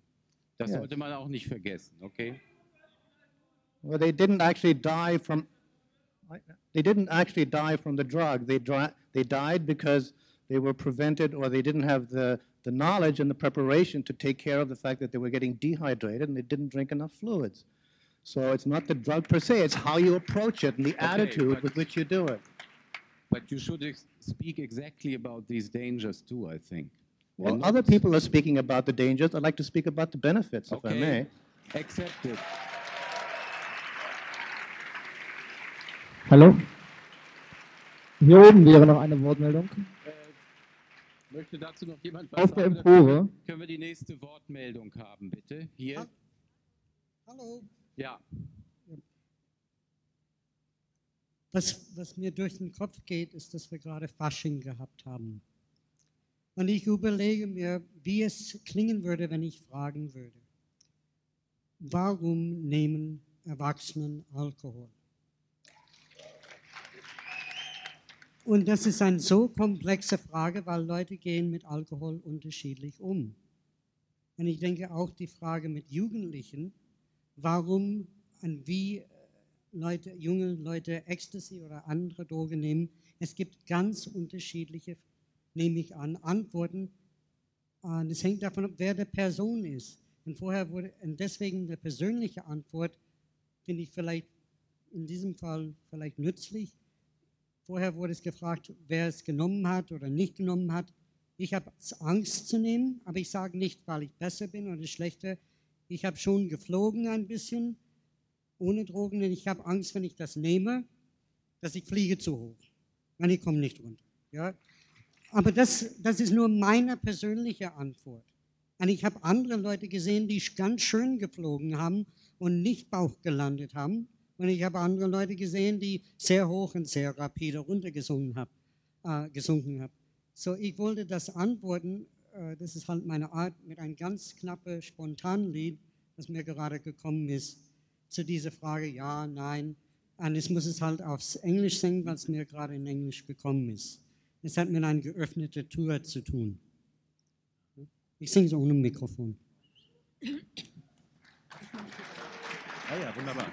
Das Ja. sollte man auch nicht vergessen, okay? well, they didn't actually die from. They didn't actually die from the drug. They they died because they were prevented, or they didn't have the the knowledge and the preparation to take care of the fact that they were getting dehydrated and they didn't drink enough fluids. So it's not the drug per se; it's how you approach it and the Okay, attitude with which you do it. But you should ex- speak exactly about these dangers too, I think. Well, And other people are speaking about the dangers. I'd like to speak about the benefits, if I Okay. may. Accepted. Hallo? Hier oben wäre noch eine Wortmeldung. Äh, möchte dazu noch jemand was Auf der sagen? Oder können Empore. wir- Können wir die nächste Wortmeldung haben, bitte? Hier. Hallo. Ja. Was, was mir durch den Kopf geht, ist, dass wir gerade Fasching gehabt haben. Und ich überlege mir, wie es klingen würde, wenn ich fragen würde, warum nehmen Erwachsenen Alkohol? Und das ist eine so komplexe Frage, weil Leute gehen mit Alkohol unterschiedlich um. Und ich denke auch die Frage mit Jugendlichen, warum und wie äh, Leute, junge Leute Ecstasy oder andere Drogen nehmen. Es gibt ganz unterschiedliche, nehme ich an, Antworten. Und es hängt davon ab, wer der Person ist. Und vorher wurde, und deswegen eine persönliche Antwort finde ich vielleicht in diesem Fall vielleicht nützlich. Vorher wurde es gefragt, wer es genommen hat oder nicht genommen hat. Ich habe Angst zu nehmen, aber ich sage nicht, weil ich besser bin oder schlechter. Ich habe schon geflogen ein bisschen ohne Drogen, denn ich habe Angst, wenn ich das nehme, dass ich fliege zu hoch. Und ich komme nicht runter. Ja? Aber das, das ist nur meine persönliche Antwort. Und ich habe andere Leute gesehen, die ganz schön geflogen haben und nicht Bauch gelandet haben. Und ich habe andere Leute gesehen, die sehr hoch und sehr rapide runtergesunken haben. Äh, gesunken haben. So, ich wollte das antworten. Äh, das ist halt meine Art mit einem ganz knappen Spontanlied, das mir gerade gekommen ist, zu dieser Frage, ja, nein. Und ich muss es halt aufs Englisch singen, es mir gerade in Englisch gekommen ist. Es hat mit einer geöffneten Tür zu tun. Ich singe es ohne Mikrofon. Ah ja, wunderbar.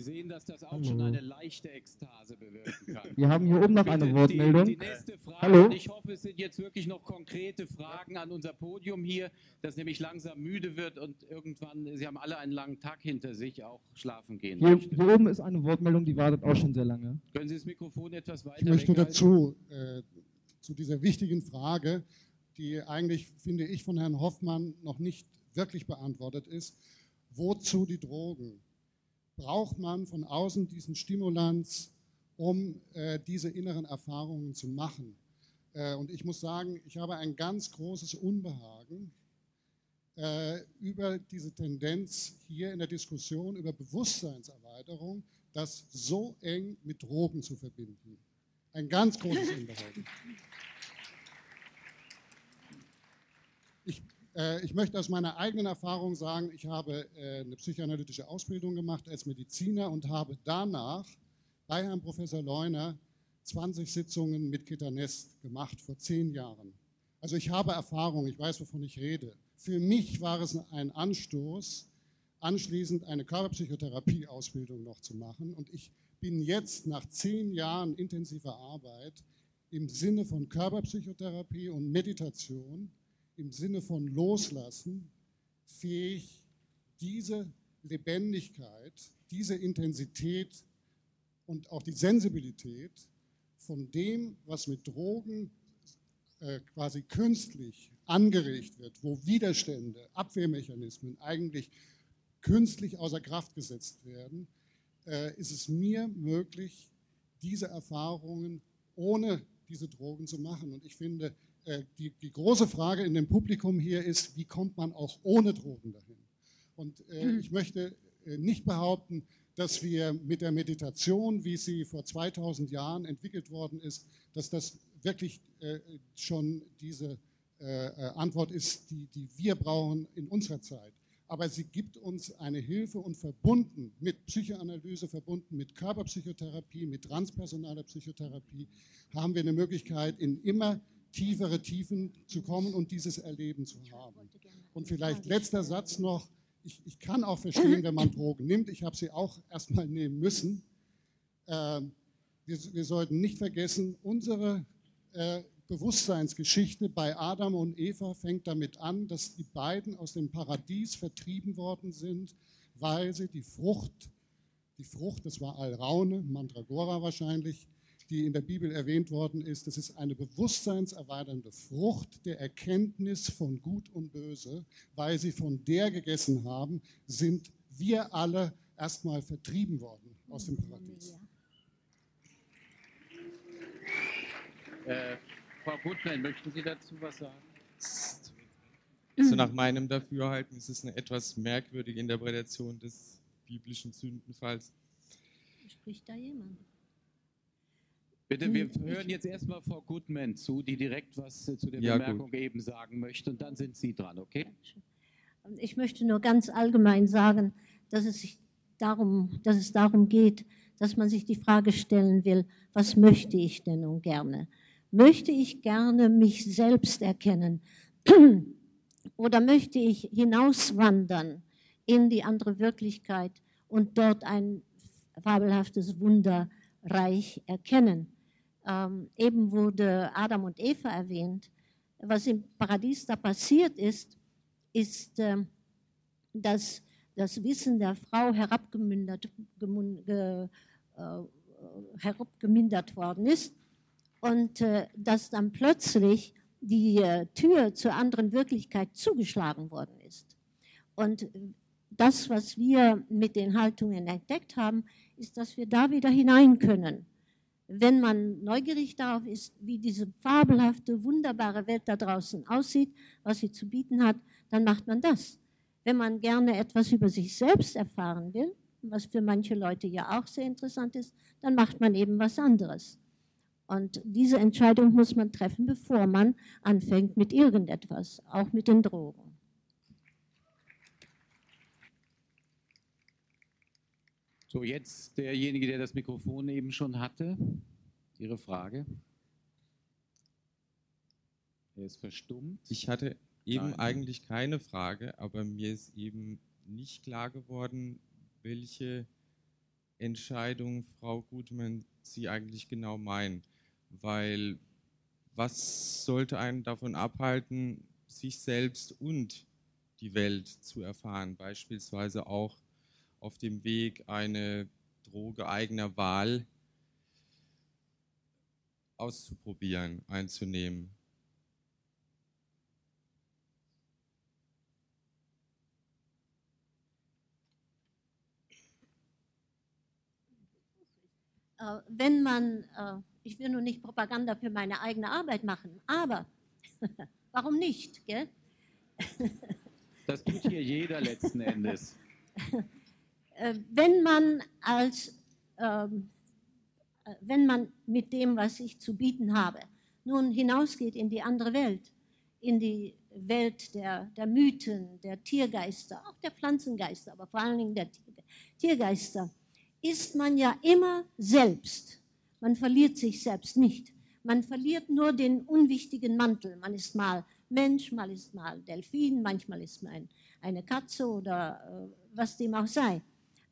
Sie sehen, dass das auch schon eine leichte Ekstase bewirken kann. Wir haben hier oben noch eine Bitte, Wortmeldung. Die, die nächste Frage, Hallo? ich hoffe, es sind jetzt wirklich noch konkrete Fragen an unser Podium hier, das nämlich langsam müde wird und irgendwann, Sie haben alle einen langen Tag hinter sich, auch schlafen gehen Hier, hier oben ist eine Wortmeldung, die wartet auch schon sehr lange. Können Sie das Mikrofon etwas weiter Ich möchte dazu, äh, zu dieser wichtigen Frage, die eigentlich, finde ich, von Herrn Hoffmann noch nicht wirklich beantwortet ist. Wozu die Drogen? Braucht man von außen diesen Stimulanz, um äh, diese inneren Erfahrungen zu machen? Äh, und ich muss sagen, ich habe ein ganz großes Unbehagen äh, über diese Tendenz hier in der Diskussion über Bewusstseinserweiterung, das so eng mit Drogen zu verbinden. Ein ganz großes Unbehagen. Ich, äh, ich möchte aus meiner eigenen Erfahrung sagen, ich habe äh, eine psychoanalytische Ausbildung gemacht als Mediziner und habe danach bei Herrn Professor Leuner 20 Sitzungen mit Ketanest gemacht vor zehn Jahren. Also ich habe Erfahrung, ich weiß, wovon ich rede. Für mich war es ein Anstoß, anschließend eine Körperpsychotherapie-Ausbildung noch zu machen. Und ich bin jetzt nach zehn Jahren intensiver Arbeit im Sinne von Körperpsychotherapie und Meditation, im Sinne von Loslassen, fähig, diese Lebendigkeit, diese Intensität und auch die Sensibilität von dem, was mit Drogen äh, quasi künstlich angeregt wird, wo Widerstände, Abwehrmechanismen eigentlich künstlich außer Kraft gesetzt werden, äh, ist es mir möglich, diese Erfahrungen ohne diese Drogen zu machen. Und ich finde, die, die große Frage in dem Publikum hier ist, wie kommt man auch ohne Drogen dahin? Und äh, ich möchte äh, nicht behaupten, dass wir mit der Meditation, wie sie vor 2000 Jahren entwickelt worden ist, dass das wirklich äh, schon diese äh, äh, Antwort ist, die, die wir brauchen in unserer Zeit. Aber sie gibt uns eine Hilfe und verbunden mit Psychoanalyse, verbunden mit Körperpsychotherapie, mit transpersonaler Psychotherapie, haben wir eine Möglichkeit, in immer tiefere Tiefen zu kommen und dieses Erleben zu haben. Und vielleicht letzter Satz noch. Ich, ich kann auch verstehen, wenn man Drogen nimmt. Ich habe sie auch erstmal nehmen müssen. Ähm, wir, wir sollten nicht vergessen, unsere äh, Bewusstseinsgeschichte bei Adam und Eva fängt damit an, dass die beiden aus dem Paradies vertrieben worden sind, weil sie die Frucht, die Frucht, das war Alraune, Mandragora wahrscheinlich, die in der Bibel erwähnt worden ist, das ist eine bewusstseinserweiternde Frucht der Erkenntnis von Gut und Böse. Weil sie von der gegessen haben, sind wir alle erstmal vertrieben worden aus dem Paradies. Äh, Frau Gutmann, möchten Sie dazu was sagen? Also nach meinem Dafürhalten ist es eine etwas merkwürdige Interpretation des biblischen Sündenfalls. Spricht da jemand? Bitte, wir hören jetzt erstmal Frau Goodman zu, die direkt was äh, zu der Ja, Bemerkung eben sagen möchte und dann sind Sie dran, okay? Ich möchte nur ganz allgemein sagen, dass es, sich darum, dass es darum geht, dass man sich die Frage stellen will, was möchte ich denn nun gerne? Möchte ich gerne mich selbst erkennen? Oder möchte ich hinauswandern in die andere Wirklichkeit und dort ein fabelhaftes Wunderreich erkennen? Ähm, eben wurde Adam und Eva erwähnt. Was im Paradies da passiert ist, ist, ähm, dass das Wissen der Frau herabgemündert gemun- ge, äh, herabgemindert worden ist und äh, dass dann plötzlich die äh, Tür zur anderen Wirklichkeit zugeschlagen worden ist. Und das, was wir mit den Haltungen entdeckt haben, ist, dass wir da wieder hinein können. Wenn man neugierig darauf ist, wie diese fabelhafte, wunderbare Welt da draußen aussieht, was sie zu bieten hat, dann macht man das. Wenn man gerne etwas über sich selbst erfahren will, was für manche Leute ja auch sehr interessant ist, dann macht man eben was anderes. Und diese Entscheidung muss man treffen, bevor man anfängt mit irgendetwas, auch mit den Drogen. So, jetzt derjenige, der das Mikrofon eben schon hatte. Ihre Frage. Er ist verstummt. Ich hatte eben Nein. eigentlich keine Frage, aber mir ist eben nicht klar geworden, welche Entscheidung, Frau Gutmann, Sie eigentlich genau meinen. Weil was sollte einen davon abhalten, sich selbst und die Welt zu erfahren? Beispielsweise auch auf dem Weg, eine Droge eigener Wahl auszuprobieren, einzunehmen. Äh, wenn man, äh, ich will nur nicht Propaganda für meine eigene Arbeit machen, aber warum nicht? Gell? Das tut hier jeder letzten Endes. Äh, wenn man als, ähm, äh, wenn man mit dem, was ich zu bieten habe, nun hinausgeht in die andere Welt, in die Welt der, der Mythen, der Tiergeister, auch der Pflanzengeister, aber vor allen Dingen der Tier, Tiergeister, ist man ja immer selbst. Man verliert sich selbst nicht. Man verliert nur den unwichtigen Mantel. Man ist mal Mensch, mal ist mal Delfin, manchmal ist man ein, eine Katze oder äh, was dem auch sei.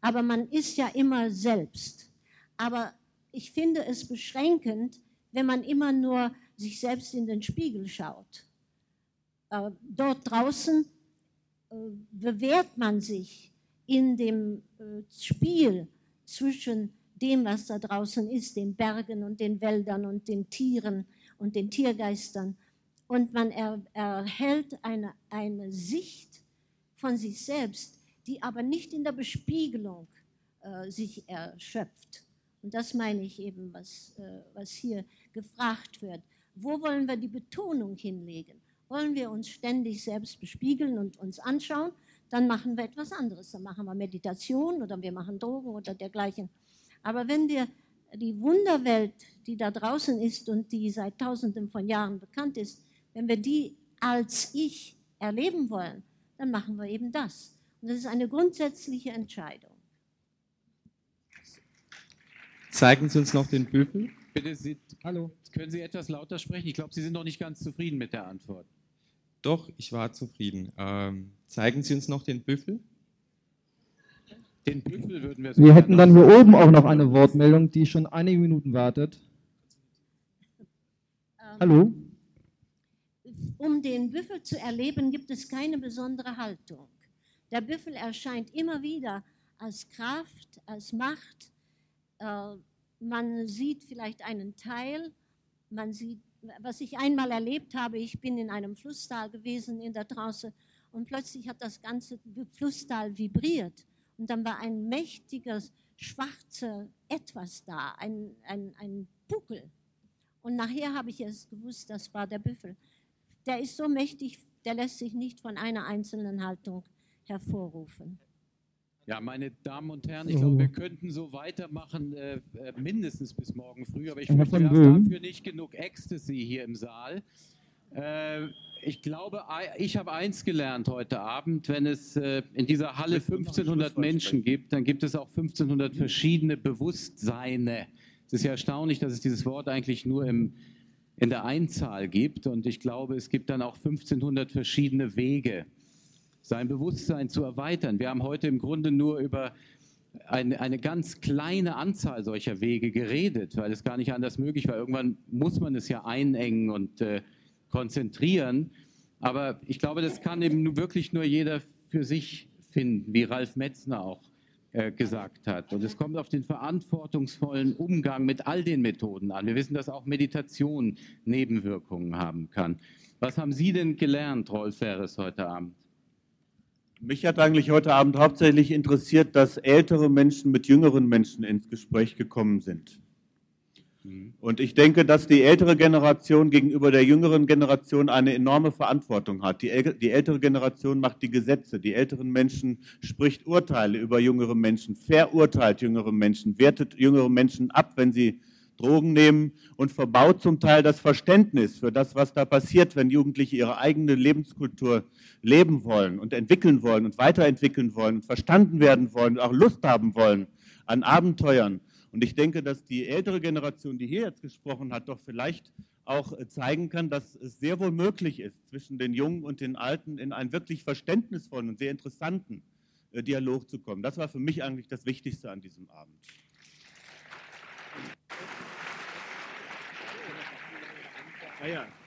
Aber man ist ja immer selbst. Aber ich finde es beschränkend, wenn man immer nur sich selbst in den Spiegel schaut. Äh, dort draußen äh, bewährt man sich in dem äh, Spiel zwischen dem, was da draußen ist, den Bergen und den Wäldern und den Tieren und den Tiergeistern. Und man er, erhält eine, eine Sicht von sich selbst, die aber nicht in der Bespiegelung äh, sich erschöpft. Und das meine ich eben, was, äh, was hier gefragt wird. Wo wollen wir die Betonung hinlegen? Wollen wir uns ständig selbst bespiegeln und uns anschauen? Dann machen wir etwas anderes. Dann machen wir Meditation oder wir machen Drogen oder dergleichen. Aber wenn wir die Wunderwelt, die da draußen ist und die seit Tausenden von Jahren bekannt ist, wenn wir die als Ich erleben wollen, dann machen wir eben das. Und das ist eine grundsätzliche Entscheidung. Zeigen Sie uns noch den Büffel. Bitte, Sie, Hallo. Können Sie etwas lauter sprechen? Ich glaube, Sie sind noch nicht ganz zufrieden mit der Antwort. Doch, ich war zufrieden. Ähm, zeigen Sie uns noch den Büffel. Den Büffel würden wir Wir hätten dann hier oben auch noch eine Wortmeldung, die schon einige Minuten wartet. Hallo? Um den Büffel zu erleben, gibt es keine besondere Haltung. Der Büffel erscheint immer wieder als Kraft, als Macht. Äh, man sieht vielleicht einen Teil, man sieht, was ich einmal erlebt habe, ich bin in einem Flusstal gewesen in der Trance und plötzlich hat das ganze Flusstal vibriert und dann war ein mächtiges, schwarzer Etwas da, ein, ein, ein Buckel. Und nachher habe ich es gewusst, das war der Büffel. Der ist so mächtig, der lässt sich nicht von einer einzelnen Haltung hervorrufen. Ja, meine Damen und Herren, ich glaube, wir könnten so weitermachen, äh, äh, mindestens bis morgen früh, aber ich fürchte, von wir haben dafür nicht genug Ecstasy hier im Saal. Äh, ich glaube, ich habe eins gelernt heute Abend, wenn es äh, in dieser Halle 1500 Menschen gibt, dann gibt es auch 1500 verschiedene Bewusstseine. Es ist ja erstaunlich, dass es dieses Wort eigentlich nur im, in der Einzahl gibt und ich glaube, es gibt dann auch 1500 verschiedene Wege sein Bewusstsein zu erweitern. Wir haben heute im Grunde nur über eine, eine ganz kleine Anzahl solcher Wege geredet, weil es gar nicht anders möglich war. Irgendwann muss man es ja einengen und äh, konzentrieren. Aber ich glaube, das kann eben wirklich nur jeder für sich finden, wie Ralf Metzner auch äh, gesagt hat. Und es kommt auf den verantwortungsvollen Umgang mit all den Methoden an. Wir wissen, dass auch Meditation Nebenwirkungen haben kann. Was haben Sie denn gelernt, Rolf Ferres, heute Abend? Mich hat eigentlich heute Abend hauptsächlich interessiert, dass ältere Menschen mit jüngeren Menschen ins Gespräch gekommen sind. Und ich denke, dass die ältere Generation gegenüber der jüngeren Generation eine enorme Verantwortung hat. Die, ältere Generation macht die Gesetze, die älteren Menschen spricht Urteile über jüngere Menschen, verurteilt jüngere Menschen, wertet jüngere Menschen ab, wenn sie Drogen nehmen und verbaut zum Teil das Verständnis für das, was da passiert, wenn Jugendliche ihre eigene Lebenskultur leben wollen und entwickeln wollen und weiterentwickeln wollen und verstanden werden wollen und auch Lust haben wollen an Abenteuern. Und ich denke, dass die ältere Generation, die hier jetzt gesprochen hat, doch vielleicht auch äh, zeigen kann, dass es sehr wohl möglich ist, zwischen den Jungen und den Alten in einen wirklich verständnisvollen und sehr interessanten äh, Dialog zu kommen. Das war für mich eigentlich das Wichtigste an diesem Abend. Ah ja.